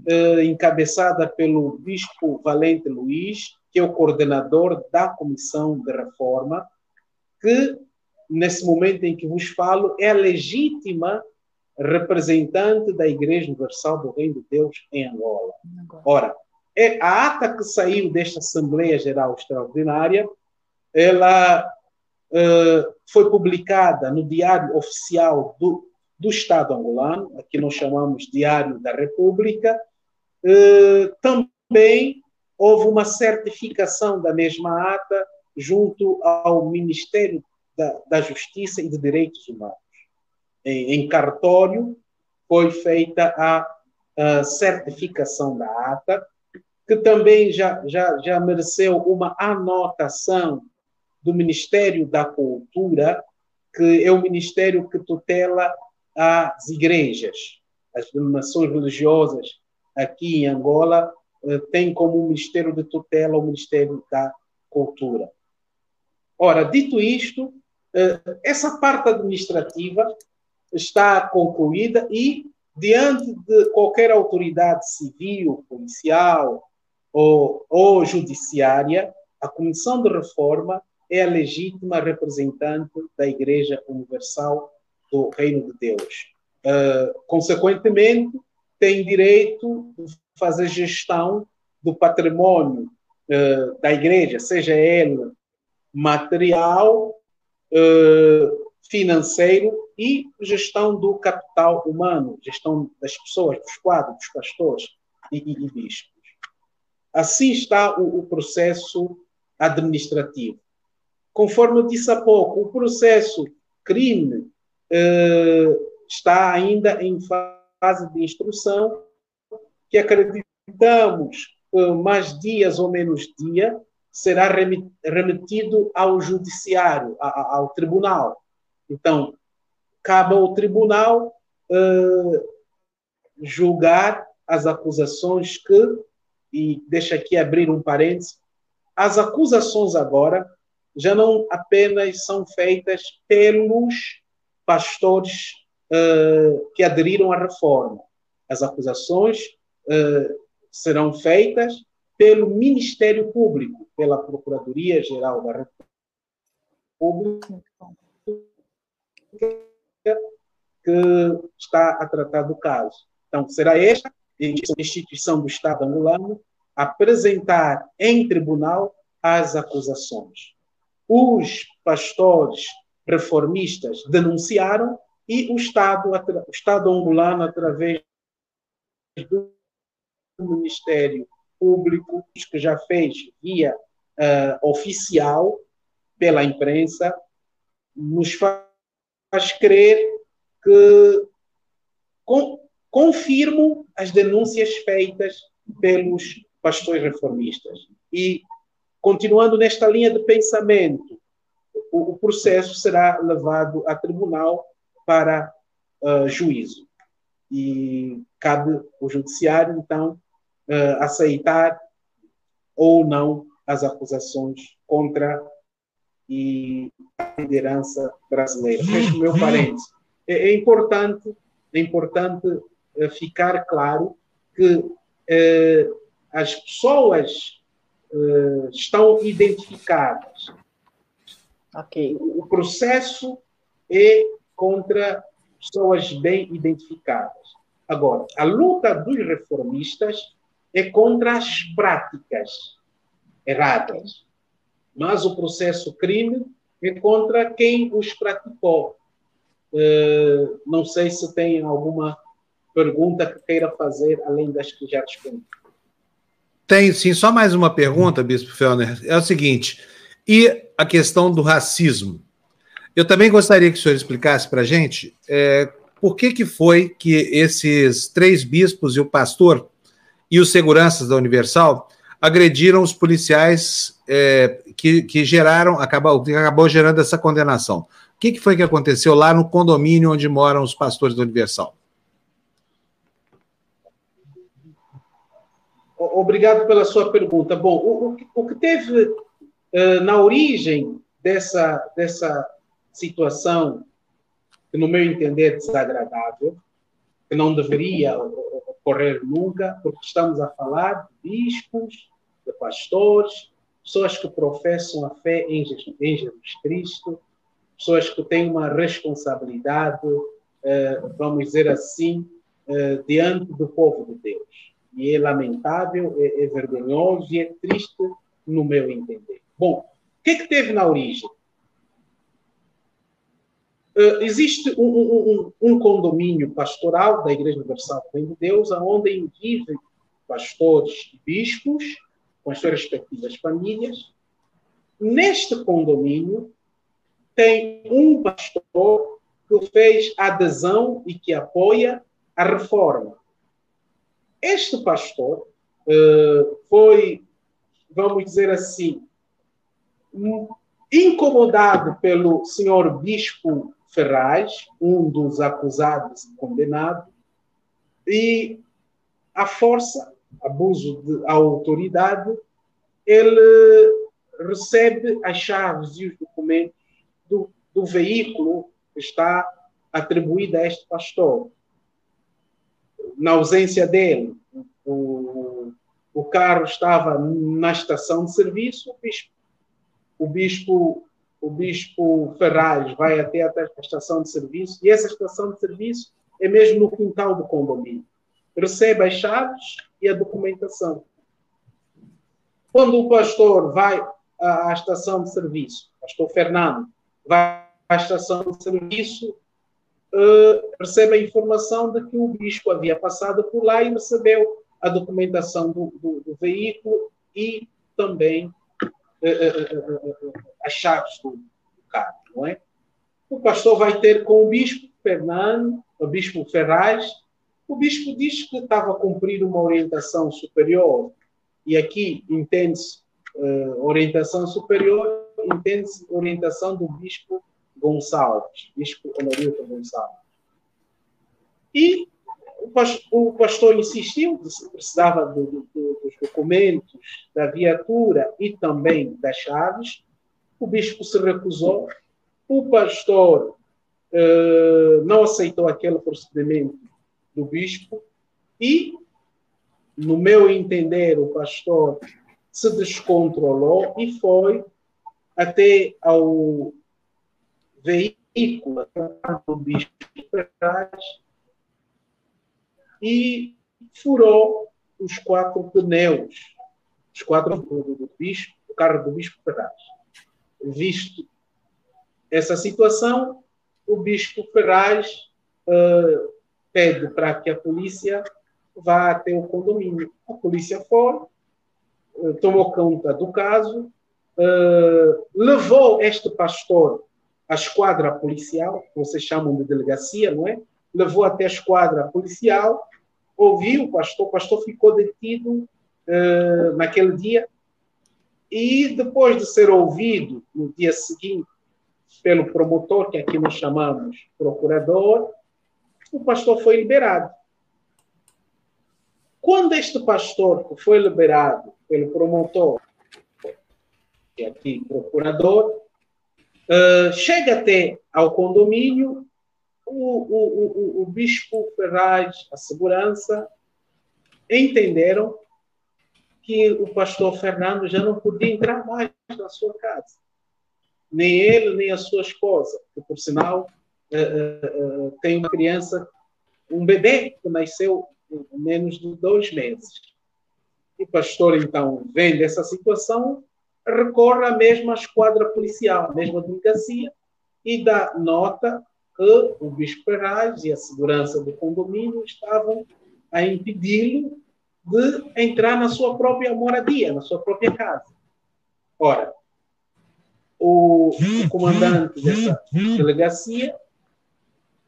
eh, encabeçada pelo Bispo Valente Luiz, que é o coordenador da Comissão de Reforma, que, nesse momento em que vos falo, é a legítima representante da Igreja Universal do Reino de Deus em Angola. Ora, é a ata que saiu desta Assembleia Geral Extraordinária, ela uh, foi publicada no Diário Oficial do, do Estado angolano, aqui nós chamamos Diário da República, eh, também houve uma certificação da mesma ata junto ao Ministério da, da Justiça e de Direitos Humanos. Em, em cartório foi feita a, a, certificação da ata, que também já, já, já mereceu uma anotação do Ministério da Cultura, que é o ministério que tutela as igrejas, as denominações religiosas aqui em Angola eh, tem como Ministério de Tutela o Ministério da Cultura. Ora, dito isto, eh, essa parte administrativa está concluída e, diante de qualquer autoridade civil, policial ou, ou judiciária, a Comissão de Reforma é a legítima representante da Igreja Universal do Reino de Deus. Uh, consequentemente, tem direito de fazer gestão do patrimônio uh, da igreja, seja ele material, uh, financeiro e gestão do capital humano, gestão das pessoas, dos quadros, dos pastores e, e, e bispos. Assim está o, o processo administrativo. Conforme eu disse há pouco, o processo crime uh, está ainda em fase de instrução, que acreditamos mais dias ou menos dia será remetido ao judiciário, ao tribunal. Então, cabe ao tribunal uh, julgar as acusações que, e deixa aqui abrir um parênteses, as acusações agora já não apenas são feitas pelos pastores uh, que aderiram à reforma. As acusações uh, serão feitas pelo Ministério Público, pela Procuradoria-Geral da República, que está a tratar do caso. Então, será esta instituição do Estado angolano apresentar em tribunal as acusações. Os pastores reformistas denunciaram e o Estado, o Estado angolano, através do Ministério Público, que já fez via uh, oficial pela imprensa, nos faz crer que com, confirmo as denúncias feitas pelos pastores reformistas. E, continuando nesta linha de pensamento, o, o processo será levado a tribunal para uh, juízo. E cabe o judiciário, então, uh, aceitar ou não as acusações contra e a liderança brasileira. Meu parênteses. É, é, importante, é importante é, ficar claro que é, as pessoas é, estão identificadas. Okay. O processo é contra pessoas bem identificadas. Agora, a luta dos reformistas é contra as práticas erradas, mas o processo crime é contra quem os praticou. Uh, não sei se tem alguma pergunta que queira fazer, além das que já respondi. Tem, sim. Só mais uma pergunta, Bispo Fellner. É o seguinte: e a questão do racismo? Eu também gostaria que o senhor explicasse para a gente é, por que, que foi que esses três bispos e o pastor e os seguranças da Universal agrediram os policiais é, que, que geraram, acabou, que acabou gerando essa condenação. O que, que foi que aconteceu lá no condomínio onde moram os pastores da Universal? Obrigado pela sua pergunta. Bom, o, o, o que teve na origem dessa, dessa situação, que, no meu entender, desagradável, que não deveria ocorrer nunca, porque estamos a falar de bispos, de pastores, pessoas que professam a fé em Jesus, em Jesus Cristo, pessoas que têm uma responsabilidade, eh, vamos dizer assim, eh, diante do povo de Deus. E é lamentável, é, é vergonhoso e é triste, no meu entender. Bom, o que, é que teve na origem? Uh, existe um, um, um, condomínio pastoral da Igreja Universal do Reino de Deus, onde vivem pastores e bispos, com as suas respectivas famílias. Neste condomínio, tem um pastor que fez adesão e que apoia a reforma. Este pastor uh, foi, vamos dizer assim, incomodado pelo senhor bispo Ferraz, um dos acusados condenado, e a força, abuso de autoridade, ele recebe as chaves e os documentos do, do veículo que está atribuído a este pastor. Na ausência dele, o, o carro estava na estação de serviço, o bispo, o bispo o bispo Ferraz vai até a estação de serviço e essa estação de serviço é mesmo no quintal do condomínio. Recebe as chaves e a documentação. Quando o pastor vai à estação de serviço, pastor Fernando, vai à estação de serviço, uh, recebe a informação de que o bispo havia passado por lá e recebeu a documentação do, do, do veículo e também as chaves do carro, não é? O pastor vai ter com o bispo Fernando, o bispo Ferraz. O bispo diz que estava a cumprir uma orientação superior. E aqui entende-se uh, orientação superior, entende-se orientação do bispo Gonçalves, bispo Honoríoto Gonçalves. E o pastor insistiu, precisava do, do, dos documentos, da viatura e também das chaves. O bispo se recusou. O pastor uh, não aceitou aquele procedimento do bispo e, no meu entender, o pastor se descontrolou e foi até ao veículo do bispo e furou os quatro pneus, os quatro do, bispo, o carro do bispo Ferraz. Visto essa situação, o bispo Ferraz uh, pede para que a polícia vá até o condomínio. A polícia foi, uh, tomou conta do caso, uh, levou este pastor à esquadra policial, vocês chamam de delegacia, não é? Levou até a esquadra policial ouviu o pastor, o pastor ficou detido uh, naquele dia e depois de ser ouvido no dia seguinte pelo promotor, que aqui nós chamamos procurador, o pastor foi liberado. Quando este pastor foi liberado pelo promotor, que é aqui procurador, uh, chega até ao condomínio, o, o, o, o bispo Ferraz, a segurança, entenderam que o pastor Fernando já não podia entrar mais na sua casa. Nem ele, nem a sua esposa, que, por sinal, uh, uh, tem uma criança, um bebê que nasceu em menos de dois meses. O pastor, então, vendo essa situação, recorre à mesma esquadra policial, à mesma delegacia, e dá nota que o Bispo Ferraz e a segurança do condomínio estavam a impedi-lo de entrar na sua própria moradia, na sua própria casa. Ora, o, o comandante dessa delegacia,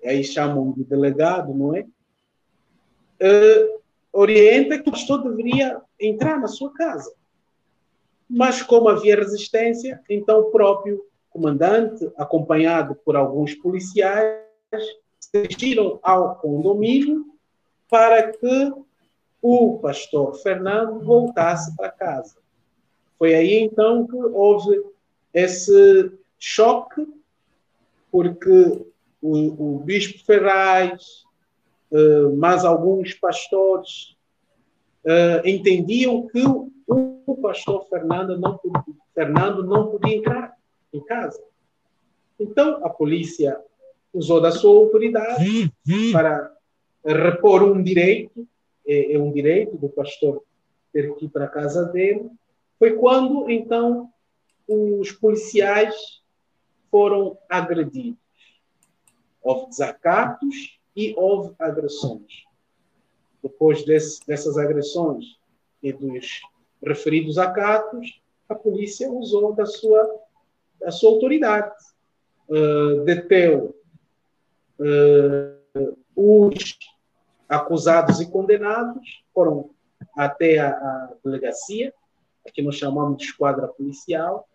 aí chamam de delegado, não é? Uh, orienta que o pastor deveria entrar na sua casa. Mas como havia resistência, então o próprio comandante, acompanhado por alguns policiais, dirigiram ao condomínio para que o pastor Fernando voltasse para casa. Foi aí então que houve esse choque, porque o, o bispo Ferraz, uh, mais alguns pastores, uh, entendiam que o, pastor Fernando não, Fernando não podia entrar em casa. Então, a polícia usou da sua autoridade para repor um direito, é, é um direito do pastor ter que ir para a casa dele. Foi quando, então, os policiais foram agredidos. Houve desacatos e houve agressões. Depois desse, dessas agressões e dos referidos acatos, a polícia usou da sua, da sua autoridade. Uh, deteu uh, os acusados e condenados, foram até a, a delegacia, que nós chamamos de esquadra policial,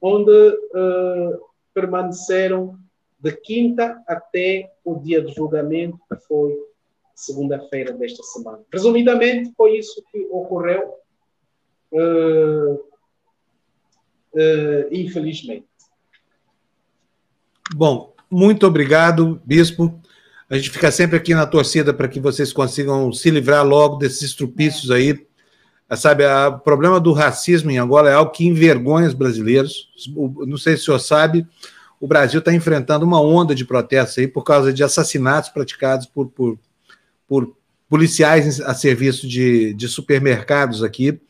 onde uh, permaneceram de quinta até o dia do julgamento, que foi segunda-feira desta semana. Resumidamente, foi isso que ocorreu uh, infelizmente. Bom, muito obrigado, Bispo. A gente fica sempre aqui na torcida para que vocês consigam se livrar logo desses estrupícios aí. Sabe, o problema do racismo em Angola é algo que envergonha os brasileiros. Não sei se o senhor sabe, o Brasil está enfrentando uma onda de protestos aí por causa de assassinatos praticados por, por, por policiais a serviço de, de supermercados aqui.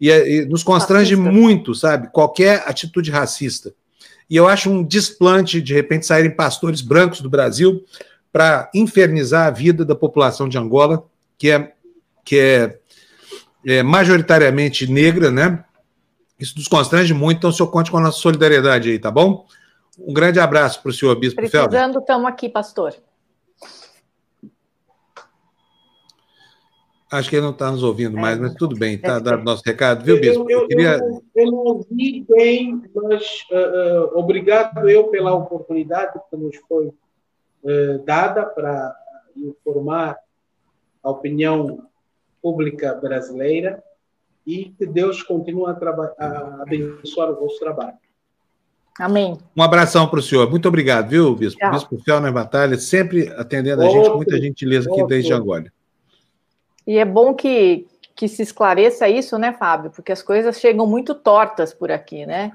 E, e nos constrange racista. muito, sabe? Qualquer atitude racista. E eu acho um desplante, de repente, saírem pastores brancos do Brasil para infernizar a vida da população de Angola, que é, que é, é majoritariamente negra, né? Isso nos constrange muito, então o senhor conte com a nossa solidariedade aí, tá bom? Um grande abraço para o senhor, Bispo Precisando, estamos aqui, pastor. Acho que ele não está nos ouvindo mais, mas tudo bem, está dado nosso recado, viu, Bispo? Eu, eu, queria... eu, eu não ouvi bem, mas uh, uh, obrigado eu pela oportunidade que nos foi uh, dada para informar a opinião pública brasileira e que Deus continue a, a abençoar o vosso trabalho. Amém. Um abração para o senhor. Muito obrigado, viu, Bispo? Tchau. Bispo Fiel na Batalha, sempre atendendo a gente, muita gentileza aqui desde agora. E é bom que, que se esclareça isso, né, Fábio? Porque as coisas chegam muito tortas por aqui, né?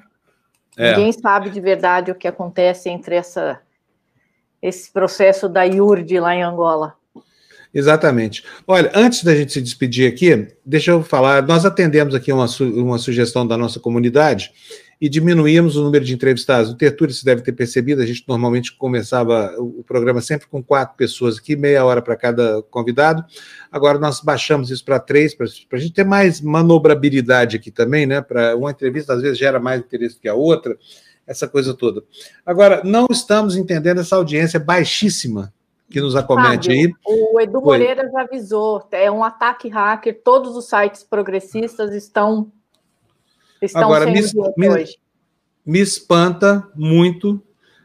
É. Ninguém sabe de verdade o que acontece entre essa, esse processo da IURD lá em Angola. Exatamente. Olha, antes da gente se despedir aqui, deixa eu falar, nós atendemos aqui uma, uma sugestão da nossa comunidade e diminuímos o número de entrevistados. O Tertúlio, você deve ter percebido, a gente normalmente começava o programa sempre com quatro pessoas aqui, meia hora para cada convidado. Agora nós baixamos isso para três, para a gente ter mais manobrabilidade aqui também, né? Para uma entrevista, às vezes, gera mais interesse que a outra, essa coisa toda. Agora, não estamos entendendo essa audiência baixíssima que nos acomete Fábio, aí. O Edu Moreira já avisou, é um ataque hacker, todos os sites progressistas estão Estão Agora, me, me, me espanta muito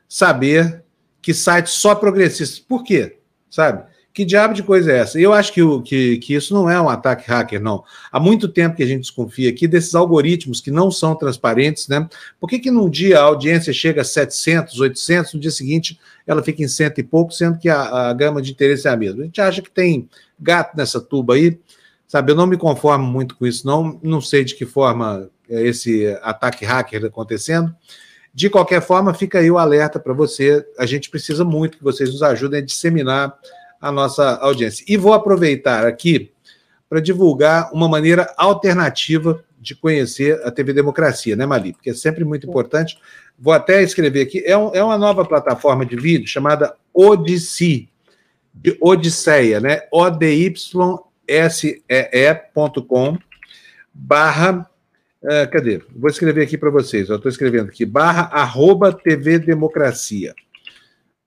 saber que sites só progressistas. Por quê? Sabe? Que diabo de coisa é essa? Eu acho que, o, que, que isso não é um ataque hacker, não. Há muito tempo que a gente desconfia aqui desses algoritmos que não são transparentes, né? Por que, que num dia a audiência chega a 700, 800, no dia seguinte ela fica em cento e pouco, sendo que a, a gama de interesse é a mesma? A gente acha que tem gato nessa tuba aí, sabe? Eu não me conformo muito com isso, não. Não sei de que forma esse ataque hacker acontecendo. De qualquer forma, fica aí o alerta para você. A gente precisa muito que vocês nos ajudem a disseminar a nossa audiência. E vou aproveitar aqui para divulgar uma maneira alternativa de conhecer a TV Democracia, né, Mali? Porque é sempre muito importante. Vou até escrever aqui. É, um, é uma nova plataforma de vídeo chamada Odyssey, de Odisseia, né? O-D-Y-S-E-E.com barra. Uh, cadê? Vou escrever aqui para vocês. Eu estou escrevendo aqui, barra arroba TV Democracia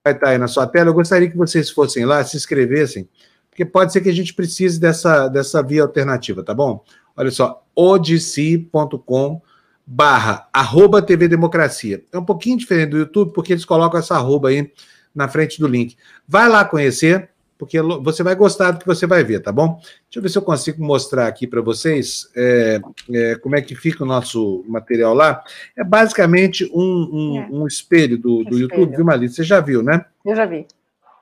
vai estar aí na sua tela. Eu gostaria que vocês fossem lá, se inscrevessem, porque pode ser que a gente precise dessa, dessa via alternativa, tá bom? Olha só, odc.com barra arroba TV Democracia. É um pouquinho diferente do YouTube, porque eles colocam essa arroba aí na frente do link. Vai lá conhecer, porque você vai gostar do que você vai ver, tá bom? Deixa eu ver se eu consigo mostrar aqui para vocês é, é, como é que fica o nosso material lá. É basicamente um, um, é. um espelho do, do espelho. YouTube, viu, Malita? Você já viu, né? Eu já vi.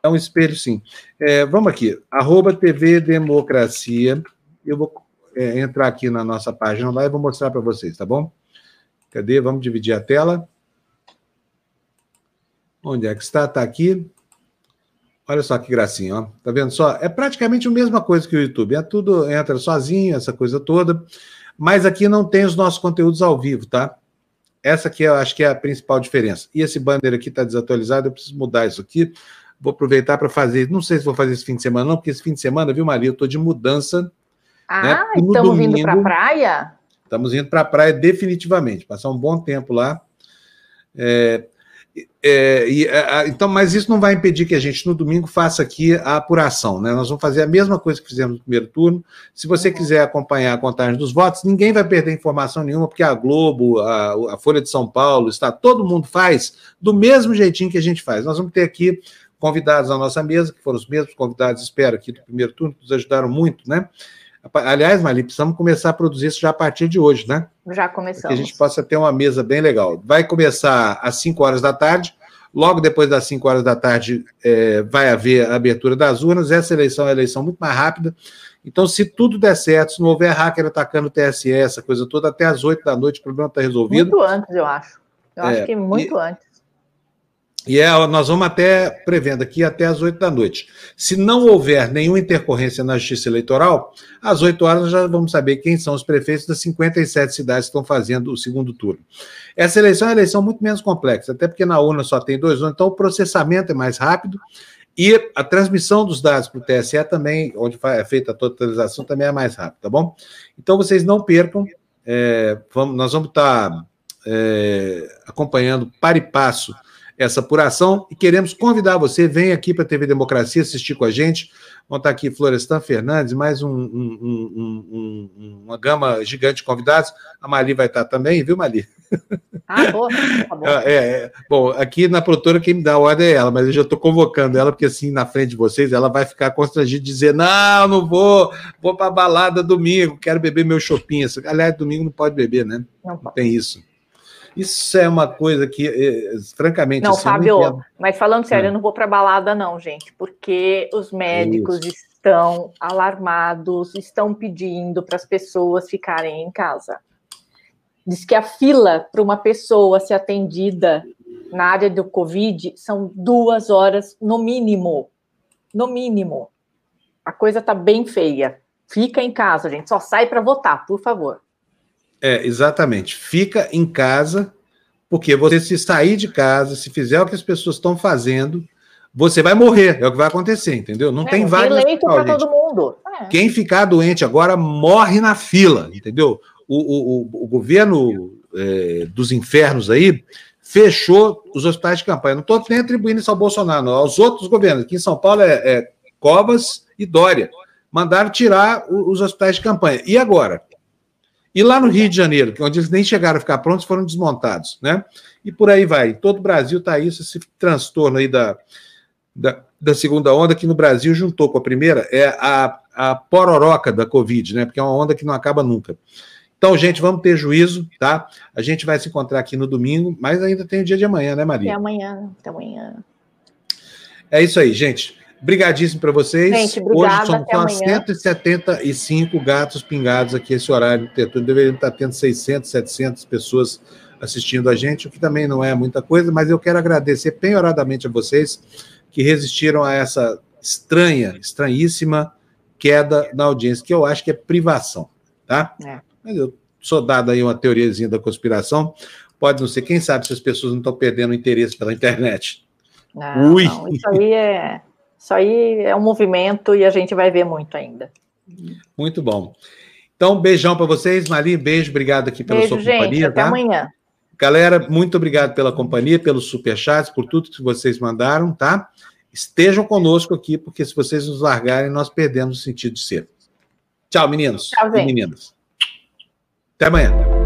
É um espelho, sim. É, vamos aqui, arroba TV Democracia. Eu vou é, entrar aqui na nossa página lá e vou mostrar para vocês, tá bom? Cadê? Vamos dividir a tela. Onde é que está? Está aqui. Olha só que gracinha, ó. Tá vendo só? É praticamente a mesma coisa que o YouTube. É tudo, entra sozinho, essa coisa toda. Mas aqui não tem os nossos conteúdos ao vivo, tá? Essa aqui eu acho que é a principal diferença. E esse banner aqui está desatualizado, eu preciso mudar isso aqui. Vou aproveitar para fazer. Não sei se vou fazer esse fim de semana, não, porque esse fim de semana, viu, Maria? Eu estou de mudança. Ah, né? estamos vindo para a praia? Estamos indo para a praia definitivamente, passar um bom tempo lá. É, é, e, é, então, mas isso não vai impedir que a gente no domingo faça aqui a apuração, né? Nós vamos fazer a mesma coisa que fizemos no primeiro turno. Se você uhum. quiser acompanhar a contagem dos votos, ninguém vai perder informação nenhuma, porque a Globo, a, a Folha de São Paulo, está todo mundo faz do mesmo jeitinho que a gente faz. Nós vamos ter aqui convidados à nossa mesa, que foram os mesmos convidados, espero, aqui do primeiro turno, que nos ajudaram muito, né? Aliás, Mali, precisamos começar a produzir isso já a partir de hoje, né? Já começamos. Para que a gente possa ter uma mesa bem legal. Vai começar às 5 horas da tarde. Logo depois das 5 horas da tarde é, vai haver a abertura das urnas. Essa eleição é uma eleição muito mais rápida. Então, se tudo der certo, se não houver hacker atacando o TSE, essa coisa toda, até às 8 da noite o problema está resolvido. Muito antes, eu acho. Eu é, acho que muito e, antes. E é, nós vamos até, prevendo aqui, até às 8 da noite. Se não houver nenhuma intercorrência na Justiça Eleitoral, às 8 horas nós já vamos saber quem são os prefeitos das 57 cidades que estão fazendo o segundo turno. Essa eleição é uma eleição muito menos complexa, até porque na urna só tem dois, então o processamento é mais rápido e a transmissão dos dados para o TSE também, onde é feita a totalização, também é mais rápida, tá bom? Então vocês não percam, é, vamos, nós vamos estar é, acompanhando para e passo essa apuração e queremos convidar você, vem aqui para a TV Democracia assistir com a gente. Vão estar aqui Florestan Fernandes, mais um, um, um, uma gama gigante de convidados. A Mali vai estar também, viu, Mali? Ah, boa, tá bom. É, é, bom, aqui na produtora quem me dá a ordem é ela, mas eu já estou convocando ela, porque assim, na frente de vocês, ela vai ficar constrangida de dizer: não, não vou, vou para a balada domingo, quero beber meu chopinho. Aliás, domingo não pode beber, né? Não, não tem isso. Isso é uma coisa que, eh, francamente. Não, assim, Fábio, não mas falando sério, eu não vou para balada, não, gente, porque os médicos Isso. estão alarmados, estão pedindo para as pessoas ficarem em casa. Diz que a fila para uma pessoa ser atendida na área do Covid são duas horas no mínimo. No mínimo. A coisa está bem feia. Fica em casa, gente. Só sai para votar, por favor. É, exatamente. Fica em casa, porque você se sair de casa, se fizer o que as pessoas estão fazendo, você vai morrer, é o que vai acontecer, entendeu? Não é, tem vaga. leito para todo mundo. É. Quem ficar doente agora morre na fila, entendeu? O, o, o governo é, dos infernos aí fechou os hospitais de campanha. Não estou nem atribuindo isso ao Bolsonaro, não, aos outros governos. Aqui em São Paulo é, é Covas e Dória. Mandaram tirar os hospitais de campanha. E agora? E lá no Rio de Janeiro, é onde eles nem chegaram a ficar prontos, foram desmontados, né? E por aí vai. Todo o Brasil está isso, esse transtorno aí da, da, da, segunda onda, que no Brasil juntou com a primeira, é a, a pororoca da Covid, né? Porque é uma onda que não acaba nunca. Então, gente, vamos ter juízo, tá? A gente vai se encontrar aqui no domingo, mas ainda tem o dia de amanhã, né, Maria? Até amanhã, até amanhã. É isso aí, gente. Obrigadíssimo para vocês. Gente, obrigada, Hoje são só 175 gatos pingados aqui esse horário. Deveriam estar tendo 600, 700 pessoas assistindo a gente, o que também não é muita coisa, mas eu quero agradecer penhoradamente a vocês que resistiram a essa estranha, estranhíssima queda na audiência, que eu acho que é privação, tá? É. Mas eu sou dado aí uma teoriazinha da conspiração, pode não ser, quem sabe se as pessoas não estão perdendo interesse pela internet. Não, Ui. Não, isso aí é isso aí é um movimento e a gente vai ver muito ainda. Muito bom. Então, beijão para vocês. Mari, beijo, obrigado aqui pela beijo, sua gente, companhia. Até tá? amanhã. Galera, muito obrigado pela companhia, pelos superchats, por tudo que vocês mandaram, tá? Estejam conosco aqui, porque se vocês nos largarem, nós perdemos o sentido de ser. Tchau, meninos Tchau, meninas. Até amanhã.